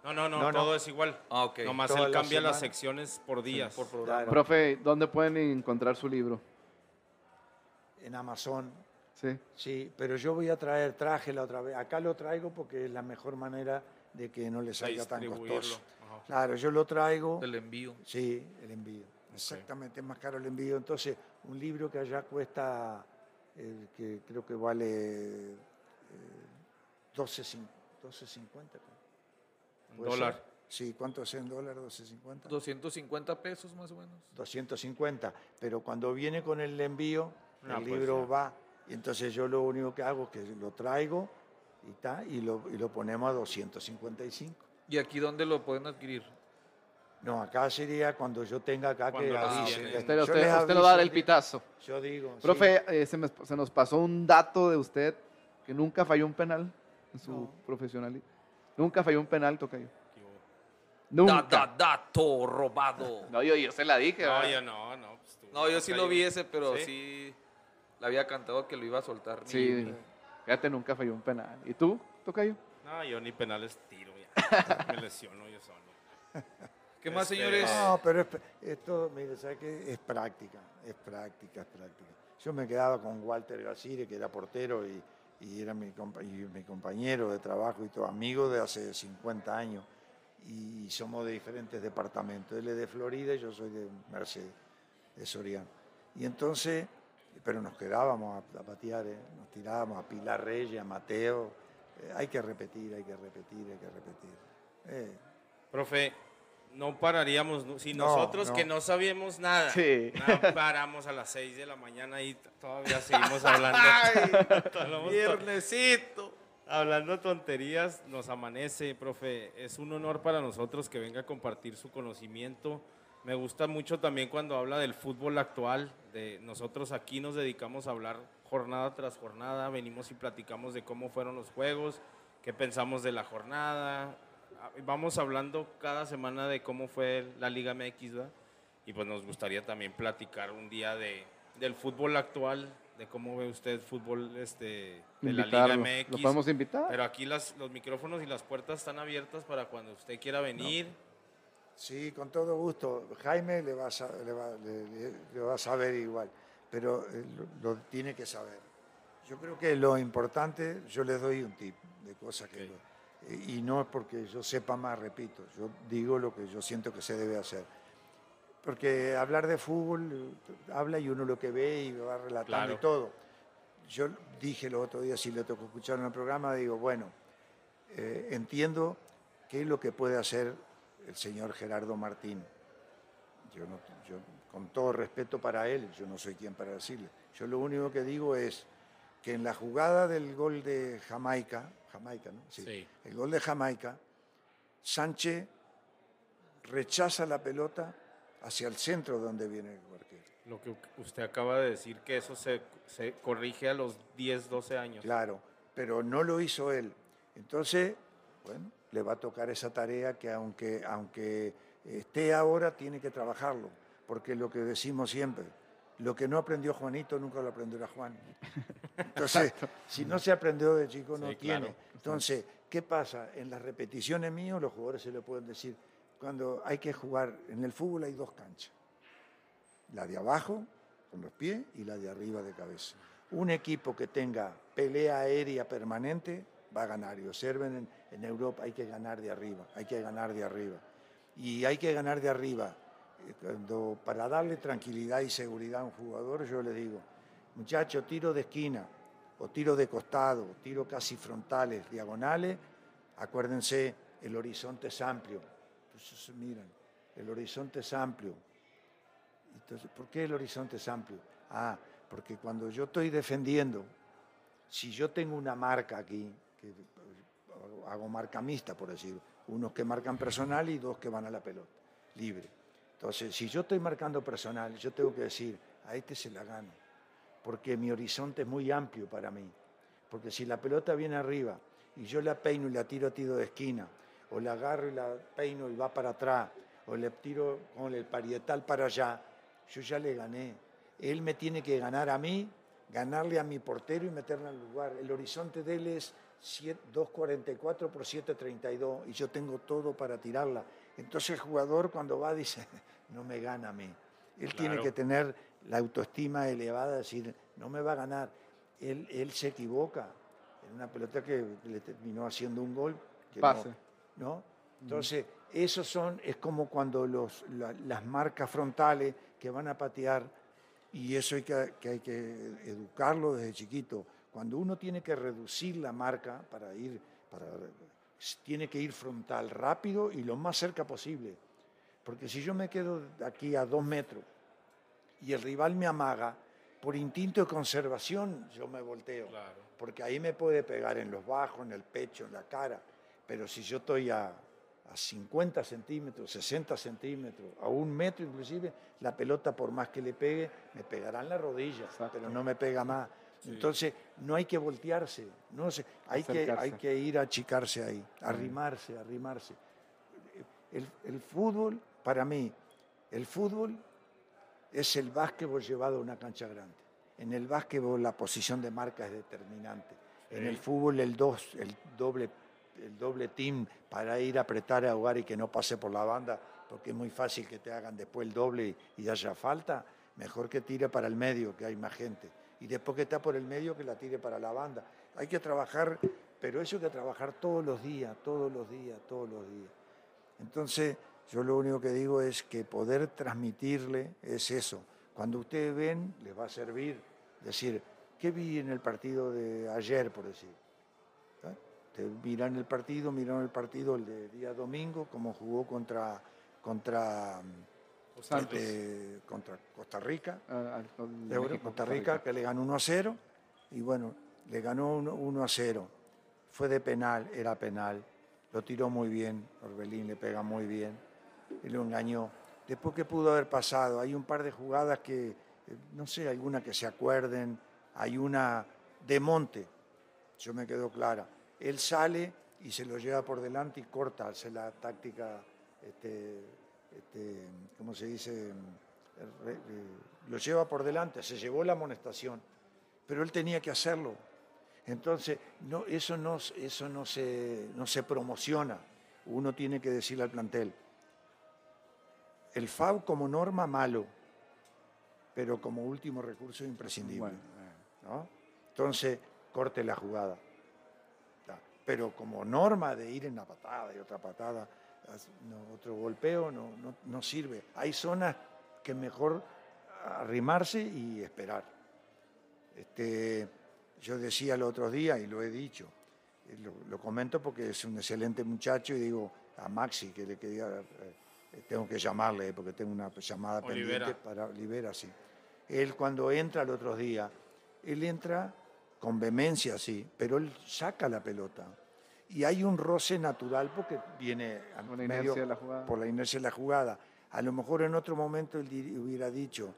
No, no, no, No, no. todo es igual. Ah, ok. Nomás Toda él la cambia las secciones por días. por programa. Claro. Profe, ¿dónde pueden encontrar su libro? En Amazon, Sí. sí, pero yo voy a traer, traje la otra vez. Acá lo traigo porque es la mejor manera de que no le salga tan costoso. Ajá. Claro, yo lo traigo. Del envío. Sí, el envío. Exactamente, es más caro el envío. Entonces, un libro que allá cuesta, eh, que creo que vale eh, 12.50. 12.50. Un ¿Puede dólar. ser? Sí, ¿cuánto es en dólar? 12.50. 250 pesos más o menos. 250. Pero cuando viene con el envío, Ah, el pues libro ya. va. Y entonces yo lo único que hago es que lo traigo y, ta, y, lo, y lo ponemos a 255. ¿Y aquí dónde lo pueden adquirir? No, acá sería cuando yo tenga acá que Cuando lo avise. Usted, Yo usted- usted lo da aviso del de- pitazo. Yo digo. sí. Profe, eh, se, me- se nos pasó un dato de usted que nunca falló un penal en su No. profesionalismo. Nunca falló un penal, Tocayo. Qué hubo. Nunca. Da, da, dato robado. No, yo, yo se la dije. No, ¿verdad? yo no, no. pues tú- No, yo sí lo vi ese, pero ¿Sí? sí, le había cantado que lo iba a soltar. Sí, mi- fíjate, nunca falló un penal. ¿Y tú, Tocayo? No, yo ni penales tiro ya. [laughs] Me lesiono yo solo. ¿Qué más, Este, señores? No, pero es, esto, mire, ¿sabe qué? Es práctica, es práctica, es práctica. Yo me quedaba con Walter Gacire, que era portero y, y era mi, compa- y mi compañero de trabajo y todo, amigo de hace 50 años. Y somos de diferentes departamentos. Él es de Florida y yo soy de Mercedes, de Soriano. Y entonces, pero nos quedábamos a, a patear, ¿eh? nos tirábamos a Pilar Reyes, a Mateo. Eh, hay que repetir, hay que repetir, hay que repetir. Eh, Profe, no pararíamos. Si No, nosotros no. que no sabíamos nada, Sí. paramos a las 6 de la mañana y todavía seguimos hablando. [laughs] To- Viernesito. Hablando tonterías, nos amanece, profe. Es un honor para nosotros que venga a compartir su conocimiento. Me gusta mucho también cuando habla del fútbol actual. De nosotros aquí nos dedicamos a hablar jornada tras jornada. Venimos y platicamos de cómo fueron los juegos, qué pensamos de la jornada. Ah, Vamos hablando cada semana de cómo fue la Liga MX, ¿verdad? Y pues nos gustaría también platicar un día de, del fútbol actual, de cómo ve usted fútbol este, de la Liga Invitarlo. MX. ¿Lo podemos invitar? Pero aquí las, los micrófonos y las puertas están abiertas para cuando usted quiera venir. Sí, con todo gusto. Jaime le va a, sa- le va, le- le- le va a saber igual, pero eh, lo, lo tiene que saber. Yo creo que lo importante, yo les doy un tip de cosas que... Lo- y no es porque yo sepa más, repito, yo digo lo que yo siento que se debe hacer. Porque hablar de fútbol, eh, habla y uno lo que ve y va relatando Claro. todo. Yo dije el otro día, si le tocó escuchar en el programa, digo, bueno, eh, entiendo qué es lo que puede hacer el señor Gerardo Martín. Yo, no, yo, con todo respeto para él, yo no soy quien para decirle. Yo lo único que digo es que en la jugada del gol de Jamaica, Jamaica, ¿no? Sí. El gol de Jamaica, Sánchez rechaza la pelota hacia el centro donde viene el arquero. Lo que usted acaba de decir, que eso se, se corrige a los 10, 12 años. Claro, pero no lo hizo él. Entonces, bueno, le va a tocar esa tarea que aunque, aunque esté ahora, tiene que trabajarlo. Porque lo que decimos siempre, lo que no aprendió Juanito nunca lo aprenderá Juan. [laughs] Entonces, si no se aprendió de chico, no Sí, tiene. claro. Entonces, ¿qué pasa? En las repeticiones míos, los jugadores se le pueden decir, cuando hay que jugar, en el fútbol hay dos canchas. La de abajo, con los pies, y la de arriba de cabeza. Un equipo que tenga pelea aérea permanente va a ganar. Y observen, en, en Europa hay que ganar de arriba, hay que ganar de arriba. Y hay que ganar de arriba. Eh, Cuando, para darle tranquilidad y seguridad a un jugador, yo le digo, muchacho, tiro de esquina, o tiro de costado, tiro casi frontales, diagonales, acuérdense, el horizonte es amplio. Entonces, miran, el horizonte es amplio. Entonces, ¿por qué el horizonte es amplio? Ah, porque cuando yo estoy defendiendo, si yo tengo una marca aquí, que hago- marca mixta, por decirlo, unos que marcan personal y dos que van a la pelota, libre. Entonces, si yo estoy marcando personal, yo tengo que decir, a este se la gano, porque mi horizonte es muy amplio para mí. Porque si la pelota viene arriba y yo la peino y la tiro a tiro de esquina, o la agarro y la peino y va para atrás, o le tiro con el parietal para allá, yo ya le gané. Él me tiene que ganar a mí, ganarle a mi portero y meterle al lugar. El horizonte de él es siete- 2.44 por 7.32 y yo tengo todo para tirarla. Entonces el jugador cuando va dice, [laughs] no me gana a mí. Él tiene que tener la autoestima elevada, decir, no me va a ganar. Él, él se equivoca en una pelota que le terminó haciendo un gol. que Pase. ¿no? Entonces, esos son, es como cuando los, la- las marcas frontales que van a patear, y eso hay que, que hay que educarlo desde chiquito. Cuando uno tiene que reducir la marca para ir, para, tiene que ir frontal rápido y lo más cerca posible. Porque si yo me quedo aquí a dos metros y el rival me amaga, por instinto de conservación yo me volteo. Claro. Porque ahí me puede pegar en los bajos, en el pecho, en la cara. Pero si yo estoy a, a 50 centímetros, 60 centímetros, a un metro inclusive, la pelota por más que le pegue, me pegará en la rodilla, Exacto. pero no me pega más. Entonces, no hay que voltearse, no sé, hay, que, hay que ir a achicarse ahí, arrimarse, arrimarse. El, el fútbol, para mí, el fútbol es el básquetbol llevado a una cancha grande. En el básquetbol la posición de marca es determinante. En el fútbol el, dos, el, doble, el doble team para ir a apretar a jugar y que no pase por la banda, porque es muy fácil que te hagan después el doble y haya falta, mejor que tire para el medio, que hay más gente. Y después que está por el medio, que la tire para la banda. Hay que trabajar, pero eso hay que trabajar todos los días, todos los días, todos los días. Entonces, yo lo único que digo es que poder transmitirle es eso. Cuando ustedes ven, les va a servir decir, ¿qué vi en el partido de ayer, por decir? ¿Eh? Te miran el partido, miraron el partido el de día domingo, como jugó contra, contra, Santos. este, contra Costa Rica. Ah, al- al- de Euro, México, Costa Rica, que le ganó 1 a 0, y bueno, le ganó 1, 1 a 0. Fue de penal, era penal, lo tiró muy bien, Orbelín le pega muy bien, y lo engañó. Después, ¿qué pudo haber pasado? Hay un par de jugadas que, eh, no sé, alguna que se acuerden, hay una de Monte, yo me quedo clara. Él sale y se lo lleva por delante y corta, hace la táctica, este, este, ¿cómo se dice? Re- eh, lo lleva por delante, se llevó la amonestación, pero él tenía que hacerlo. Entonces, no, eso, no, eso no, se, no se promociona. Uno tiene que decirle al plantel, el FAU como norma malo, pero como último recurso imprescindible. Bueno, eh, ¿no? Entonces, corte la jugada. Pero como norma de ir en una patada y otra patada, no, otro golpeo no, no, no sirve. Hay zonas que mejor arrimarse y esperar. Este, yo decía el otro día, y lo he dicho, eh, lo, lo comento porque es un excelente muchacho, y digo a Maxi que le quería, eh, tengo que llamarle porque tengo una llamada Olivera. pendiente para Olivera, sí. Él cuando entra el otro día, él entra con vehemencia, sí, pero él saca la pelota. Y hay un roce natural porque viene Por la medio- inercia de la jugada. por la inercia de la jugada. A lo mejor en otro momento él hubiera dicho,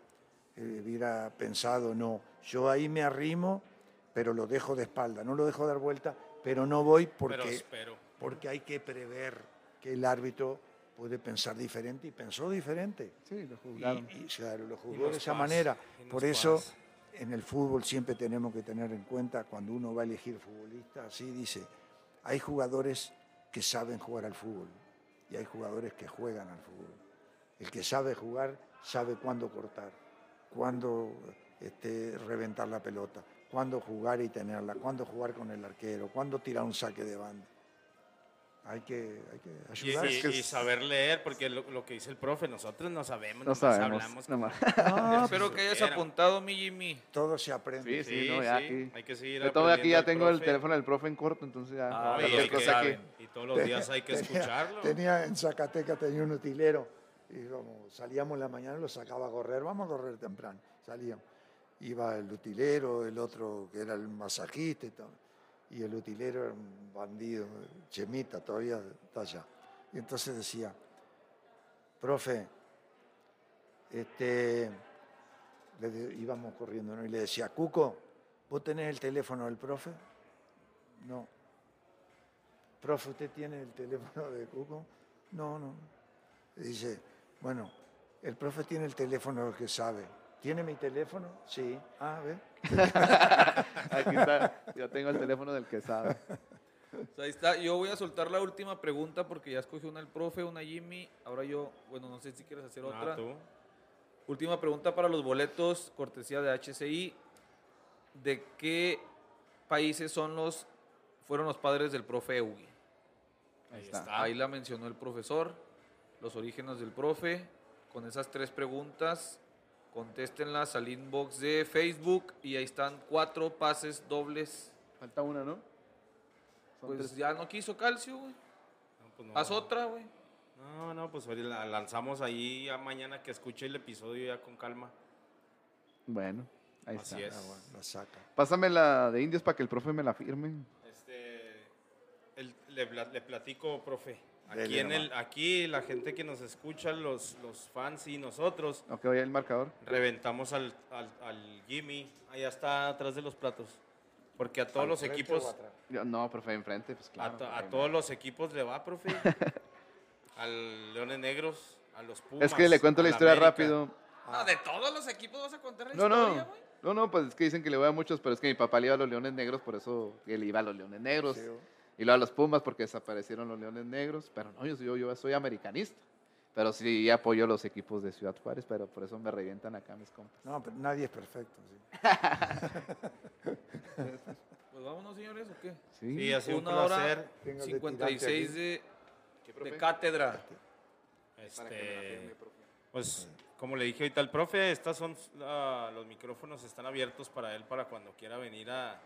eh, hubiera pensado, no, yo ahí me arrimo, pero lo dejo de espalda, no lo dejo dar vuelta, pero no voy porque, porque hay que prever que el árbitro puede pensar diferente y pensó diferente. Sí, lo Y, juzgaron. y, claro, lo Y jugó nos de esa pasa, manera. Por eso pasa. en el fútbol siempre tenemos que tener en cuenta, cuando uno va a elegir futbolista, así dice, hay jugadores que saben jugar al fútbol y hay jugadores que juegan al fútbol. El que sabe jugar sabe cuándo cortar, cuándo este, reventar la pelota, cuándo jugar y tenerla, cuándo jugar con el arquero, cuándo tirar un saque de banda. Hay que, hay que Y, ayudar. y- que y es- saber leer, porque lo, lo que dice el profe, nosotros no sabemos, No nomás sabemos. hablamos. nada más. No, Espero que hayas Era. apuntado, mi Jimmy. todo se aprende. Sí, sí, no, ya aquí. hay que seguir De todo aquí ya tengo del el profe. teléfono del profe en corto, entonces ya. Ah, y, hay que cosa y todos los días hay que escucharlo. Tenía en Zacatecas tenía un utilero y como salíamos en la mañana lo sacaba a correr, vamos a correr temprano, salíamos. Iba el utilero, el otro que era el masajista y todo. Y el utilero era un bandido, chemita, todavía está allá. Y entonces decía, profe, este, íbamos corriendo, ¿no? Y le decía, Cuco, ¿vos tenés el teléfono del profe? No. Profe, ¿usted tiene el teléfono de Cuco? No, no. Dice, bueno, el profe tiene el teléfono del que sabe. ¿Tiene mi teléfono? Sí. Ah, ve. [laughs] Aquí está. Ya tengo el teléfono del que sabe. Ahí está. Yo voy a soltar la última pregunta porque ya escogió una el profe, una Jimmy. Ahora yo, bueno, no sé si quieres hacer Ah, otra. tú. Última pregunta para los boletos, cortesía de HCI. ¿De qué países son los, fueron los padres del profe Eugi? Ahí está. Ahí la mencionó el profesor, los orígenes del profe. Con esas tres preguntas, contéstenlas al inbox de Facebook y ahí están cuatro pases dobles. Falta una, ¿no? Son Pues tres. ya no quiso calcio, güey. No, pues no. Haz otra, güey. No, no, pues la lanzamos ahí ya mañana que escuche el episodio ya con calma. Bueno, ahí Así está. es. Ah, bueno, la saca. Pásame la de indios para que el profe me la firme. Este, el- le, pla- le platico, profe. Aquí, en el, aquí la gente que nos escucha, los, los fans y nosotros, Ok, voy el marcador. reventamos al, al, al Jimmy. Allá está atrás de los platos. Porque a todos ¿Al los equipos? Yo- no, profe, enfrente, pues a, claro. to- a ahí no. todos los equipos le va, profe. [laughs] al Leones Negros, a los Pumas. Es que le cuento la historia América. rápido. No, de todos los equipos vas a contar la No, historia, no. güey. No, no, pues es que dicen que le voy a muchos, pero es que mi papá le iba a los Leones Negros, por eso él iba a los Leones Negros. Sí, Y luego a los Pumas porque desaparecieron los Leones Negros. Pero no, yo, yo, yo soy americanista. Pero sí apoyo los equipos de Ciudad Juárez, pero por eso me revientan acá mis compas. No, pero nadie es perfecto. sí. [laughs] Pues vámonos, señores, ¿o qué? Sí. Sí, ha sido un Una hora placer. Tengo el 56 tirante de, profe? de cátedra. Este, pues como le dije ahorita al profe, estas son ah, los micrófonos están abiertos para él para cuando quiera venir a,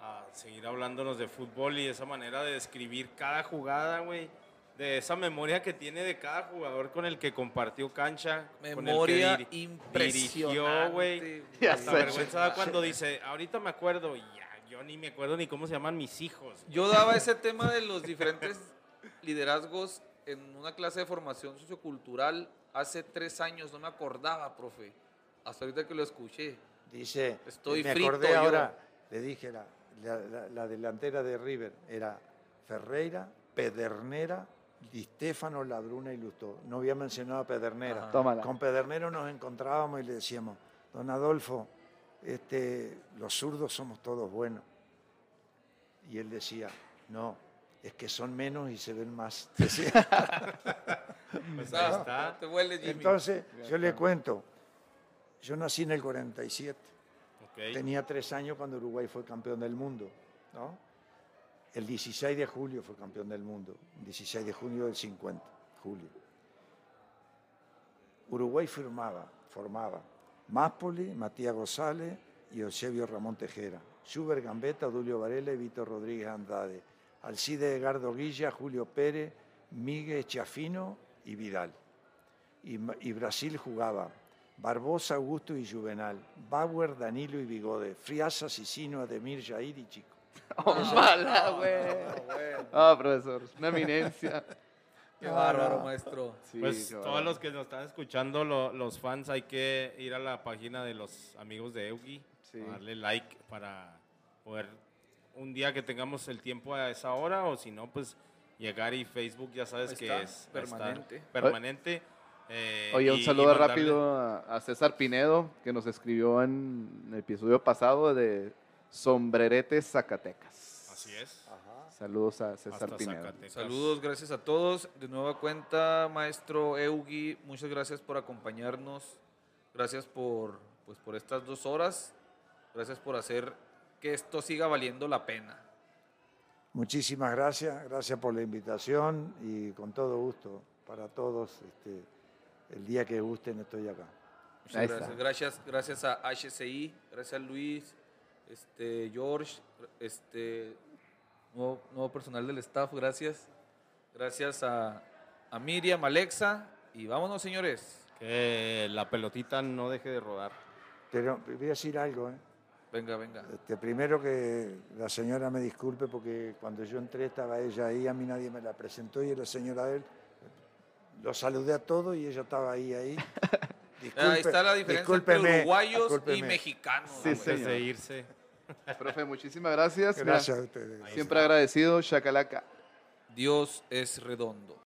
a seguir hablándonos de fútbol y esa manera de describir cada jugada, güey. De esa memoria que tiene de cada jugador con el que compartió cancha. Memoria con el que impresionante. Dirigió, güey. Hasta vergüenza da cuando dice, ahorita me acuerdo, y ya, yo ni me acuerdo ni cómo se llaman mis hijos. Yo daba ese tema de los diferentes liderazgos en una clase de formación sociocultural hace tres años, no me acordaba, profe. Hasta ahorita que lo escuché. Dice, Estoy me frito acordé yo. ahora, le dije, la, la- la- la delantera de River era Ferreira, Pedernera, Di Stefano, Ladruna y Lustó. No había mencionado a Pedernera. Tómala. Con Pedernero nos encontrábamos y le decíamos, don Adolfo, este, los zurdos somos todos buenos. Y él decía, no, es que son menos y se ven más. [laughs] Decía. Pues ahí está. Te huele, Jimmy. Entonces, yo le cuento, yo nací en el 47. Tenía tres años cuando Uruguay fue campeón del mundo. El 16 de julio fue campeón del mundo, 16 de junio del 50, julio. Uruguay firmaba, formaba Máspoli, Matías González y Eusebio Ramón Tejera, Schubert Gambetta, Dulio Varela y Víctor Rodríguez Andrade, Alcide Edgardo Guilla, Julio Pérez, Miguel Chafino y Vidal. Y Brasil jugaba Barbosa, Augusto y Juvenal, Bauer, Danilo y Bigode, Friasa, Sicino, Ademir, Jair y Chico. [laughs] ¡Ojalá, güey! Ah, profesor, una [laughs] eminencia. Qué bárbaro, maestro. Sí, Pues todos bárbaro. los que nos están escuchando, lo- los fans, hay que ir a la página de los amigos de Eugi, Sí. darle like para poder un día que tengamos el tiempo a esa hora o si no, pues llegar y Facebook ya sabes que es estar permanente. permanente. Eh, Oye, un y- y saludo mandarle- rápido a, a César Pinedo, que nos escribió en el episodio pasado de Sombreretes, Zacatecas. Así es. Saludos a César Hasta Pinedo. Zacatecas. Saludos, gracias a todos. De nueva cuenta, maestro Eugi, muchas gracias por acompañarnos. Gracias por, pues, por estas dos horas. Gracias por hacer que esto siga valiendo la pena. Muchísimas gracias, gracias por la invitación y con todo gusto para todos. Este, el día que gusten estoy acá. Muchas gracias. gracias. Gracias a HCI, gracias a Luis, este, George, este, nuevo, nuevo personal del staff, gracias. Gracias a, a Miriam, Alexa. Y vámonos, señores. Que la pelotita no deje de rodar. Pero voy a decir algo, ¿eh? Venga, venga. Este, primero que la señora me disculpe porque cuando yo entré estaba ella ahí, a mí nadie me la presentó y era la señora de él. Lo saludé a todos y ella estaba ahí, ahí. Disculpe- [laughs] Ahí está la diferencia entre discúlpeme, uruguayos y discúlpeme. mexicanos. Sí, señor. de irse. Profe, muchísimas gracias. Gracias a ustedes. siempre agradecido, Chacalaca. Dios es redondo.